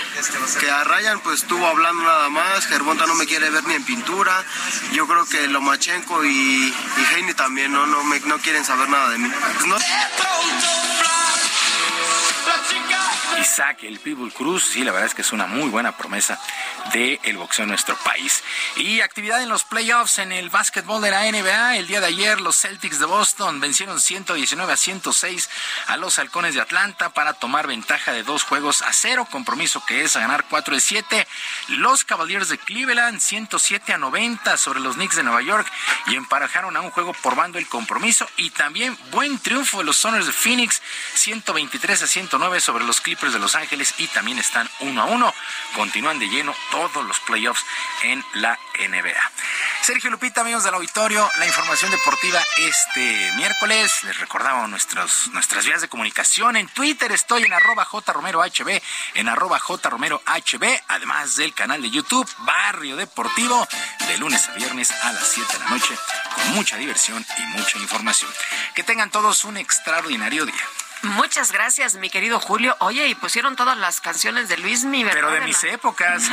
[SPEAKER 36] que a Ryan pues estuvo hablando nada más. Gervonta no me quiere ver ni en pintura. Yo creo que Lomachenko y, y Heine también no, no, me, no quieren saber nada de mí. No.
[SPEAKER 33] Isaac, el Pitbull Cruz, sí, la verdad es que es una muy buena promesa del el boxeo en nuestro país. Y actividad en los playoffs en el básquetbol de la NBA. El día de ayer los Celtics de Boston vencieron 119 a 106 a los Halcones de Atlanta para tomar ventaja de dos juegos a cero, compromiso que es a ganar 4 de 7. Los Cavaliers de Cleveland 107 a 90 sobre los Knicks de Nueva York y emparejaron a un juego por bando el compromiso y también buen triunfo de los Soners de Phoenix 123 a 109 sobre los Clippers de Los Ángeles y también están uno a uno. Continúan de lleno todos los playoffs en la NBA. Sergio Lupita, amigos del auditorio, la información deportiva este miércoles. Les recordamos nuestros, nuestras vías de comunicación. En Twitter estoy en arroba jromerohb, en arroba jromerohb, además del canal de YouTube Barrio Deportivo, de lunes a viernes a las 7 de la noche, con mucha diversión y mucha información. Que tengan todos un extraordinario día.
[SPEAKER 2] Muchas gracias, mi querido Julio. Oye, y pusieron todas las canciones de Luis Mi,
[SPEAKER 33] Pero de mis épocas.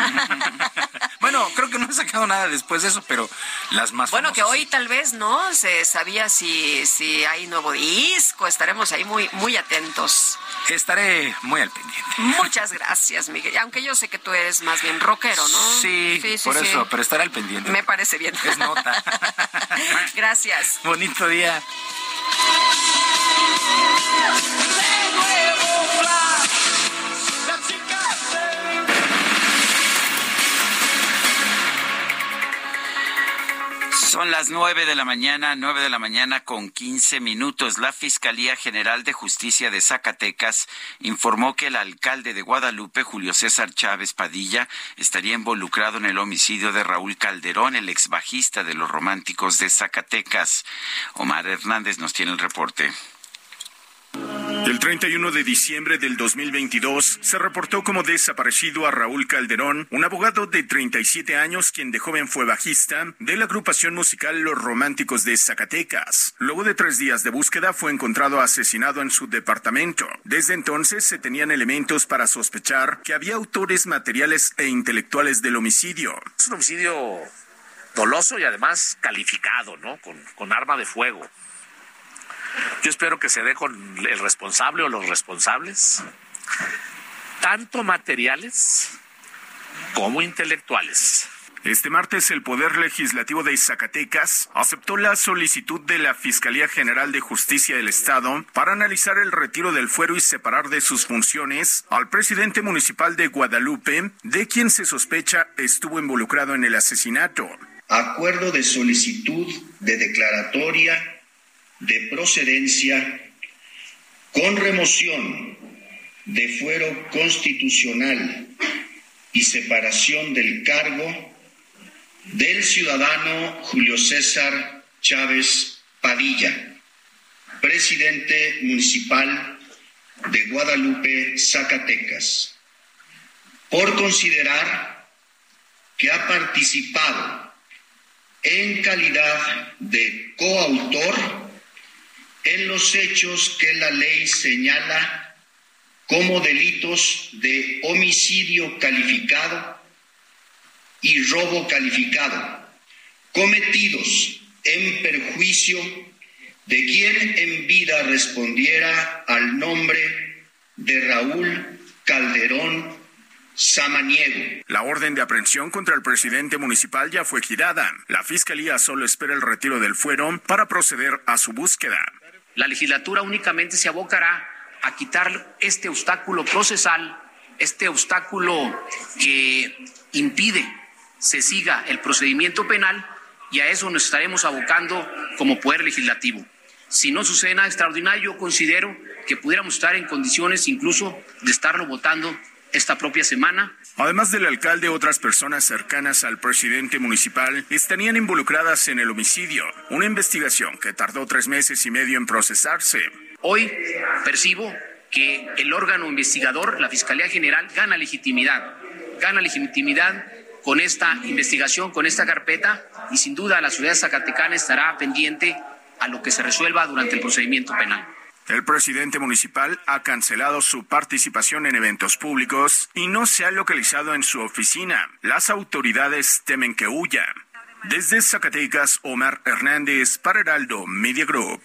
[SPEAKER 33] bueno, creo que no he sacado nada después de eso, pero las más
[SPEAKER 2] Bueno, que hoy tal vez no se sabía si, si hay nuevo disco. Estaremos ahí muy, muy atentos.
[SPEAKER 33] Estaré muy al pendiente.
[SPEAKER 2] Muchas gracias, Miguel. Aunque yo sé que tú eres más bien rockero, ¿no?
[SPEAKER 33] Sí, por eso, pero estaré al pendiente.
[SPEAKER 2] Me parece bien.
[SPEAKER 33] Es nota.
[SPEAKER 2] gracias.
[SPEAKER 33] Bonito día.
[SPEAKER 1] Son las nueve de la mañana, nueve de la mañana con quince minutos. La Fiscalía General de Justicia de Zacatecas informó que el alcalde de Guadalupe, Julio César Chávez Padilla, estaría involucrado en el homicidio de Raúl Calderón, el ex bajista de los románticos de Zacatecas. Omar Hernández nos tiene el reporte.
[SPEAKER 37] El 31 de diciembre del 2022 se reportó como desaparecido a Raúl Calderón, un abogado de 37 años quien de joven fue bajista de la agrupación musical Los Románticos de Zacatecas. Luego de tres días de búsqueda fue encontrado asesinado en su departamento. Desde entonces se tenían elementos para sospechar que había autores materiales e intelectuales del homicidio.
[SPEAKER 38] Es un homicidio doloso y además calificado, ¿no? Con, con arma de fuego. Yo espero que se dé con el responsable o los responsables, tanto materiales como intelectuales.
[SPEAKER 37] Este martes el Poder Legislativo de Zacatecas aceptó la solicitud de la Fiscalía General de Justicia del Estado para analizar el retiro del fuero y separar de sus funciones al presidente municipal de Guadalupe, de quien se sospecha estuvo involucrado en el asesinato.
[SPEAKER 39] Acuerdo de solicitud de declaratoria de procedencia con remoción de fuero constitucional y separación del cargo del ciudadano Julio César Chávez Padilla, presidente municipal de Guadalupe, Zacatecas, por considerar que ha participado en calidad de coautor en los hechos que la ley señala como delitos de homicidio calificado y robo calificado, cometidos en perjuicio de quien en vida respondiera al nombre de Raúl Calderón Samaniego.
[SPEAKER 37] La orden de aprehensión contra el presidente municipal ya fue girada. La fiscalía solo espera el retiro del fuero para proceder a su búsqueda.
[SPEAKER 40] La legislatura únicamente se abocará a quitar este obstáculo procesal, este obstáculo que impide se siga el procedimiento penal y a eso nos estaremos abocando como Poder Legislativo. Si no sucede nada extraordinario, yo considero que pudiéramos estar en condiciones incluso de estarlo votando esta propia semana.
[SPEAKER 37] Además del alcalde, otras personas cercanas al presidente municipal estarían involucradas en el homicidio, una investigación que tardó tres meses y medio en procesarse.
[SPEAKER 40] Hoy percibo que el órgano investigador, la Fiscalía General, gana legitimidad, gana legitimidad con esta investigación, con esta carpeta, y sin duda la ciudad zacatecana estará pendiente a lo que se resuelva durante el procedimiento penal.
[SPEAKER 37] El presidente municipal ha cancelado su participación en eventos públicos y no se ha localizado en su oficina. Las autoridades temen que huya. Desde Zacatecas, Omar Hernández para Heraldo Media Group.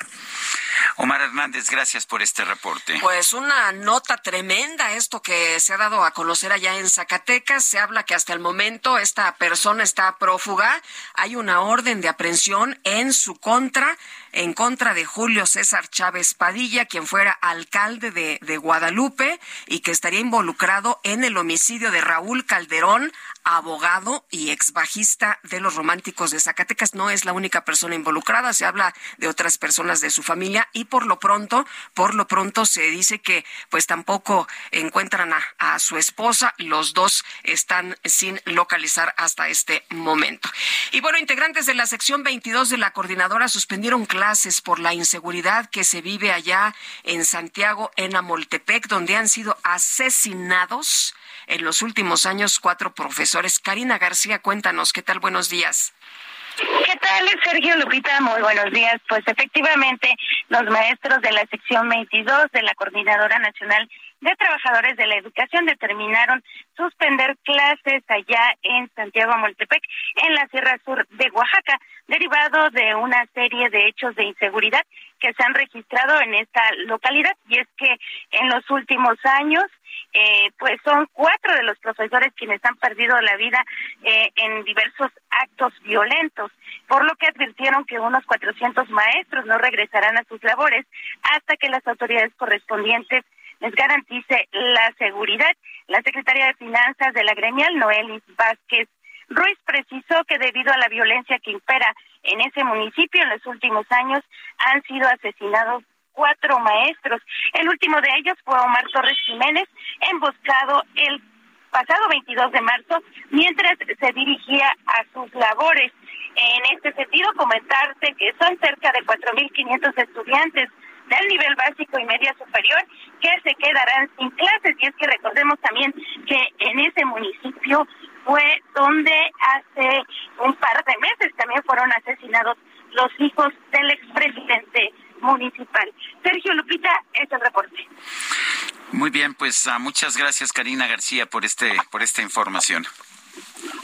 [SPEAKER 1] Omar Hernández, gracias por este reporte.
[SPEAKER 2] Pues una nota tremenda esto que se ha dado a conocer allá en Zacatecas. Se habla que hasta el momento esta persona está prófuga. Hay una orden de aprehensión en su contra en contra de Julio César Chávez Padilla, quien fuera alcalde de, Guadalupe y que estaría involucrado en el homicidio de Raúl Calderón, abogado y ex bajista de los románticos de Zacatecas. No es la única persona involucrada, se habla de otras personas de su familia y por lo pronto, por lo pronto se dice que pues tampoco encuentran a, a su esposa. Los dos están sin localizar hasta este momento. Y bueno, integrantes de la sección 22 de la coordinadora suspendieron clases por la inseguridad que se vive allá en Santiago, en Amoltepec, donde han sido asesinados en los últimos años cuatro profesores. Karina García, cuéntanos, ¿qué tal? Buenos días.
[SPEAKER 41] ¿Qué tal, Sergio Lupita? Muy buenos días. Pues efectivamente, los maestros de la sección 22 de la Coordinadora Nacional de Trabajadores de la Educación determinaron suspender clases allá en Santiago Amoltepec, en la Sierra Sur de Oaxaca, derivado de una serie de hechos de inseguridad que se han registrado en esta localidad. Y es que en los últimos años, eh, pues son cuatro de los profesores quienes han perdido la vida eh, en diversos actos violentos, por lo que advirtieron que unos 400 maestros no regresarán a sus labores hasta que las autoridades correspondientes les garantice la seguridad. La secretaria de Finanzas de la gremial, Noelis Vázquez Ruiz, precisó que debido a la violencia que impera en ese municipio en los últimos años han sido asesinados cuatro maestros. El último de ellos fue Omar Torres Jiménez, emboscado el pasado 22 de marzo mientras se dirigía a sus labores. En este sentido, comentarte que son cerca de 4.500 estudiantes del nivel básico y media superior que se quedarán sin clases. Y es que recordemos también que en ese municipio fue donde hace un par de meses también fueron asesinados los hijos del expresidente municipal. Sergio Lupita, es el reporte.
[SPEAKER 1] Muy bien, pues uh, muchas gracias Karina García por este por esta información.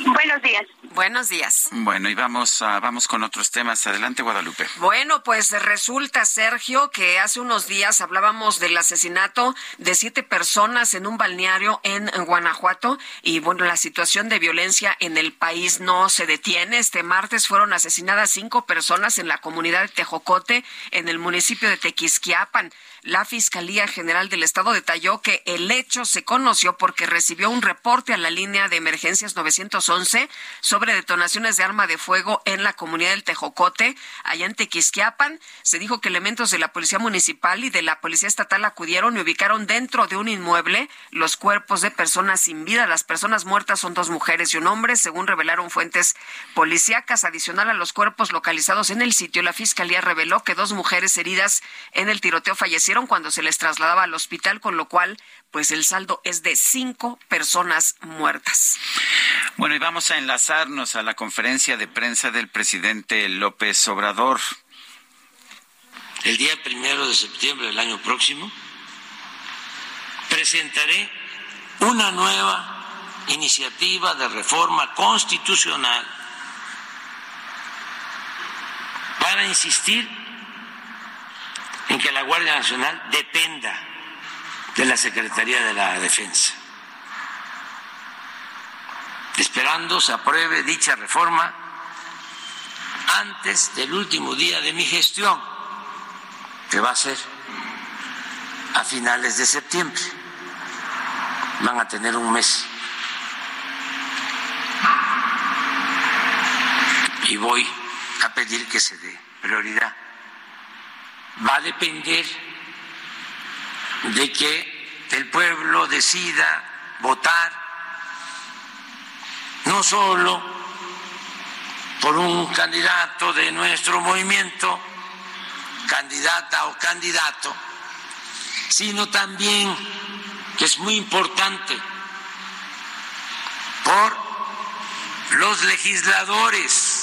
[SPEAKER 41] Buenos días.
[SPEAKER 2] Buenos días.
[SPEAKER 1] Bueno, y vamos, vamos con otros temas. Adelante, Guadalupe.
[SPEAKER 2] Bueno, pues resulta, Sergio, que hace unos días hablábamos del asesinato de siete personas en un balneario en Guanajuato y bueno, la situación de violencia en el país no se detiene. Este martes fueron asesinadas cinco personas en la comunidad de Tejocote, en el municipio de Tequisquiapan. La Fiscalía General del Estado detalló que el hecho se conoció porque recibió un reporte a la línea de emergencias 911 sobre detonaciones de arma de fuego en la comunidad del Tejocote, allá en Tequisquiapan. Se dijo que elementos de la Policía Municipal y de la Policía Estatal acudieron y ubicaron dentro de un inmueble los cuerpos de personas sin vida. Las personas muertas son dos mujeres y un hombre, según revelaron fuentes policíacas. Adicional a los cuerpos localizados en el sitio, la Fiscalía reveló que dos mujeres heridas en el tiroteo fallecieron cuando se les trasladaba al hospital, con lo cual, pues el saldo es de cinco personas muertas.
[SPEAKER 1] Bueno, y vamos a enlazarnos a la conferencia de prensa del presidente López Obrador.
[SPEAKER 30] El día primero de septiembre del año próximo presentaré una nueva iniciativa de reforma constitucional para insistir en que la Guardia Nacional dependa de la Secretaría de la Defensa, esperando se apruebe dicha reforma antes del último día de mi gestión, que va a ser a finales de septiembre. Van a tener un mes. Y voy a pedir que se dé prioridad va a depender de que el pueblo decida votar no solo por un candidato de nuestro movimiento, candidata o candidato, sino también, que es muy importante, por los legisladores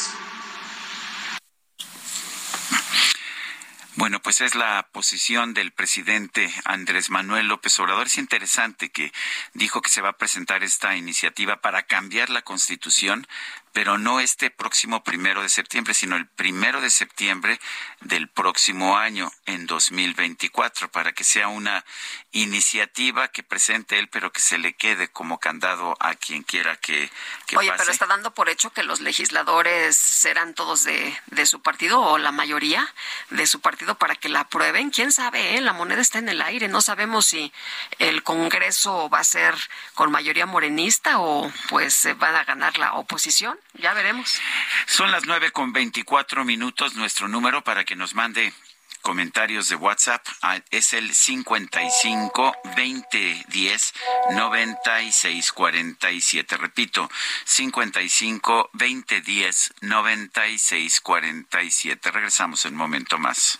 [SPEAKER 1] Bueno, pues es la posición del presidente Andrés Manuel López Obrador. Es interesante que dijo que se va a presentar esta iniciativa para cambiar la constitución pero no este próximo primero de septiembre, sino el primero de septiembre del próximo año, en 2024, para que sea una iniciativa que presente él, pero que se le quede como candado a quien quiera que, que
[SPEAKER 2] Oye, pero está dando por hecho que los legisladores serán todos de, de, su partido o la mayoría de su partido para que la aprueben. ¿Quién sabe? Eh? La moneda está en el aire. No sabemos si el Congreso va a ser con mayoría morenista o pues va a ganar la oposición. Ya veremos.
[SPEAKER 1] Son las nueve con veinticuatro minutos. Nuestro número para que nos mande comentarios de WhatsApp ah, es el 55 20 10 96 47. Repito, 55 20 10 96 47. Regresamos en un momento más.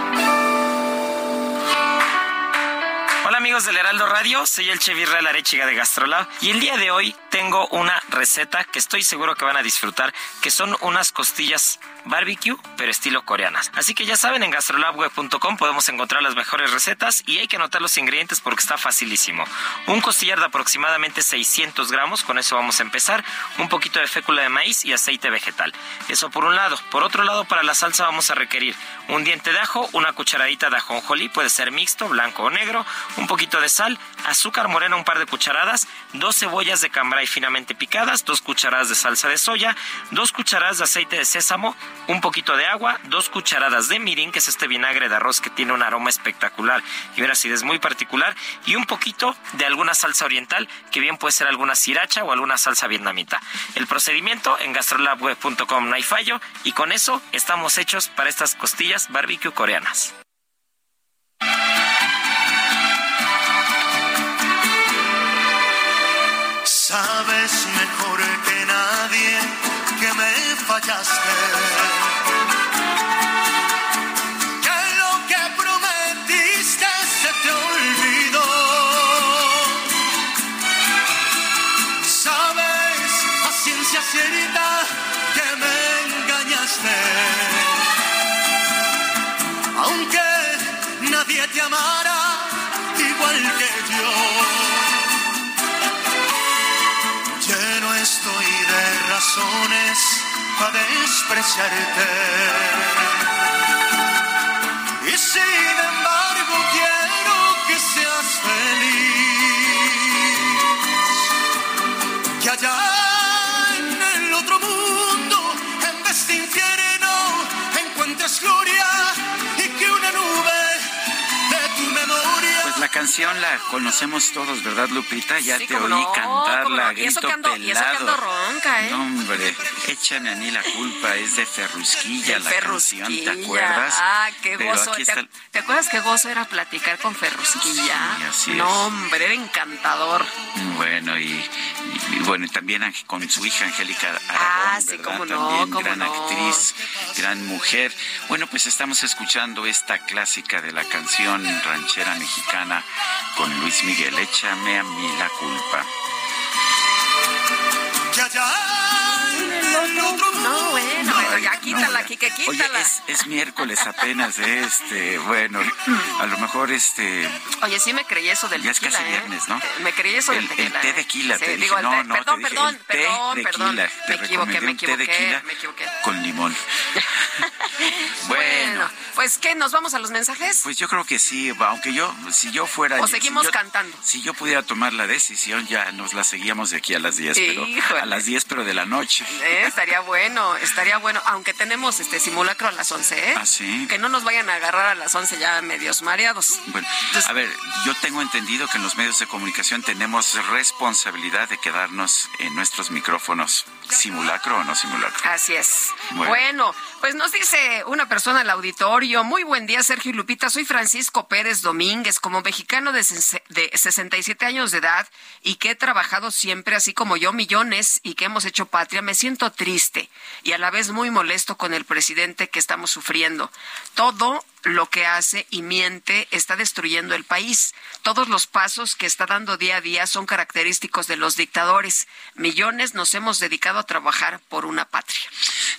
[SPEAKER 42] Amigos del Heraldo Radio, soy el Chef Israel Arechiga de Gastrolab y el día de hoy tengo una receta que estoy seguro que van a disfrutar, que son unas costillas
[SPEAKER 41] barbecue, pero estilo coreanas. Así que ya saben, en gastrolabweb.com podemos encontrar las mejores recetas y hay que anotar los ingredientes porque está facilísimo. Un costillar de aproximadamente 600 gramos, con eso vamos a empezar, un poquito de fécula de maíz y aceite vegetal. Eso por un lado. Por otro lado, para la salsa vamos a requerir un diente de ajo, una cucharadita de ajonjolí, puede ser mixto, blanco o negro, un poquito de sal, azúcar morena un par de cucharadas, dos cebollas de cambray finamente picadas, dos cucharadas de salsa de soya, dos cucharadas de aceite de sésamo, un poquito de agua, dos cucharadas de mirin, que es este vinagre de arroz que tiene un aroma espectacular y una acidez muy particular, y un poquito de alguna salsa oriental, que bien puede ser alguna sriracha o alguna salsa vietnamita. El procedimiento en gastrolabweb.com no hay fallo, y con eso estamos hechos para estas costillas barbecue coreanas.
[SPEAKER 11] Sabes mejor que nadie que me fallaste. Razones para despreciarte. Y sin embargo quiero que seas feliz. Que allá en el otro mundo, en vez infierno, encuentres gloria
[SPEAKER 1] canción la conocemos todos, ¿verdad, Lupita? Ya
[SPEAKER 2] Sí,
[SPEAKER 1] te oí
[SPEAKER 2] no,
[SPEAKER 1] cantarla,
[SPEAKER 2] no.
[SPEAKER 1] a
[SPEAKER 2] Y eso
[SPEAKER 1] grito
[SPEAKER 2] que ando- y eso que ando
[SPEAKER 1] pelado.
[SPEAKER 2] ronca, ¿eh?
[SPEAKER 1] No, hombre, échame a mí la culpa, es de Ferrusquilla
[SPEAKER 2] De
[SPEAKER 1] la canción, ¿te
[SPEAKER 2] Ferrusquilla.
[SPEAKER 1] acuerdas?
[SPEAKER 2] Ah, qué
[SPEAKER 1] Pero
[SPEAKER 2] gozo.
[SPEAKER 1] aquí
[SPEAKER 2] ¿Te,
[SPEAKER 1] está
[SPEAKER 2] te acuerdas qué gozo era platicar con Ferrusquilla?
[SPEAKER 1] Sí, así es.
[SPEAKER 2] no, hombre, era encantador.
[SPEAKER 1] Bueno, y, y- y bueno, también con su hija Angélica Aragón,
[SPEAKER 2] Ah, sí,
[SPEAKER 1] ¿verdad?
[SPEAKER 2] cómo no,
[SPEAKER 1] también
[SPEAKER 2] cómo
[SPEAKER 1] gran
[SPEAKER 2] no.
[SPEAKER 1] actriz, gran mujer. Bueno, pues estamos escuchando esta clásica de la canción ranchera mexicana con Luis Miguel, Échame a mí la culpa.
[SPEAKER 2] Bueno, ya quítala, Kike,
[SPEAKER 1] Oye,
[SPEAKER 2] quítala.
[SPEAKER 1] es, es miércoles apenas, ¿eh? este, bueno, a lo mejor este,
[SPEAKER 2] Oye, sí me creí eso del
[SPEAKER 1] ya es
[SPEAKER 2] tequila,
[SPEAKER 1] casi
[SPEAKER 2] ¿eh?
[SPEAKER 1] viernes, ¿no?
[SPEAKER 2] Me creí eso
[SPEAKER 1] El,
[SPEAKER 2] del
[SPEAKER 1] el
[SPEAKER 2] tequila.
[SPEAKER 1] té
[SPEAKER 2] ¿eh?
[SPEAKER 1] de quila,
[SPEAKER 2] Sí,
[SPEAKER 1] te dije,
[SPEAKER 2] digo, el
[SPEAKER 1] no,
[SPEAKER 2] té-
[SPEAKER 1] no,
[SPEAKER 2] perdón,
[SPEAKER 1] te dije,
[SPEAKER 2] perdón,
[SPEAKER 1] el té
[SPEAKER 2] perdón,
[SPEAKER 1] de
[SPEAKER 2] perdón.
[SPEAKER 1] te
[SPEAKER 2] Me equivoqué, me
[SPEAKER 1] té
[SPEAKER 2] equivoqué, me equivoqué.
[SPEAKER 1] con limón.
[SPEAKER 2] Bueno, pues ¿qué? ¿Nos vamos a los mensajes?
[SPEAKER 1] Pues yo creo que sí, aunque yo, si yo fuera...
[SPEAKER 2] ¿O
[SPEAKER 1] si
[SPEAKER 2] seguimos
[SPEAKER 1] yo-
[SPEAKER 2] cantando?
[SPEAKER 1] Si yo pudiera tomar la decisión, ya nos la seguíamos de aquí a las 10, pero
[SPEAKER 2] Híjole.
[SPEAKER 1] a las 10, pero de la noche.
[SPEAKER 2] Eh, estaría bueno, estaría bueno, aunque tenemos este simulacro a las 11, ¿eh?
[SPEAKER 1] ¿Ah, sí?
[SPEAKER 2] Que no nos vayan a agarrar a las 11 ya medios mareados.
[SPEAKER 1] Bueno, a ver, yo tengo entendido que en los medios de comunicación tenemos responsabilidad de quedarnos en nuestros micrófonos, simulacro o no simulacro.
[SPEAKER 2] Así es.
[SPEAKER 1] Bueno.
[SPEAKER 2] Bueno. pues nos dice una persona al auditorio, muy buen día Sergio y Lupita, soy Francisco Pérez Domínguez, como mexicano de, de 67 años de edad y que he trabajado siempre, así como yo, millones y que hemos hecho patria, me siento triste y a la vez muy molesto con el presidente que estamos sufriendo. Todo lo que hace y miente está destruyendo el país. Todos los pasos que está dando día a día son característicos de los dictadores. Millones nos hemos dedicado a trabajar por una patria.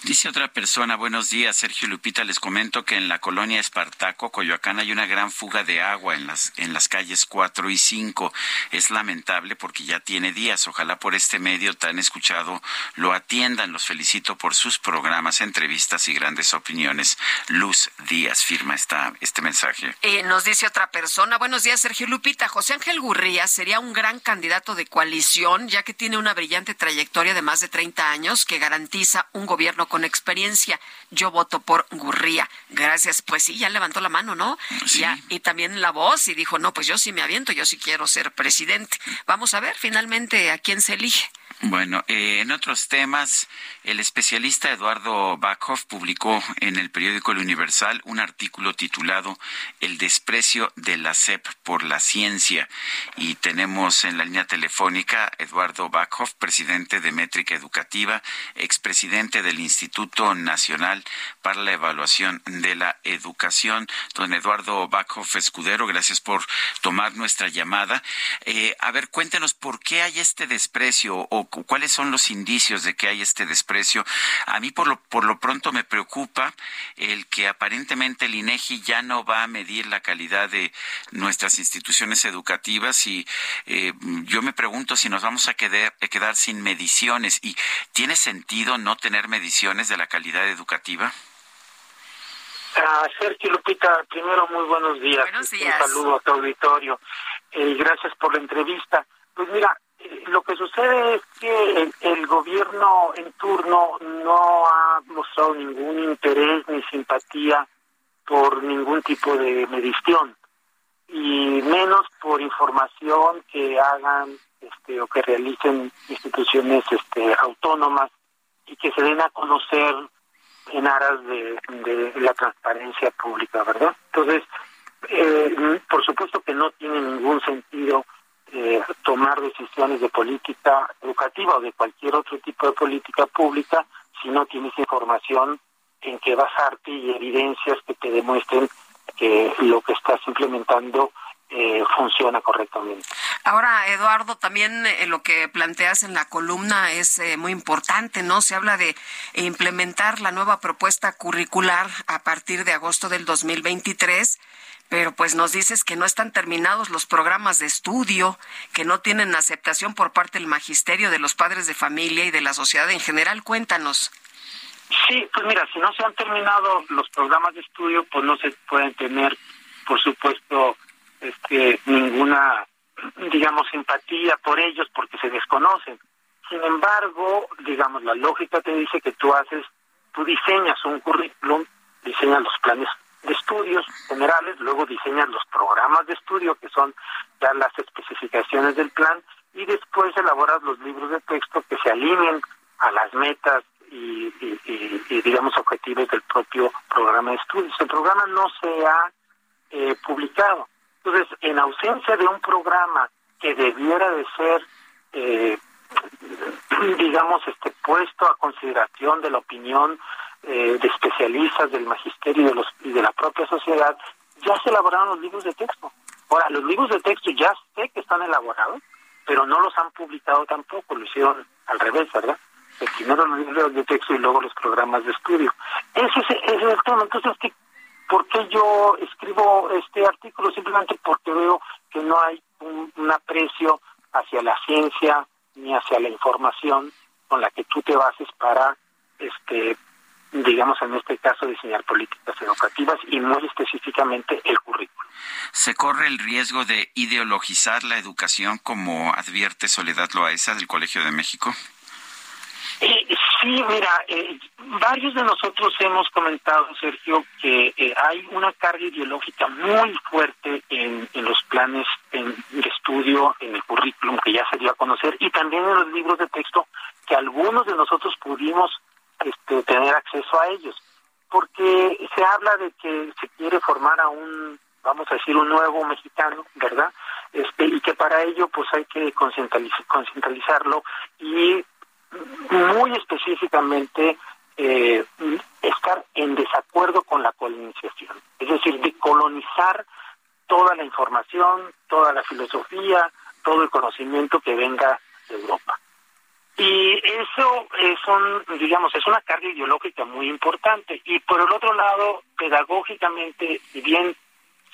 [SPEAKER 1] Dice otra persona, buenos días, Sergio Lupita, les comento que en la colonia Espartaco, Coyoacán, hay una gran fuga de agua en las, en las calles 4 y 5. Es lamentable porque ya tiene días. Ojalá por este medio tan escuchado lo atiendan. Los felicito por sus programas, entrevistas y grandes opiniones. Luz Díaz firma esta, este mensaje.
[SPEAKER 2] Eh, nos dice otra persona, buenos días Sergio Lupita, José Ángel Gurría sería un gran candidato de coalición ya que tiene una brillante trayectoria de más de 30 años que garantiza un gobierno con experiencia. Yo voto por Gurría. Gracias. Pues sí, ya levantó la mano, ¿no? Ya, y también la voz y dijo, no, pues yo sí me aviento, yo sí quiero ser presidente. Vamos a ver finalmente a quién se elige.
[SPEAKER 1] Bueno, eh, en otros temas, el especialista Eduardo Backhoff publicó en el periódico El Universal un artículo titulado El desprecio de la SEP por la ciencia. Y tenemos en la línea telefónica Eduardo Backhoff, presidente de Métrica Educativa, expresidente del Instituto Nacional para la Evaluación de la Educación. Don Eduardo Backhoff Escudero, gracias por tomar nuestra llamada. Eh, a ver, cuéntenos por qué hay este desprecio o ¿Cuáles son los indicios de que hay este desprecio? A mí por lo, por lo pronto me preocupa el que aparentemente el INEGI ya no va a medir la calidad de nuestras instituciones educativas y eh, yo me pregunto si nos vamos a quedar, a quedar sin mediciones y ¿tiene sentido no tener mediciones de la calidad educativa?
[SPEAKER 28] Ah, Sergio Lupita, primero muy buenos días.
[SPEAKER 2] Buenos días.
[SPEAKER 28] Un saludo a tu auditorio. Eh, gracias por la entrevista. Pues mira, lo que sucede es que el, gobierno en turno no ha mostrado ningún interés ni simpatía por ningún tipo de medición y menos por información que hagan este, o que realicen instituciones este, autónomas y que se den a conocer en aras de, de la transparencia pública, ¿verdad? Entonces, eh, por supuesto que no tiene ningún sentido eh, tomar decisiones de política educativa o de cualquier otro tipo de política pública si no tienes información en que basarte y evidencias que te demuestren que lo que estás implementando eh, funciona correctamente.
[SPEAKER 2] Ahora, Eduardo, también eh, lo que planteas en la columna es eh, muy importante, ¿no? Se habla de implementar la nueva propuesta curricular a partir de agosto del 2023 pero pues nos dices que no están terminados los programas de estudio, que no tienen aceptación por parte del magisterio, de los padres de familia y de la sociedad en general. Cuéntanos.
[SPEAKER 28] Sí, pues mira, si no se han terminado los programas de estudio, pues no se pueden tener, por supuesto, este, ninguna, digamos, simpatía por ellos porque se desconocen. Sin embargo, digamos, la lógica te dice que tú haces, tú diseñas un currículum, diseñas los planes de estudios generales, luego diseñas los programas de estudio, que son ya las especificaciones del plan, y después elaboras los libros de texto que se alineen a las metas y, y, y, digamos, objetivos del propio programa de estudios. El programa no se ha eh, publicado. Entonces, en ausencia de un programa que debiera de ser, eh, digamos, este puesto a consideración de la opinión eh, de especialistas del magisterio y de, los, y de la propia sociedad, ya se elaboraron los libros de texto. Ahora, los libros de texto ya sé que están elaborados, pero no los han publicado tampoco, lo hicieron al revés, ¿verdad? primero los libros de texto y luego los programas de estudio. Ese es, ese es el tema. Entonces, ¿qué, ¿por qué yo escribo este artículo? Simplemente porque veo que no hay un, un aprecio hacia la ciencia ni hacia la información con la que tú te bases para este digamos en este caso diseñar políticas educativas y muy específicamente el currículo.
[SPEAKER 1] ¿Se corre el riesgo de ideologizar la educación como advierte Soledad Loaesa del Colegio de México?
[SPEAKER 28] Eh, sí, mira, eh, varios de nosotros hemos comentado, Sergio, que eh, hay una carga ideológica muy fuerte en, en los planes en, de estudio, en el currículum que ya se dio a conocer y también en los libros de texto que algunos de nosotros pudimos este, tener acceso a ellos, porque se habla de que se quiere formar a un, vamos a decir, un nuevo mexicano, ¿verdad? Este, y que para ello pues hay que concientizarlo y muy específicamente eh, estar en desacuerdo con la colonización, es decir, de colonizar toda la información, toda la filosofía, todo el conocimiento que venga de Europa. Y eso es un, digamos, es una carga ideológica muy importante. Y por el otro lado, pedagógicamente, si bien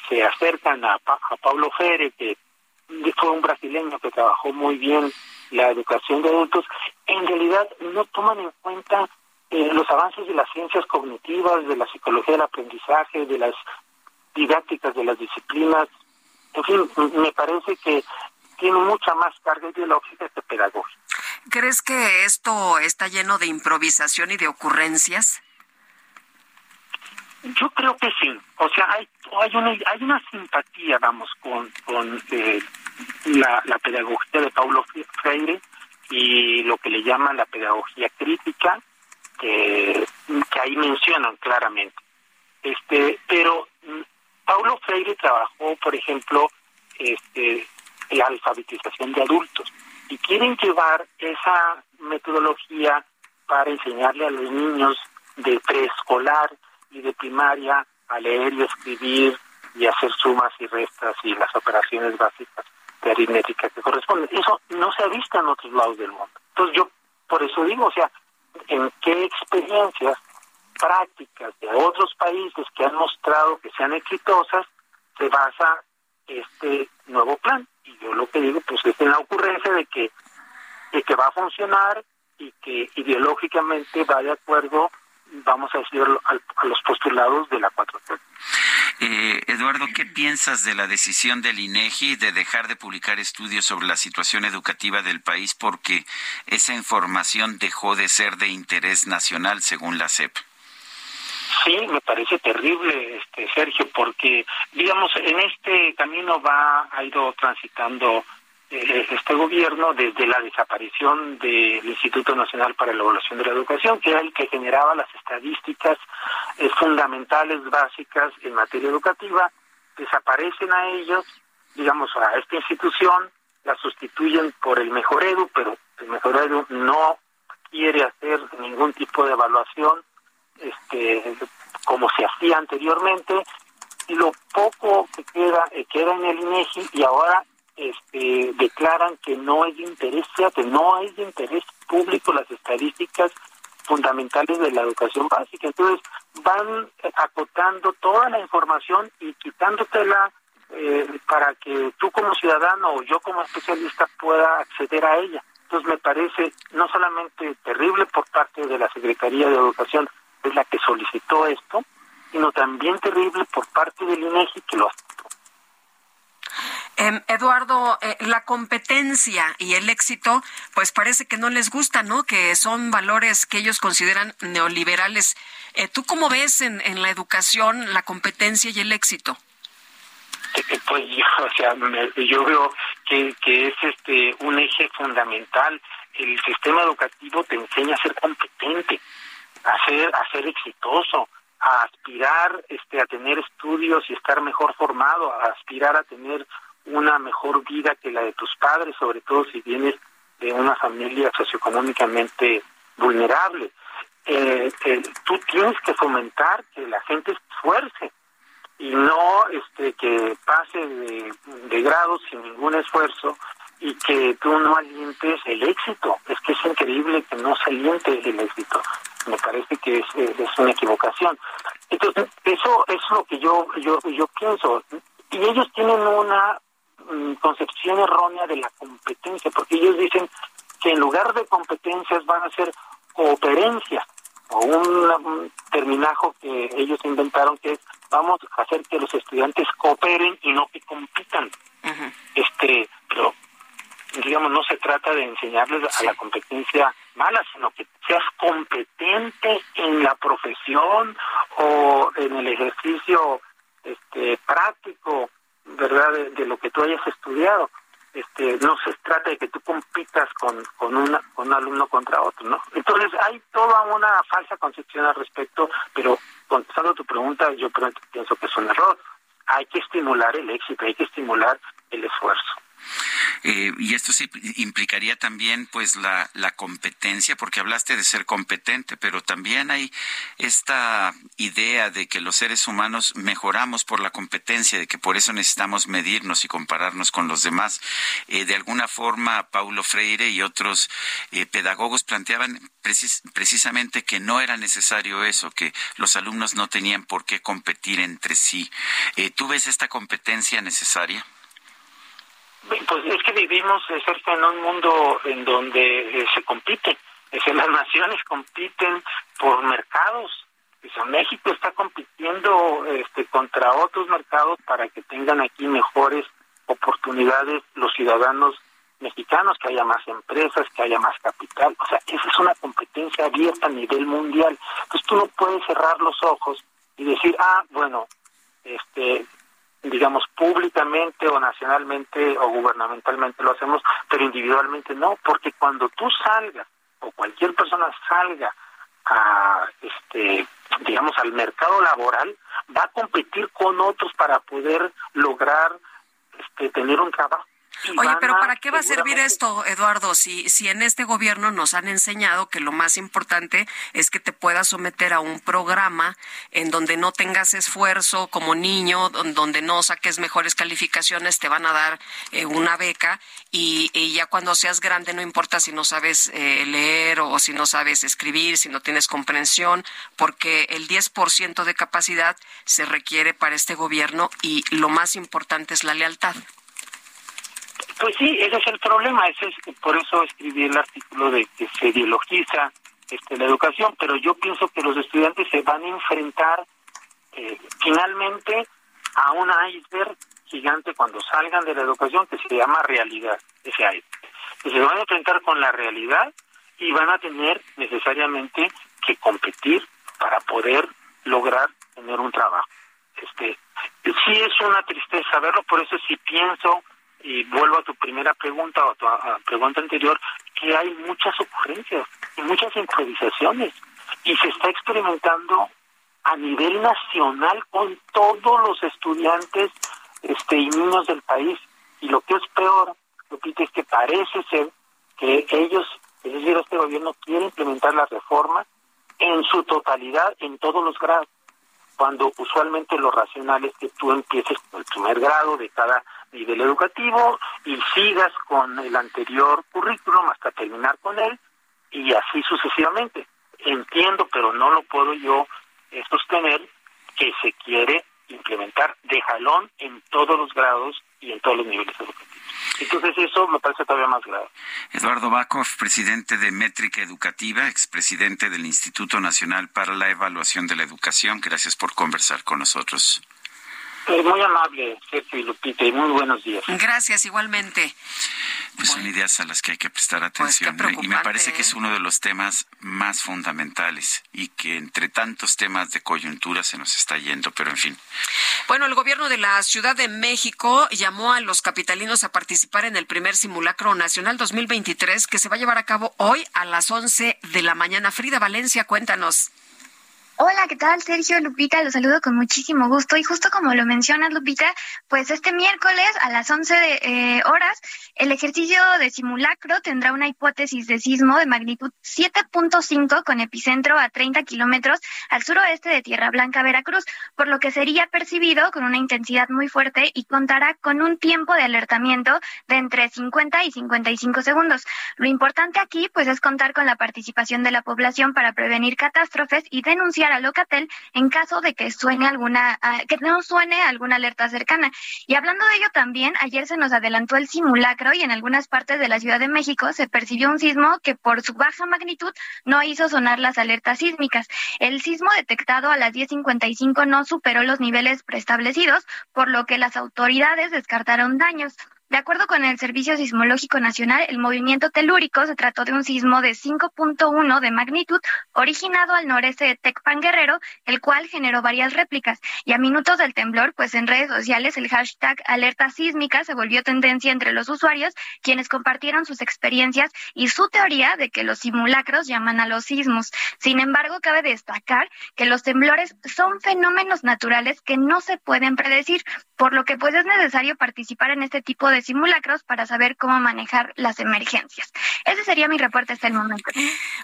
[SPEAKER 28] se acercan a, a Paulo Freire, que fue un brasileño que trabajó muy bien la educación de adultos, en realidad no toman en cuenta eh, los avances de las ciencias cognitivas, de la psicología del aprendizaje, de las didácticas de las disciplinas. En fin, me parece que tiene mucha más carga ideológica que pedagógica.
[SPEAKER 2] ¿Crees que esto está lleno de improvisación y de ocurrencias?
[SPEAKER 28] Yo creo que sí. O sea, hay, hay, una, hay una simpatía, vamos, con, con eh, la, la pedagogía de Paulo Freire y lo que le llaman la pedagogía crítica, que, que ahí mencionan claramente. Este, pero mm, Paulo Freire trabajó, por ejemplo, este, la alfabetización de adultos y quieren llevar esa metodología para enseñarle a los niños de preescolar y de primaria a leer y escribir y hacer sumas y restas y las operaciones básicas de aritmética que corresponde. Eso no se ha visto en otros lados del mundo. Entonces yo por eso digo, o sea, en qué experiencias prácticas de otros países que han mostrado que sean exitosas se basa este nuevo plan. Y yo lo que digo, pues es en la ocurrencia de que, de que va a funcionar y que ideológicamente va de acuerdo, vamos a decir, a, los postulados de la 4T.
[SPEAKER 1] Eh, Eduardo, ¿qué piensas de la decisión del INEGI de dejar de publicar estudios sobre la situación educativa del país porque esa información dejó de ser de interés nacional según la CEP?
[SPEAKER 28] Sí, me parece terrible, este Sergio, porque digamos en este camino va ha ido transitando eh, este gobierno desde la desaparición del Instituto Nacional para la Evaluación de la Educación, que era el que generaba las estadísticas eh, fundamentales básicas en materia educativa, desaparecen a ellos, digamos a esta institución, la sustituyen por el Mejor Edu, pero el Mejor Edu no quiere hacer ningún tipo de evaluación este, como se hacía anteriormente, y lo poco que queda, eh, queda en el INEGI y ahora este, declaran que no es de interés, que no es de interés público las estadísticas fundamentales de la educación básica. Entonces van acotando toda la información y quitándotela eh, para que tú como ciudadano o yo como especialista pueda acceder a ella. Entonces me parece no solamente terrible por parte de la Secretaría de Educación, es la que solicitó esto, sino también terrible por parte del INEGI que lo aceptó.
[SPEAKER 2] Em, Eduardo, eh, la competencia y el éxito, pues parece que no les gusta, ¿no? Que son valores que ellos consideran neoliberales. Eh, ¿Tú cómo ves en, en, la educación la competencia y el éxito?
[SPEAKER 28] Eh, pues yo, o sea, yo veo que, que es este un eje fundamental. El sistema educativo te enseña a ser competente a ser, a ser exitoso, a aspirar este, a tener estudios y estar mejor formado, a aspirar a tener una mejor vida que la de tus padres, sobre todo si vienes de una familia socioeconómicamente vulnerable. Eh, eh, tú tienes que fomentar que la gente esfuerce y no este que pase de, de grados sin ningún esfuerzo y que tú no alientes el éxito. Es que es increíble que no se aliente el éxito. Me parece que es, es una equivocación. Entonces, eso es lo que yo, yo, yo pienso. Y ellos tienen una mm, concepción errónea de la competencia, porque ellos dicen que en lugar de competencias van a ser cooperencias, o un, un terminajo que ellos inventaron que es vamos a hacer que los estudiantes cooperen y no que compitan. Este, pero digamos, no se trata de enseñarles a la competencia mala, sino que seas competente en la profesión o en el ejercicio este, práctico, ¿verdad?, de, lo que tú hayas estudiado. Este, no se trata de que tú compitas con, con, una, con un alumno contra otro, ¿no? Entonces hay toda una falsa concepción al respecto, pero contestando tu pregunta, yo pienso que es un error. Hay que estimular el éxito, hay que estimular el esfuerzo.
[SPEAKER 1] Eh, y esto sí implicaría también pues la, competencia, porque hablaste de ser competente, pero también hay esta idea de que los seres humanos mejoramos por la competencia, de que por eso necesitamos medirnos y compararnos con los demás. Eh, de alguna forma, Paulo Freire y otros eh, pedagogos planteaban precisamente que no era necesario eso, que los alumnos no tenían por qué competir entre sí. ¿Tú ves esta competencia necesaria?
[SPEAKER 28] Pues es que vivimos, Sergio, en un mundo en donde eh, se compite. Es decir, las naciones compiten por mercados. México está compitiendo este, contra otros mercados para que tengan aquí mejores oportunidades los ciudadanos mexicanos, que haya más empresas, que haya más capital. O sea, esa es una competencia abierta a nivel mundial. Entonces tú no puedes cerrar los ojos y decir, ah, bueno, este, digamos, públicamente o nacionalmente o gubernamentalmente lo hacemos, pero individualmente no, porque cuando tú salgas o cualquier persona salga a, este, digamos, al mercado laboral, va a competir con otros para poder lograr este, tener un trabajo.
[SPEAKER 2] Oye, pero ¿para qué va a servir esto, Eduardo? Si, si en este gobierno nos han enseñado que lo más importante es que te puedas someter a un programa en donde no tengas esfuerzo como niño, donde no saques mejores calificaciones, te van a dar eh, una beca y, ya cuando seas grande no importa si no sabes eh, leer o, si no sabes escribir, si no tienes comprensión, porque el 10% de capacidad se requiere para este gobierno y lo más importante es la lealtad.
[SPEAKER 28] Pues sí, ese es el problema, ese es, por eso escribí el artículo de que se ideologiza este, la educación, pero yo pienso que los estudiantes se van a enfrentar eh, finalmente a un iceberg gigante cuando salgan de la educación que se llama realidad, ese iceberg. se van a enfrentar con la realidad y van a tener necesariamente que competir para poder lograr tener un trabajo. Este, sí es una tristeza verlo, por eso sí pienso y vuelvo a tu primera pregunta o a tu pregunta anterior, que hay muchas ocurrencias y muchas improvisaciones y se está experimentando a nivel nacional con todos los estudiantes este y niños del país. Y lo que es peor, Lupita, es que parece ser que ellos, es decir, este gobierno quiere implementar la reforma en su totalidad en todos los grados, cuando usualmente lo racional es que tú empieces con el primer grado de cada nivel educativo y sigas con el anterior currículum hasta terminar con él y así sucesivamente. Entiendo, pero no lo puedo yo eh, sostener que se quiere implementar de jalón en todos los grados y en todos los niveles educativos. Entonces eso me parece todavía más grave.
[SPEAKER 1] Eduardo Bakov, presidente de Métrica Educativa, expresidente del Instituto Nacional para la Evaluación de la Educación, gracias por conversar con nosotros.
[SPEAKER 28] Eh, muy amable, Sergio y Lupita, y muy buenos días.
[SPEAKER 2] Gracias, igualmente.
[SPEAKER 1] Pues son ideas a las que hay que prestar pues atención. y me parece que es ¿eh? uno de los temas más fundamentales y que entre tantos temas de coyuntura se nos está yendo, pero en fin.
[SPEAKER 2] Bueno, el gobierno de la Ciudad de México llamó a los capitalinos a participar en el primer simulacro nacional 2023 que se va a llevar a cabo hoy a las 11 de la mañana. Frida Valencia, cuéntanos.
[SPEAKER 43] Hola, ¿qué tal? Sergio Lupita, los saludo con muchísimo gusto. Y justo como lo mencionas, Lupita, pues este miércoles a las 11 de, eh, horas, el ejercicio de simulacro tendrá una hipótesis de sismo de magnitud 7.5 con epicentro a 30 kilómetros al suroeste de Tierra Blanca, Veracruz, por lo que sería percibido con una intensidad muy fuerte y contará con un tiempo de alertamiento de entre 50 y 55 segundos. Lo importante aquí, pues, es contar con la participación de la población para prevenir catástrofes y denunciar a Locatel en caso de que suene alguna, ah, que no suene alguna alerta cercana. Y hablando de ello también, ayer se nos adelantó el simulacro y en algunas partes de la Ciudad de México se percibió un sismo que por su baja magnitud no hizo sonar las alertas sísmicas. El sismo detectado a las 10.55 no superó los niveles preestablecidos, por lo que las autoridades descartaron daños. De acuerdo con el Servicio Sismológico Nacional, el movimiento telúrico se trató de un sismo de 5.1 de magnitud originado al noreste de Tecpan Guerrero, el cual generó varias réplicas. Y a minutos del temblor, pues en redes sociales el hashtag alerta sísmica se volvió tendencia entre los usuarios, quienes compartieron sus experiencias y su teoría de que los simulacros llaman a los sismos. Sin embargo, cabe destacar que los temblores son fenómenos naturales que no se pueden predecir, por lo que pues es necesario participar en este tipo de simulacros para saber cómo manejar las emergencias. Ese sería mi reporte hasta el momento.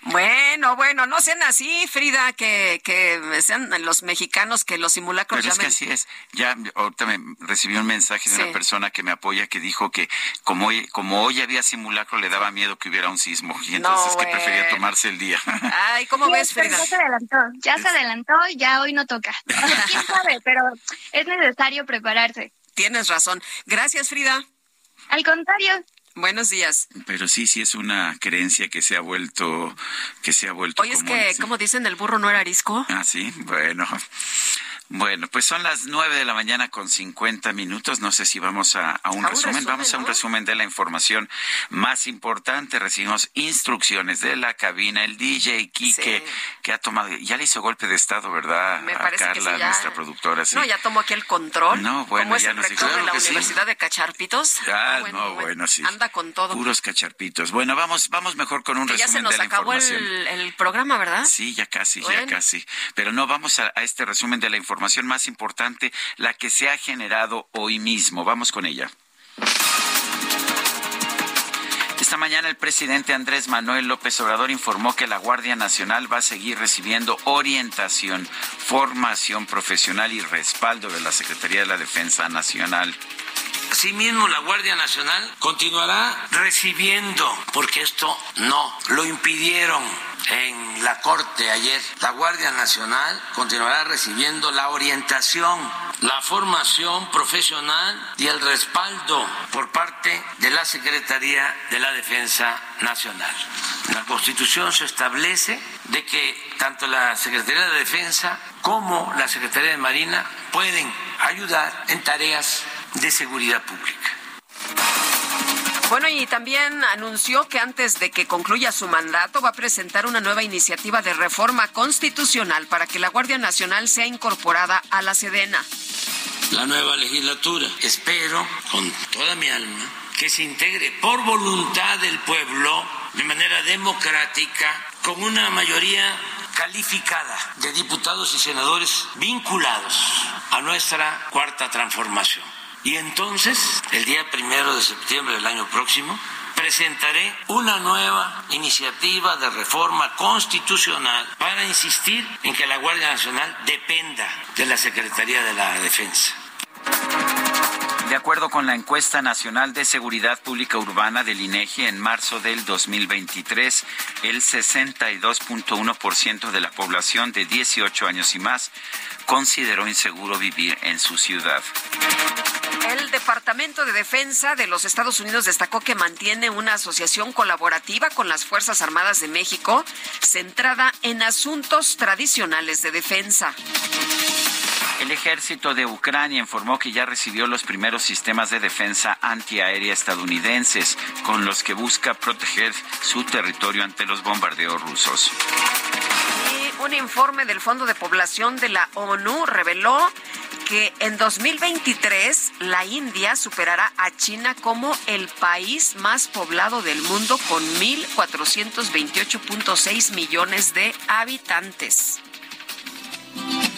[SPEAKER 2] Bueno, bueno, no sean así, Frida, que, que sean los mexicanos que los simulacros
[SPEAKER 1] Pero es que así es. Ya ahorita me recibí un mensaje de una persona que me apoya que dijo que como hoy, como hoy había simulacro le daba miedo que hubiera un sismo y entonces que prefería tomarse el día.
[SPEAKER 2] Ay, ¿cómo ves, Frida?
[SPEAKER 43] Ya se adelantó, ya se adelantó, ya hoy no toca. ¿Quién sabe? Pero es necesario prepararse.
[SPEAKER 2] Tienes razón. Gracias, Frida.
[SPEAKER 43] Al contrario.
[SPEAKER 2] Buenos días.
[SPEAKER 1] Pero sí, sí es una creencia que se ha vuelto, que se ha vuelto.
[SPEAKER 2] Oye, es que, como dicen, el burro no era arisco.
[SPEAKER 1] Ah, sí, bueno. Bueno, pues son las nueve de la mañana con cincuenta minutos. No sé si vamos a, un, resumen? Vamos a un resumen de la información más importante. Recibimos instrucciones de la cabina, el DJ Kike, que ha tomado, ya le hizo golpe de estado, ¿verdad?
[SPEAKER 2] Me
[SPEAKER 1] a Carla, nuestra productora.
[SPEAKER 2] No, ya tomó aquí el control.
[SPEAKER 1] No, bueno, ya
[SPEAKER 2] el nos rector de la Universidad de Cacharpitos.
[SPEAKER 1] Ah, no, bueno, sí.
[SPEAKER 2] Anda con todo.
[SPEAKER 1] Puros cacharpitos. Bueno, vamos, vamos mejor con un resumen de la información.
[SPEAKER 2] Ya se nos acabó el, programa, ¿verdad?
[SPEAKER 1] Sí, ya casi, ya casi. Pero no, vamos a este resumen de la información información más importante, la que se ha generado hoy mismo. Vamos con ella. Esta mañana el presidente Andrés Manuel López Obrador informó que la Guardia Nacional va a seguir recibiendo orientación, formación profesional y respaldo de la Secretaría de la Defensa Nacional.
[SPEAKER 30] Asimismo, la Guardia Nacional continuará recibiendo, porque esto no lo impidieron en la Corte ayer. La Guardia Nacional continuará recibiendo la orientación, la formación profesional y el respaldo por parte de la Secretaría de la Defensa Nacional. La Constitución se establece de que tanto la Secretaría de Defensa como la Secretaría de Marina pueden ayudar en tareas de seguridad pública.
[SPEAKER 2] Bueno, y también anunció que antes de que concluya su mandato va a presentar una nueva iniciativa de reforma constitucional para que la Guardia Nacional sea incorporada a la Sedena.
[SPEAKER 30] La nueva legislatura. Espero con toda mi alma que se integre por voluntad del pueblo de manera democrática con una mayoría calificada de diputados y senadores vinculados a nuestra cuarta transformación. Y entonces, el día primero de septiembre del año próximo, presentaré una nueva iniciativa de reforma constitucional para insistir en que la Guardia Nacional dependa de la Secretaría de la Defensa.
[SPEAKER 1] De acuerdo con la encuesta nacional de seguridad pública urbana del INEGI en marzo del 2023, el 62.1% de la población de 18 años y más consideró inseguro vivir en su ciudad.
[SPEAKER 2] El Departamento de Defensa de los Estados Unidos destacó que mantiene una asociación colaborativa con las Fuerzas Armadas de México centrada en asuntos tradicionales de defensa.
[SPEAKER 1] El ejército de Ucrania informó que ya recibió los primeros sistemas de defensa antiaérea estadounidenses, con los que busca proteger su territorio ante los bombardeos rusos.
[SPEAKER 2] Un informe del Fondo de Población de la ONU reveló que en 2023 la India superará a China como el país más poblado del mundo con 1.428.6 millones de habitantes.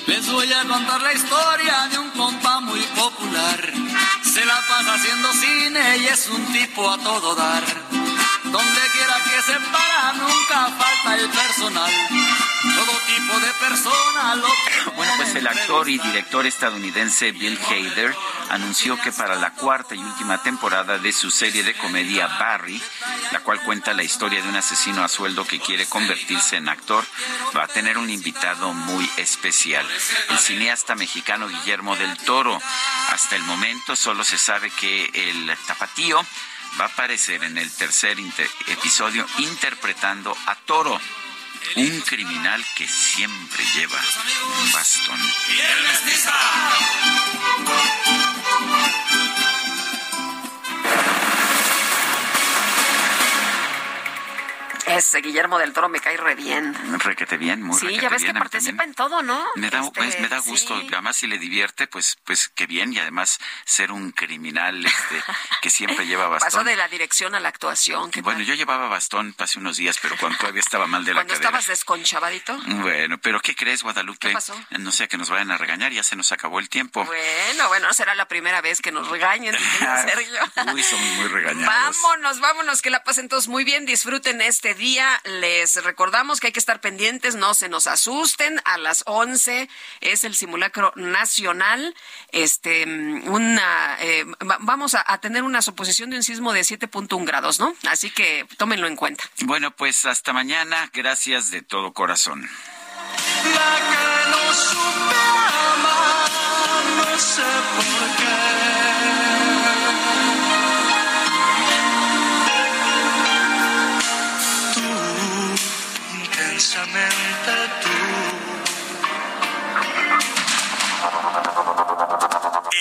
[SPEAKER 44] Les voy a contar la historia de un compa muy popular. Se la pasa haciendo cine y es un tipo a todo dar. Donde quiera que se para, nunca falta el personal. Todo tipo de persona lo
[SPEAKER 1] Bueno, pues el actor y director estadounidense Bill Hader anunció que para la cuarta y última temporada de su serie de comedia Barry, la cual cuenta la historia de un asesino a sueldo que quiere convertirse en actor, va a tener un invitado muy especial, el cineasta mexicano Guillermo del Toro. Hasta el momento solo se sabe que el tapatío va a aparecer en el tercer episodio interpretando a Toro, un criminal que siempre lleva un bastón.
[SPEAKER 2] Ese Guillermo del Toro me cae re bien.
[SPEAKER 1] Requete bien, muy
[SPEAKER 2] Sí, ya ves
[SPEAKER 1] bien,
[SPEAKER 2] que participa en todo, ¿no?
[SPEAKER 1] Me da,
[SPEAKER 2] Este,
[SPEAKER 1] pues, me da gusto,
[SPEAKER 2] sí.
[SPEAKER 1] además si le divierte, pues, pues qué bien, y además ser un criminal este, que siempre lleva bastón.
[SPEAKER 2] Pasó de la dirección a la actuación. ¿qué
[SPEAKER 1] Bueno,
[SPEAKER 2] tal?
[SPEAKER 1] yo llevaba bastón hace unos días, pero cuando todavía estaba mal de la
[SPEAKER 2] Cuando
[SPEAKER 1] cadera.
[SPEAKER 2] estabas desconchavadito.
[SPEAKER 1] Bueno, pero ¿qué crees, Guadalupe?
[SPEAKER 2] ¿Qué pasó?
[SPEAKER 1] No sé que nos vayan a regañar, ya se nos acabó el tiempo.
[SPEAKER 2] Bueno, bueno, será la primera vez que nos regañen, Sergio.
[SPEAKER 1] Uy, somos muy regañados.
[SPEAKER 2] Vámonos, vámonos, que la pasen todos muy bien, disfruten este día. Les recordamos que hay que estar pendientes, no se nos asusten. A las 11 es el simulacro nacional. Este, una, eh, va- vamos a, a tener una suposición de un sismo de 7.1 grados, ¿no? Así que tómenlo en cuenta.
[SPEAKER 1] Bueno, pues hasta mañana. Gracias de todo corazón.
[SPEAKER 11] La que no supe amar, no sé por qué.